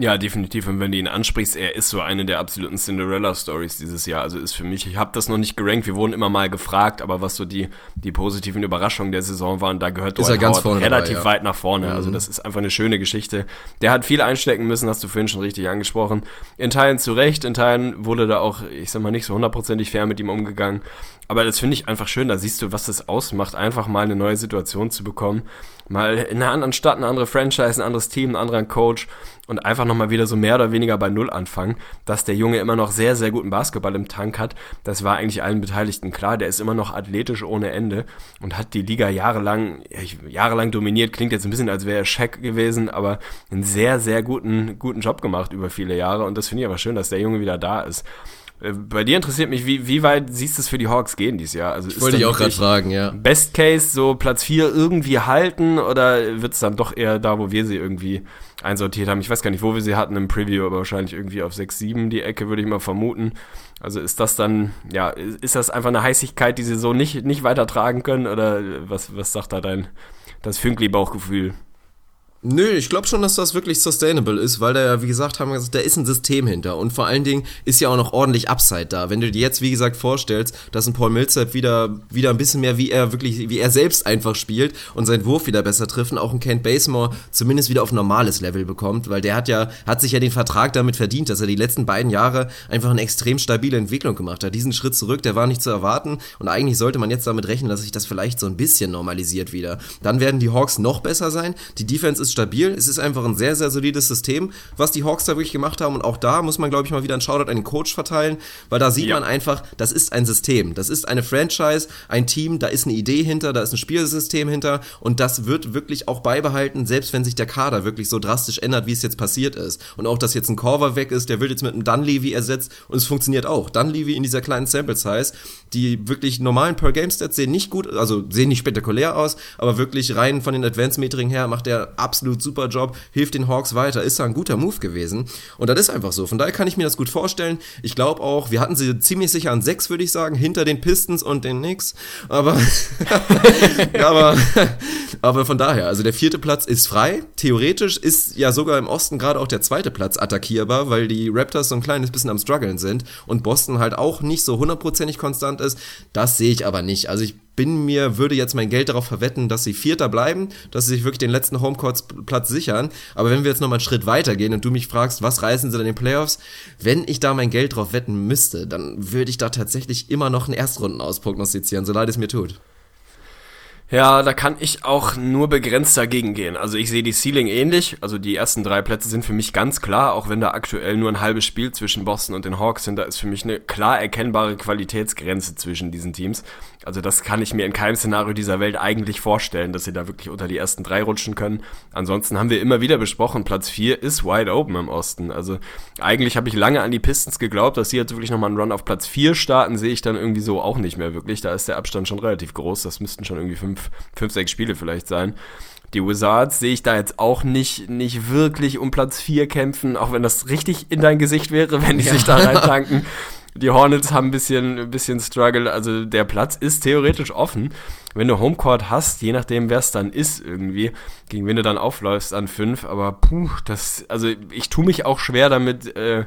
Ja, definitiv. Und wenn du ihn ansprichst, er ist so eine der absoluten Cinderella-Stories dieses Jahr. Also ist für mich, ich habe das noch nicht gerankt, wir wurden immer mal gefragt, aber was so die, die positiven Überraschungen der Saison waren, da gehört Dwight Howard relativ dabei, ja. weit nach vorne. Mhm. Also das ist einfach eine schöne Geschichte. Der hat viel einstecken müssen, hast du vorhin schon richtig angesprochen. In Teilen zu Recht, in Teilen wurde da auch, ich sag mal, nicht so hundertprozentig fair mit ihm umgegangen. Aber das finde ich einfach schön, da siehst du, was das ausmacht, einfach mal eine neue Situation zu bekommen. Mal in einer anderen Stadt, eine andere Franchise, ein anderes Team, ein anderer Coach und einfach nochmal wieder so mehr oder weniger bei Null anfangen. Dass der Junge immer noch sehr, sehr guten Basketball im Tank hat, das war eigentlich allen Beteiligten klar. Der ist immer noch athletisch ohne Ende und hat die Liga jahrelang, jahrelang dominiert. Klingt jetzt ein bisschen, als wäre er Shaq gewesen, aber einen sehr, sehr guten, guten Job gemacht über viele Jahre und das finde ich aber schön, dass der Junge wieder da ist. Äh, bei dir interessiert mich, wie, wie weit siehst du es für die Hawks gehen dieses Jahr? Also wollte ich auch gerade fragen, ja. Best Case so Platz 4 irgendwie halten oder wird es dann doch eher da, wo wir sie irgendwie einsortiert haben? Ich weiß gar nicht, wo wir sie hatten im Preview, aber wahrscheinlich irgendwie auf 6, 7 die Ecke, würde ich mal vermuten. Also ist das dann, ja, ist das einfach eine Heißigkeit, die sie so nicht, nicht weiter tragen können oder was, was sagt da dein, das Fünkli-Bauchgefühl? Nö, ich glaube schon, dass das wirklich sustainable ist, weil da ja, wie gesagt, haben wir gesagt, da ist ein System hinter und vor allen Dingen ist ja auch noch ordentlich Upside da. Wenn du dir jetzt, wie gesagt, vorstellst, dass ein Paul Millsap wieder, wieder ein bisschen mehr wie er wirklich, wie er selbst einfach spielt und seinen Wurf wieder besser trifft auch ein Kent Basemore zumindest wieder auf normales Level bekommt, weil der hat ja, hat sich ja den Vertrag damit verdient, dass er die letzten beiden Jahre einfach eine extrem stabile Entwicklung gemacht hat. Diesen Schritt zurück, der war nicht zu erwarten und eigentlich sollte man jetzt damit rechnen, dass sich das vielleicht so ein bisschen normalisiert wieder. Dann werden die Hawks noch besser sein. Die Defense ist ist stabil. Es ist einfach ein sehr, sehr solides System, was die Hawks da wirklich gemacht haben. Und auch da muss man, glaube ich, mal wieder einen Shoutout an den Coach verteilen, weil da sieht ja. man einfach, das ist ein System. Das ist eine Franchise, ein Team, da ist eine Idee hinter, da ist ein Spielsystem hinter und das wird wirklich auch beibehalten, selbst wenn sich der Kader wirklich so drastisch ändert, wie es jetzt passiert ist. Und auch, dass jetzt ein Corver weg ist, der wird jetzt mit einem Dunleavy ersetzt und es funktioniert auch. Dunleavy in dieser kleinen Sample Size, die wirklich normalen Per-Game-Stats sehen nicht gut, also sehen nicht spektakulär aus, aber wirklich rein von den Advanced-Metriken her macht er absolut super Job, hilft den Hawks weiter, ist da ein guter Move gewesen. Und das ist einfach so. Von daher kann ich mir das gut vorstellen. Ich glaube auch, wir hatten sie ziemlich sicher an sechs, würde ich sagen, hinter den Pistons und den Knicks. Aber, (laughs) aber, aber von daher, also der vierte Platz ist frei. Theoretisch ist ja sogar im Osten gerade auch der zweite Platz attackierbar, weil die Raptors so ein kleines bisschen am struggeln sind und Boston halt auch nicht so hundertprozentig konstant ist. Das sehe ich aber nicht. Also ich bin mir, würde jetzt mein Geld darauf verwetten, dass sie Vierter bleiben, dass sie sich wirklich den letzten Homecourt-Platz sichern. Aber wenn wir jetzt nochmal einen Schritt weiter gehen und du mich fragst, was reißen sie denn in den Playoffs? Wenn ich da mein Geld drauf wetten müsste, dann würde ich da tatsächlich immer noch einen Erstrunden ausprognostizieren, so leid es mir tut. Ja, da kann ich auch nur begrenzt dagegen gehen. Also ich sehe die Ceiling ähnlich. Also die ersten drei Plätze sind für mich ganz klar, auch wenn da aktuell nur ein halbes Spiel zwischen Boston und den Hawks sind. Da ist für mich eine klar erkennbare Qualitätsgrenze zwischen diesen Teams. Also das kann ich mir in keinem Szenario dieser Welt eigentlich vorstellen, dass sie da wirklich unter die ersten drei rutschen können. Ansonsten haben wir immer wieder besprochen, Platz vier ist wide open im Osten. Also eigentlich habe ich lange an die Pistons geglaubt, dass sie jetzt wirklich nochmal einen Run auf Platz vier starten, sehe ich dann irgendwie so auch nicht mehr wirklich. Da ist der Abstand schon relativ groß. Das müssten schon irgendwie fünf, fünf sechs Spiele vielleicht sein. Die Wizards sehe ich da jetzt auch nicht, nicht wirklich um Platz vier kämpfen, auch wenn das richtig in dein Gesicht wäre, wenn die ja. sich da reintanken. (laughs) Die Hornets haben ein bisschen, ein bisschen Struggle. Also der Platz ist theoretisch offen. Wenn du Homecourt hast, je nachdem, wer es dann ist irgendwie, gegen wen du dann aufläufst an fünf. Aber puh, das, also ich tue mich auch schwer damit, äh,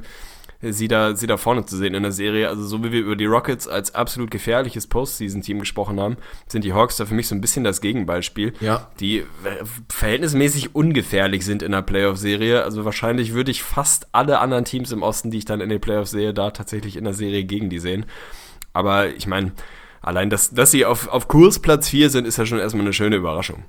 sie da, sie da vorne zu sehen in der Serie. Also so wie wir über die Rockets als absolut gefährliches Postseason-Team gesprochen haben, sind die Hawks da für mich so ein bisschen das Gegenbeispiel, ja. die verhältnismäßig ungefährlich sind in der Playoff-Serie. Also wahrscheinlich würde ich fast alle anderen Teams im Osten, die ich dann in den Playoffs sehe, da tatsächlich in der Serie gegen die sehen. Aber ich meine, allein, dass, dass sie auf, auf Kurs Platz 4 sind, ist ja schon erstmal eine schöne Überraschung.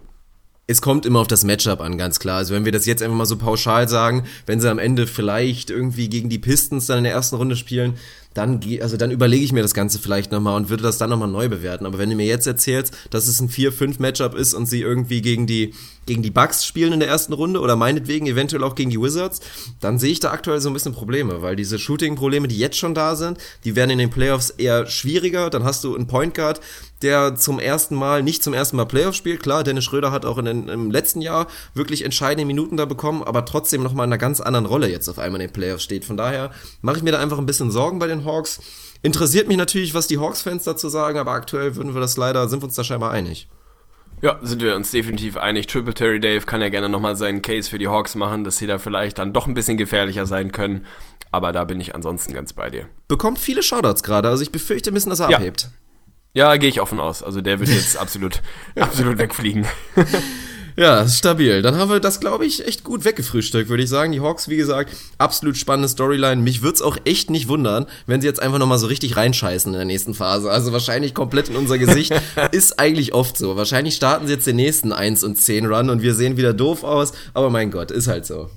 Es kommt immer auf das Matchup an, ganz klar. Also wenn wir das jetzt einfach mal so pauschal sagen, wenn sie am Ende vielleicht irgendwie gegen die Pistons dann in der ersten Runde spielen, dann, also dann überlege ich mir das Ganze vielleicht nochmal und würde das dann nochmal neu bewerten. Aber wenn du mir jetzt erzählst, dass es ein 4-5-Matchup ist und sie irgendwie gegen die, gegen die Bucks spielen in der ersten Runde oder meinetwegen eventuell auch gegen die Wizards, dann sehe ich da aktuell so ein bisschen Probleme, weil diese Shooting-Probleme, die jetzt schon da sind, die werden in den Playoffs eher schwieriger. Dann hast du einen Point Guard, der zum ersten Mal, nicht zum ersten Mal Playoffs spielt. Klar, Dennis Schröder hat auch in den, im letzten Jahr wirklich entscheidende Minuten da bekommen, aber trotzdem nochmal in einer ganz anderen Rolle jetzt auf einmal in den Playoffs steht. Von daher mache ich mir da einfach ein bisschen Sorgen bei den Hawks. Interessiert mich natürlich, was die Hawks-Fans dazu sagen, aber aktuell würden wir das leider, sind wir uns da scheinbar einig. Ja, sind wir uns definitiv einig. Triple Terry Dave kann ja gerne nochmal seinen Case für die Hawks machen, dass sie da vielleicht dann doch ein bisschen gefährlicher sein können. Aber da bin ich ansonsten ganz bei dir. Bekommt viele Shoutouts gerade, also ich befürchte ein bisschen, dass er ja. abhebt. Ja, gehe ich offen aus. Also der wird jetzt (laughs) absolut, absolut wegfliegen. (laughs) Ja, stabil. Dann haben wir das, glaube ich, echt gut weggefrühstückt, würde ich sagen. Die Hawks, wie gesagt, absolut spannende Storyline. Mich würde es auch echt nicht wundern, wenn sie jetzt einfach nochmal so richtig reinscheißen in der nächsten Phase. Also wahrscheinlich komplett in unser Gesicht. (laughs) Ist eigentlich oft so. Wahrscheinlich starten sie jetzt den nächsten 1 und 10 Run und wir sehen wieder doof aus. Aber mein Gott, ist halt so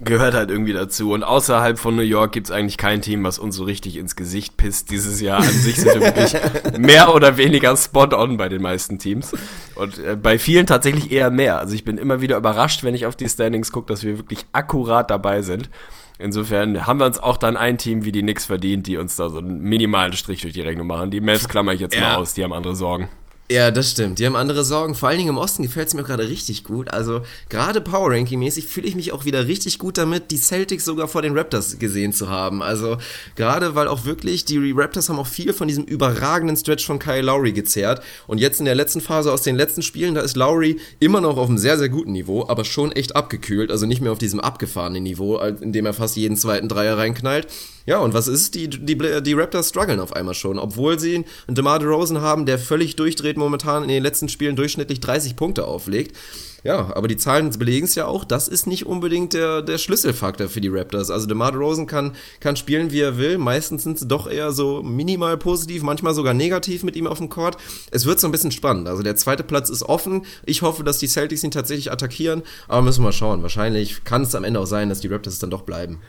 gehört halt irgendwie dazu. Und außerhalb von New York gibt's eigentlich kein Team, was uns so richtig ins Gesicht pisst dieses Jahr. An sich sind wir wirklich (laughs) mehr oder weniger spot on bei den meisten Teams. Und äh, bei vielen tatsächlich eher mehr. Also ich bin immer wieder überrascht, wenn ich auf die Standings gucke, dass wir wirklich akkurat dabei sind. Insofern haben wir uns auch dann ein Team wie die Knicks verdient, die uns da so einen minimalen Strich durch die Rechnung machen. Die Mavs klammer ich jetzt ja. mal aus, die haben andere Sorgen. Ja, das stimmt. Die haben andere Sorgen. Vor allen Dingen im Osten gefällt es mir gerade richtig gut. Also gerade Power Ranking mäßig fühle ich mich auch wieder richtig gut damit, die Celtics sogar vor den Raptors gesehen zu haben. Also gerade weil auch wirklich die Raptors haben auch viel von diesem überragenden Stretch von Kyle Lowry gezehrt. Und jetzt in der letzten Phase aus den letzten Spielen, da ist Lowry immer noch auf einem sehr, sehr guten Niveau, aber schon echt abgekühlt. Also nicht mehr auf diesem abgefahrenen Niveau, in dem er fast jeden zweiten Dreier reinknallt. Ja, und was ist? Die, die, die Raptors strugglen auf einmal schon, obwohl sie einen DeMar DeRozan haben, der völlig durchdreht momentan in den letzten Spielen durchschnittlich 30 Punkte auflegt. Ja, aber die Zahlen belegen es ja auch, das ist nicht unbedingt der, der Schlüsselfaktor für die Raptors. Also DeMar DeRozan kann, kann spielen, wie er will. Meistens sind sie doch eher so minimal positiv, manchmal sogar negativ mit ihm auf dem Court. Es wird so ein bisschen spannend. Also der zweite Platz ist offen. Ich hoffe, dass die Celtics ihn tatsächlich attackieren, aber müssen wir mal schauen. Wahrscheinlich kann es am Ende auch sein, dass die Raptors dann doch bleiben.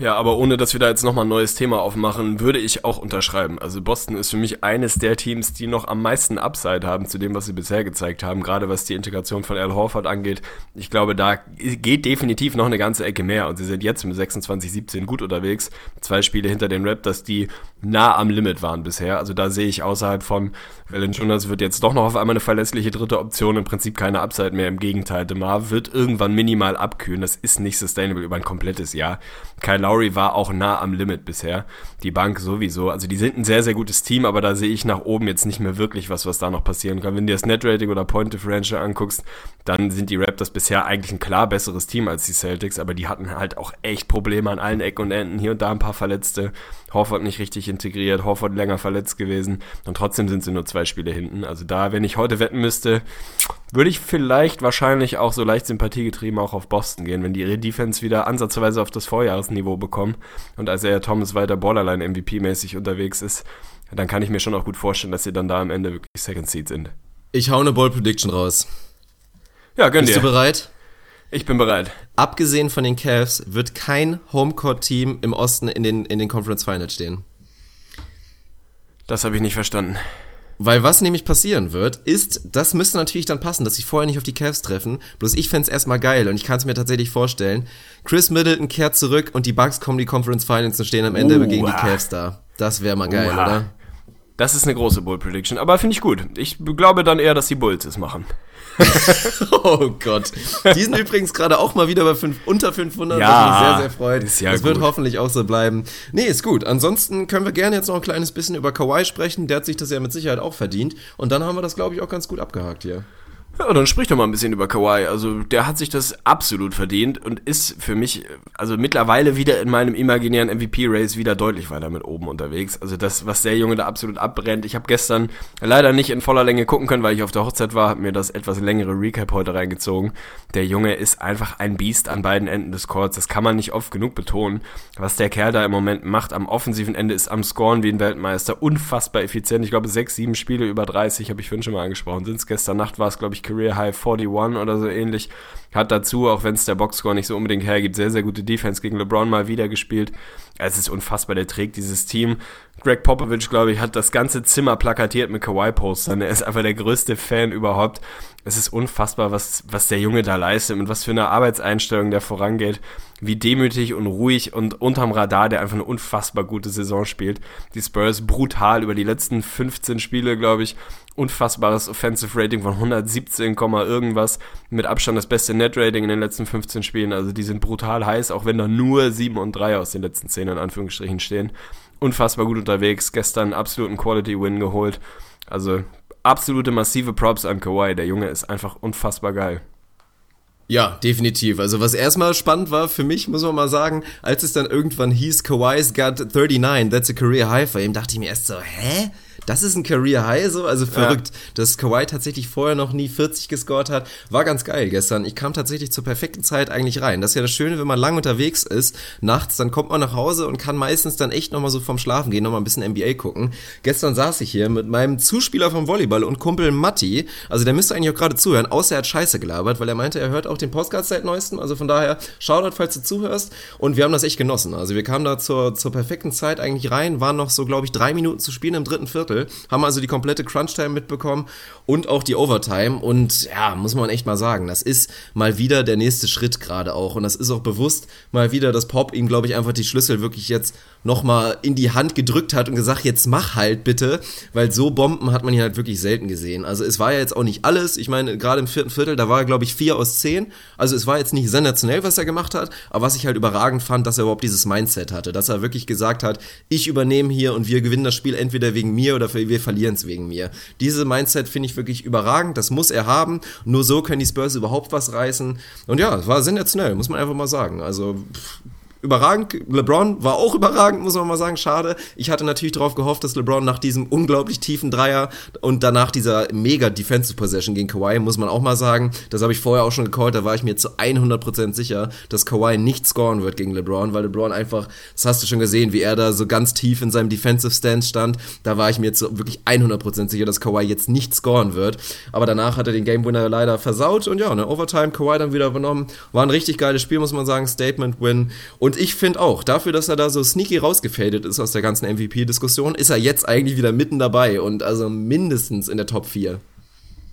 Ja, aber ohne dass wir da jetzt nochmal ein neues Thema aufmachen, würde ich auch unterschreiben. Also Boston ist für mich eines der Teams, die noch am meisten Upside haben zu dem, was sie bisher gezeigt haben, gerade was die Integration von Al Horford angeht. Ich glaube, da geht definitiv noch eine ganze Ecke mehr und sie sind jetzt mit 26-17 gut unterwegs. Zwei Spiele hinter den Raptors, die nah am Limit waren bisher. Also da sehe ich außerhalb von Jonas wird jetzt doch noch auf einmal eine verlässliche dritte Option, im Prinzip keine Upside mehr. Im Gegenteil, DeMar wird irgendwann minimal abkühlen. Das ist nicht sustainable über ein komplettes Jahr. Kyle Lowry war auch nah am Limit bisher. Die Bank sowieso. Also die sind ein sehr, sehr gutes Team, aber da sehe ich nach oben jetzt nicht mehr wirklich was, was da noch passieren kann. Wenn du das Net-Rating oder Point Differential anguckst, dann sind die Raptors bisher eigentlich ein klar besseres Team als die Celtics, aber die hatten halt auch echt Probleme an allen Ecken und Enden. Hier und da ein paar Verletzte. Horford nicht richtig integriert, Horford länger verletzt gewesen und trotzdem sind sie nur zwei Spiele hinten. Also da, wenn ich heute wetten müsste, würde ich vielleicht wahrscheinlich auch so leicht sympathiegetrieben auch auf Boston gehen, wenn die ihre Defense wieder ansatzweise auf das Vorjahresniveau bekommen und als er Thomas weiter Borderline MVP-mäßig unterwegs ist, dann kann ich mir schon auch gut vorstellen, dass sie dann da am Ende wirklich Second Seed sind. Ich hau eine Ball Prediction raus. Ja, gönn Bist dir. du bereit? Ich bin bereit. Abgesehen von den Cavs wird kein Homecourt-Team im Osten in den, in den Conference Finals stehen. Das habe ich nicht verstanden. Weil was nämlich passieren wird, ist, das müsste natürlich dann passen, dass sie vorher nicht auf die Cavs treffen. Bloß ich fände erstmal geil und ich kann es mir tatsächlich vorstellen. Chris Middleton kehrt zurück und die Bucks kommen die Conference Finals und stehen am Ende Uha. gegen die Cavs da. Das wäre mal geil, Uha. oder? Das ist eine große Bull Prediction, aber finde ich gut. Ich glaube dann eher, dass die Bulls es machen. (laughs) Oh Gott. Die sind übrigens gerade auch mal wieder bei fünf, unter 500, Ja, was mich sehr, sehr freut. ist ja das wird gut. hoffentlich auch so bleiben. Nee, ist gut. Ansonsten können wir gerne jetzt noch ein kleines bisschen über Kawhi sprechen. Der hat sich das ja mit Sicherheit auch verdient. Und dann haben wir das, glaube ich, auch ganz gut abgehakt hier. Ja, dann sprich doch mal ein bisschen über Kawhi. Also, der hat sich das absolut verdient und ist für mich, also mittlerweile wieder in meinem imaginären MVP-Race wieder deutlich weiter mit oben unterwegs. Also, das, was der Junge da absolut abbrennt. Ich habe gestern leider nicht in voller Länge gucken können, weil ich auf der Hochzeit war, habe mir das etwas längere Recap heute reingezogen. Der Junge ist einfach ein Biest an beiden Enden des Courts. Das kann man nicht oft genug betonen. Was der Kerl da im Moment macht am offensiven Ende ist am Scoren wie ein Weltmeister. Unfassbar effizient. Ich glaube, sechs, sieben Spiele über 30, habe ich vorhin schon mal angesprochen. Sind's gestern Nacht war es, glaube ich, Career High 41 oder so ähnlich. Hat dazu, auch wenn es der Boxscore nicht so unbedingt hergibt, sehr, sehr gute Defense gegen LeBron mal wieder gespielt. Es ist unfassbar, der trägt dieses Team. Greg Popovich, glaube ich, hat das ganze Zimmer plakatiert mit Kawhi-Postern. Er ist einfach der größte Fan überhaupt. Es ist unfassbar, was, was der Junge da leistet und was für eine Arbeitseinstellung der vorangeht. Wie demütig und ruhig und unterm Radar, der einfach eine unfassbar gute Saison spielt. Die Spurs brutal über die letzten 15 Spiele, glaube ich, unfassbares Offensive Rating von 117, irgendwas. Mit Abstand das beste Net Rating in den letzten 15 Spielen. Also die sind brutal heiß, auch wenn da nur 7 und 3 aus den letzten 10 in Anführungsstrichen stehen. Unfassbar gut unterwegs. Gestern absoluten Quality Win geholt. Also absolute massive Props an Kawhi. Der Junge ist einfach unfassbar geil. Ja, definitiv. Also was erstmal spannend war für mich, muss man mal sagen, als es dann irgendwann hieß, Kawhi's got 39, that's a career high for him, dachte ich mir erst so, hä? Das ist ein Career High so, also verrückt, dass Kawhi tatsächlich vorher noch nie 40 gescored hat. War ganz geil gestern. Ich kam tatsächlich zur perfekten Zeit eigentlich rein. Das ist ja das Schöne, wenn man lang unterwegs ist, nachts, dann kommt man nach Hause und kann meistens dann echt nochmal so vom Schlafen gehen, nochmal ein bisschen NBA gucken. Gestern saß ich hier mit meinem Zuspieler vom Volleyball und Kumpel Matti. Also der müsste eigentlich auch gerade zuhören, außer er hat Scheiße gelabert, weil er meinte, er hört auch den Podcast seit neuestem. Also von daher, Shoutout, falls du zuhörst. Und wir haben das echt genossen. Also wir kamen da zur, zur perfekten Zeit eigentlich rein, waren noch so, glaube ich, drei Minuten zu spielen im dritten Viertel, haben also die komplette Crunch-Time mitbekommen und auch die Overtime. Und ja, muss man echt mal sagen, das ist mal wieder der nächste Schritt gerade auch. Und das ist auch bewusst mal wieder, dass Pop ihm, glaube ich, einfach die Schlüssel wirklich jetzt nochmal in die Hand gedrückt hat und gesagt, jetzt mach halt bitte, weil so Bomben hat man hier halt wirklich selten gesehen. Also es war ja jetzt auch nicht alles. Ich meine, gerade im vierten Viertel, da war er, glaube ich, vier aus zehn. Also es war jetzt nicht sensationell, was er gemacht hat, aber was ich halt überragend fand, dass er überhaupt dieses Mindset hatte, dass er wirklich gesagt hat, ich übernehme hier und wir gewinnen das Spiel entweder wegen mir oder wir verlieren es wegen mir. Diese Mindset finde ich wirklich überragend, das muss er haben. Nur so können die Spurs überhaupt was reißen. Und ja, es war sensationell, muss man einfach mal sagen. Also pff, überragend. LeBron war auch überragend, muss man mal sagen. Schade. Ich hatte natürlich darauf gehofft, dass LeBron nach diesem unglaublich tiefen Dreier und danach dieser mega Defensive Possession gegen Kawhi, muss man auch mal sagen, das habe ich vorher auch schon gecallt, da war ich mir zu 100% sicher, dass Kawhi nicht scoren wird gegen LeBron, weil LeBron einfach, das hast du schon gesehen, wie er da so ganz tief in seinem Defensive Stance stand. Da war ich mir jetzt wirklich 100% sicher, dass Kawhi jetzt nicht scoren wird. Aber danach hat er den Game Winner leider versaut und ja, eine Overtime, Kawhi dann wieder übernommen. War ein richtig geiles Spiel, muss man sagen. Statement Win. Und und ich finde auch, dafür, dass er da so sneaky rausgefadet ist aus der ganzen MVP-Diskussion, ist er jetzt eigentlich wieder mitten dabei und also mindestens in der Top 4.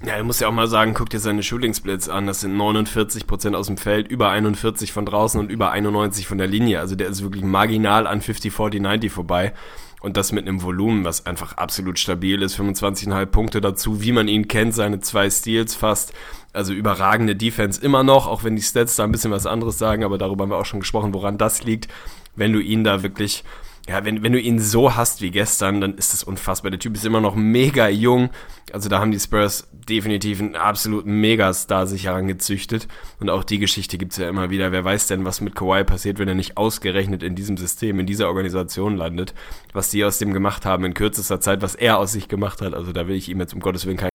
Ja, ich muss ja auch mal sagen, guck dir seine Shooting Splits an. Das sind 49% aus dem Feld, über 41 von draußen und über 91 von der Linie. Also der ist wirklich marginal an 50, 40, 90 vorbei. Und das mit einem Volumen, was einfach absolut stabil ist. 25,5 Punkte dazu, wie man ihn kennt, seine zwei Steals fast. Also überragende Defense immer noch, auch wenn die Stats da ein bisschen was anderes sagen, aber darüber haben wir auch schon gesprochen, woran das liegt. Wenn du ihn da wirklich ja, wenn, wenn du ihn so hast wie gestern, dann ist das unfassbar. Der Typ ist immer noch mega jung. Also da haben die Spurs definitiv einen absoluten Megastar sich herangezüchtet. Und auch die Geschichte gibt's ja immer wieder. Wer weiß denn, was mit Kawhi passiert, wenn er nicht ausgerechnet in diesem System, in dieser Organisation landet. Was die aus dem gemacht haben in kürzester Zeit, was er aus sich gemacht hat. Also da will ich ihm jetzt um Gottes Willen kein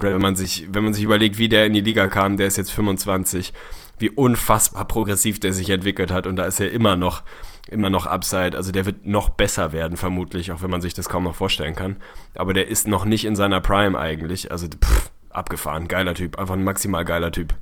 wenn man sich, wenn man sich überlegt, wie der in die Liga kam, der ist jetzt 25, wie unfassbar progressiv der sich entwickelt hat und da ist er immer noch immer noch Upside. Also der wird noch besser werden, vermutlich, auch wenn man sich das kaum noch vorstellen kann. Aber der ist noch nicht in seiner Prime eigentlich. Also pff, abgefahren, geiler Typ, einfach ein maximal geiler Typ.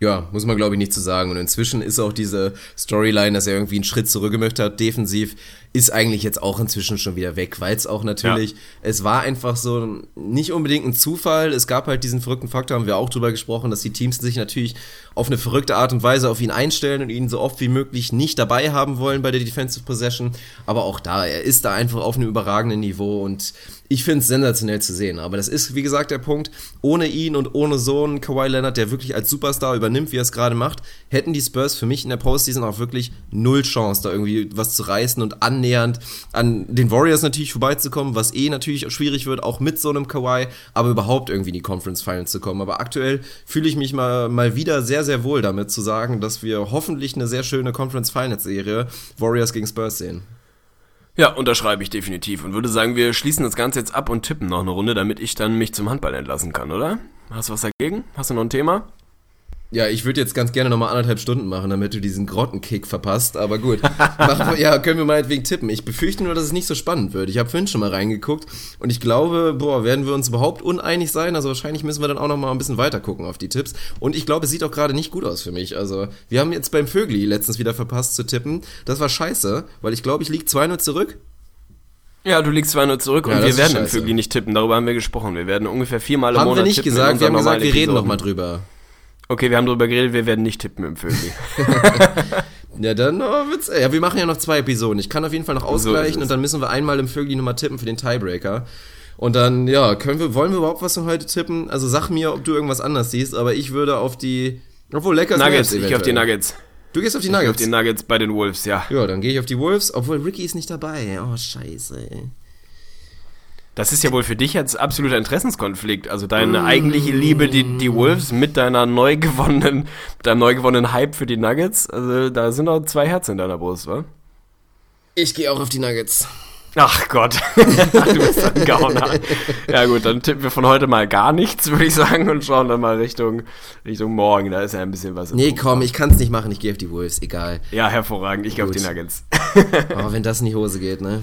Ja, muss man glaube ich nicht zu sagen. Und inzwischen ist auch diese Storyline, dass er irgendwie einen Schritt zurück gemacht hat, defensiv, ist eigentlich jetzt auch inzwischen schon wieder weg, weil es auch natürlich, ja. es war einfach so nicht unbedingt ein Zufall. Es gab halt diesen verrückten Faktor, haben wir auch drüber gesprochen, dass die Teams sich natürlich auf eine verrückte Art und Weise auf ihn einstellen und ihn so oft wie möglich nicht dabei haben wollen bei der Defensive Possession. Aber auch da, er ist da einfach auf einem überragenden Niveau und ich finde es sensationell zu sehen. Aber das ist, wie gesagt, der Punkt. Ohne ihn und ohne so einen Kawhi Leonard, der wirklich als Superstar übernimmt, wie er es gerade macht, hätten die Spurs für mich in der Postseason auch wirklich null Chance, da irgendwie was zu reißen und annähernd an den Warriors natürlich vorbeizukommen, was eh natürlich schwierig wird, auch mit so einem Kawhi, aber überhaupt irgendwie in die Conference Finals zu kommen. Aber aktuell fühle ich mich mal, mal wieder sehr, sehr wohl damit zu sagen, dass wir hoffentlich eine sehr schöne Conference Finals Serie Warriors gegen Spurs sehen. Ja, unterschreibe ich definitiv und würde sagen, wir schließen das Ganze jetzt ab und tippen noch eine Runde, damit ich dann mich zum Handball entlassen kann, oder? Hast du was dagegen? Hast du noch ein Thema? Ja, ich würde jetzt ganz gerne nochmal anderthalb Stunden machen, damit du diesen Grottenkick verpasst. Aber gut, (laughs) wir, ja, können wir meinetwegen tippen. Ich befürchte nur, dass es nicht so spannend wird. Ich habe vorhin schon mal reingeguckt und ich glaube, boah, werden wir uns überhaupt uneinig sein? Also wahrscheinlich müssen wir dann auch nochmal ein bisschen weiter gucken auf die Tipps. Und ich glaube, es sieht auch gerade nicht gut aus für mich. Also wir haben jetzt beim Vögli letztens wieder verpasst zu tippen. Das war scheiße, weil ich glaube, ich liege 2-0 zurück. Ja, du liegst 2-0 zurück ja, und wir werden im Vögli nicht tippen. Darüber haben wir gesprochen. Wir werden ungefähr viermal im haben Monat tippen. Haben wir nicht gesagt, wir haben gesagt, wir reden nochmal drüber. Okay, wir haben darüber geredet, wir werden nicht tippen im Vögel. (laughs) (laughs) ja, dann oh, wird's, ja, wir machen ja noch zwei Episoden. Ich kann auf jeden Fall noch ausgleichen so und dann müssen wir einmal im Vögel nochmal tippen für den Tiebreaker. Und dann, ja, können wir, wollen wir überhaupt was von heute tippen? Also sag mir, ob du irgendwas anders siehst, aber ich würde auf die, obwohl Lakers Nuggets, ich auf die Nuggets. Du gehst auf die Nuggets? Ich auf die Nuggets bei den Wolves, ja. Ja, dann gehe ich auf die Wolves, obwohl Ricky ist nicht dabei. Oh, scheiße, ey. Das ist ja wohl für dich jetzt absoluter Interessenskonflikt. Also deine eigentliche Liebe, die, die Wolves, mit deiner neu gewonnenen, deinem neu gewonnenen Hype für die Nuggets. Also da sind auch zwei Herzen in deiner Brust, wa? Ich gehe auch auf die Nuggets. Ach Gott, (laughs) du bist ein Gauner. Ja gut, dann tippen wir von heute mal gar nichts, würde ich sagen, und schauen dann mal Richtung, Richtung morgen. Da ist ja ein bisschen was. Nee, komm, ich kann es nicht machen. Ich gehe auf die Wolves, egal. Ja, hervorragend. Ich gehe auf die Nuggets. oh, wenn das in die Hose geht, ne?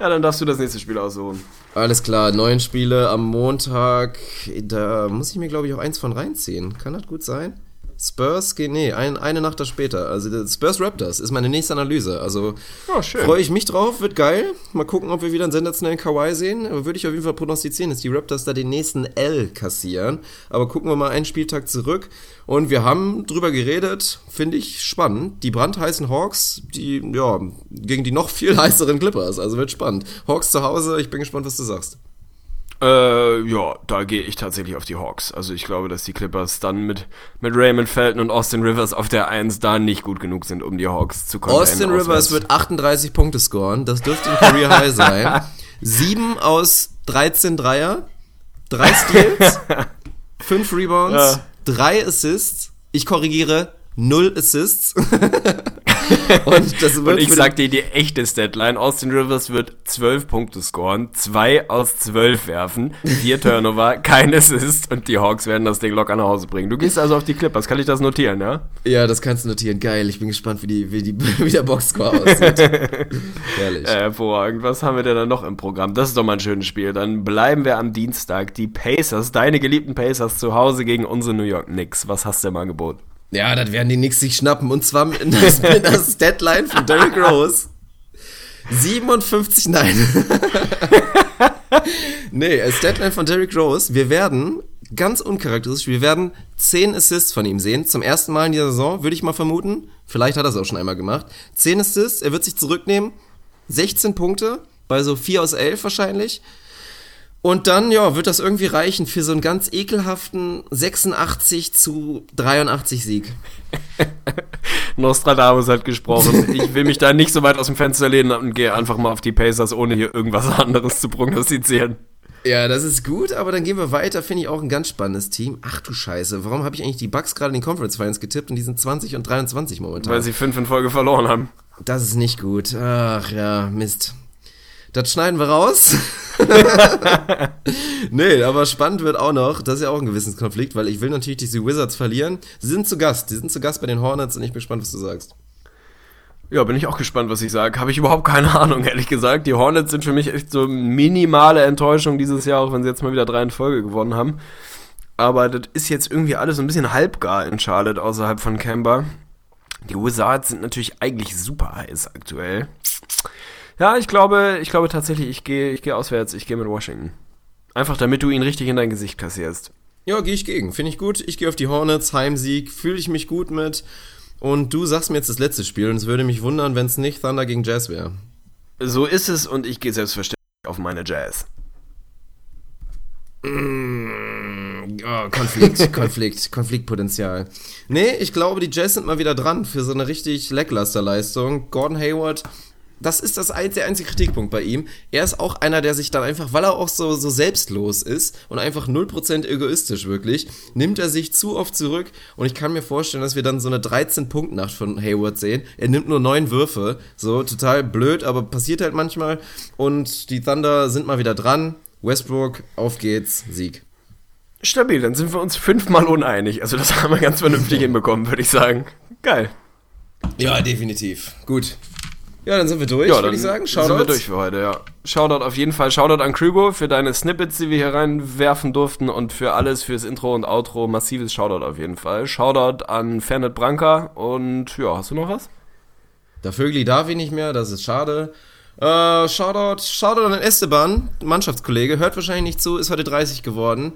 Ja, dann darfst du das nächste Spiel aussuchen. Alles klar, neun Spiele am Montag. Da muss ich mir, glaube ich, auch eins von reinziehen. Kann das gut sein? Spurs, gegen- nee, ein, eine Nacht da später. Also Spurs Raptors ist meine nächste Analyse. Also schön. freue ich mich drauf, wird geil. Mal gucken, ob wir wieder einen sensationellen Kawhi sehen. Aber würde ich auf jeden Fall prognostizieren, dass die Raptors da den nächsten L kassieren. Aber gucken wir mal einen Spieltag zurück. Und wir haben drüber geredet, finde ich spannend. Die brandheißen Hawks, die, ja, gegen die noch viel (laughs) heißeren Clippers. Also wird spannend. Hawks zu Hause, ich bin gespannt, was du sagst. Äh, ja, da gehe ich tatsächlich auf die Hawks. Also ich glaube, dass die Clippers dann mit, mit Raymond Felton und Austin Rivers auf der 1 da nicht gut genug sind, um die Hawks zu containen. Austin Rivers auswärts. wird 38 Punkte scoren. Das dürfte ein Career High (laughs) sein. Sieben aus 13 Dreier, drei Steals, (laughs) fünf Rebounds, Ja. drei Assists. Ich korrigiere, null Assists. (laughs) (laughs) Und das Und ich sag dir die echte Statline. Austin Rivers wird 12 Punkte scoren, 2 aus 12 werfen, 4 (laughs) Turnover, kein Assist und die Hawks werden das Ding locker nach Hause bringen. Du gehst also auf die Clippers, kann ich das notieren, ja? ja, das kannst du notieren. Geil, ich bin gespannt, wie, die, wie, die, (laughs) wie der Boxscore aussieht. Herrlich. Äh, hervorragend. Was haben wir denn da noch im Programm? Das ist doch mal ein schönes Spiel. Dann bleiben wir am Dienstag. Die Pacers, deine geliebten Pacers zu Hause gegen unsere New York Knicks. Was hast du im Angebot? Ja, das werden die Knicks sich schnappen. Und zwar mit (laughs) mit einer Statline von Derrick Rose. 57, nein. (laughs) nee, äh, Statline von Derrick Rose. Wir werden, ganz uncharakteristisch, wir werden 10 Assists von ihm sehen. Zum ersten Mal in dieser Saison, würde ich mal vermuten. Vielleicht hat er es auch schon einmal gemacht. 10 Assists, er wird sich zurücknehmen. 16 Punkte, bei so 4 aus 11 wahrscheinlich. Und dann, ja, wird das irgendwie reichen für so einen ganz ekelhaften 86 zu 83 Sieg. (laughs) Nostradamus hat gesprochen. Ich will mich da nicht so weit aus dem Fenster lehnen und gehe einfach mal auf die Pacers, ohne hier irgendwas (laughs) anderes zu prognostizieren. Ja, das ist gut, aber dann gehen wir weiter. Finde ich auch ein ganz spannendes Team. Ach du Scheiße, warum habe ich eigentlich die Bucks gerade in den Conference Finals getippt und die sind 20 und 23 momentan? Weil sie fünf in Folge verloren haben. das ist nicht gut. Ach ja, Mist. Das schneiden wir raus. (laughs) nee, aber spannend wird auch noch, das ist ja auch ein Gewissenskonflikt, weil ich will natürlich diese Wizards verlieren. Sie sind zu Gast, sie sind zu Gast bei den Hornets und ich bin gespannt, was du sagst. Ja, bin ich auch gespannt, was ich sage. Habe ich überhaupt keine (laughs) Ahnung, ehrlich gesagt. Die Hornets sind für mich echt so minimale Enttäuschung dieses Jahr, auch wenn sie jetzt mal wieder drei in Folge gewonnen haben. Aber das ist jetzt irgendwie alles so ein bisschen halbgar in Charlotte außerhalb von Kemba. Die Wizards sind natürlich eigentlich super heiß aktuell. Ja, ich glaube, ich glaube tatsächlich, ich gehe, ich gehe auswärts, ich gehe mit Washington. Einfach damit du ihn richtig in dein Gesicht kassierst. Ja, gehe ich gegen. Finde ich gut. Ich gehe auf die Hornets, Heimsieg, fühle ich mich gut mit. Und du sagst mir jetzt das letzte Spiel und es würde mich wundern, wenn es nicht Thunder gegen Jazz wäre. So ist es und ich gehe selbstverständlich auf meine Jazz. Oh, Konflikt, (laughs) Konflikt, Konfliktpotenzial. Nee, ich glaube, die Jazz sind mal wieder dran für so eine richtig lackluster Leistung. Gordon Hayward, das ist das ein, der einzige Kritikpunkt bei ihm. Er ist auch einer, der sich dann einfach, weil er auch so, so selbstlos ist und einfach 0% egoistisch wirklich, nimmt er sich zu oft zurück und ich kann mir vorstellen, dass wir dann so eine 13-Punkt-Nacht von Hayward sehen. Er nimmt nur neun Würfe, so total blöd, aber passiert halt manchmal und die Thunder sind mal wieder dran. Westbrook, auf geht's, Sieg. Stabil, dann sind wir uns fünfmal uneinig. Also das haben wir ganz vernünftig (laughs) hinbekommen, würde ich sagen. Geil. Ja, definitiv. Gut. Ja, dann sind wir durch, Ja, würde ich sagen. sind wir Shoutouts. durch für heute, ja. Shoutout auf jeden Fall. Shoutout an Krybo für deine Snippets, die wir hier reinwerfen durften und für alles, fürs Intro und Outro. Massives Shoutout auf jeden Fall. Shoutout an Fernet Branca und ja, hast du noch was? Der Vögli darf ich nicht mehr, das ist schade. Äh, Shoutout, Shoutout an Esteban, Mannschaftskollege, hört wahrscheinlich nicht zu, ist heute 30 geworden.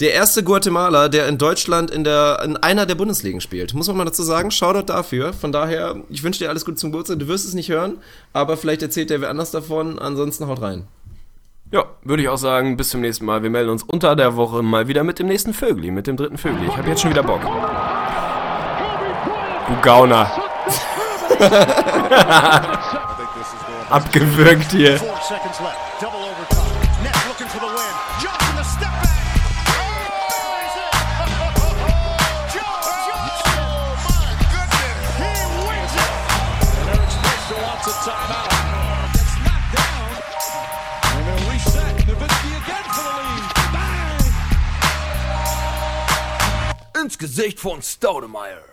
Der erste Guatemala, der in Deutschland in, der, in einer der Bundesligen spielt. Muss man mal dazu sagen, Shoutout dafür. Von daher, ich wünsche dir alles Gute zum Geburtstag. Du wirst es nicht hören, aber vielleicht erzählt der wer anders davon. Ansonsten haut rein. Ja, würde ich auch sagen, bis zum nächsten Mal. Wir melden uns unter der Woche mal wieder mit dem nächsten Vögli, mit dem dritten Vögli. Ich habe jetzt schon wieder Bock. Du Gauner. (laughs) Abgewürgt hier. Ins Gesicht von Staudemeyer.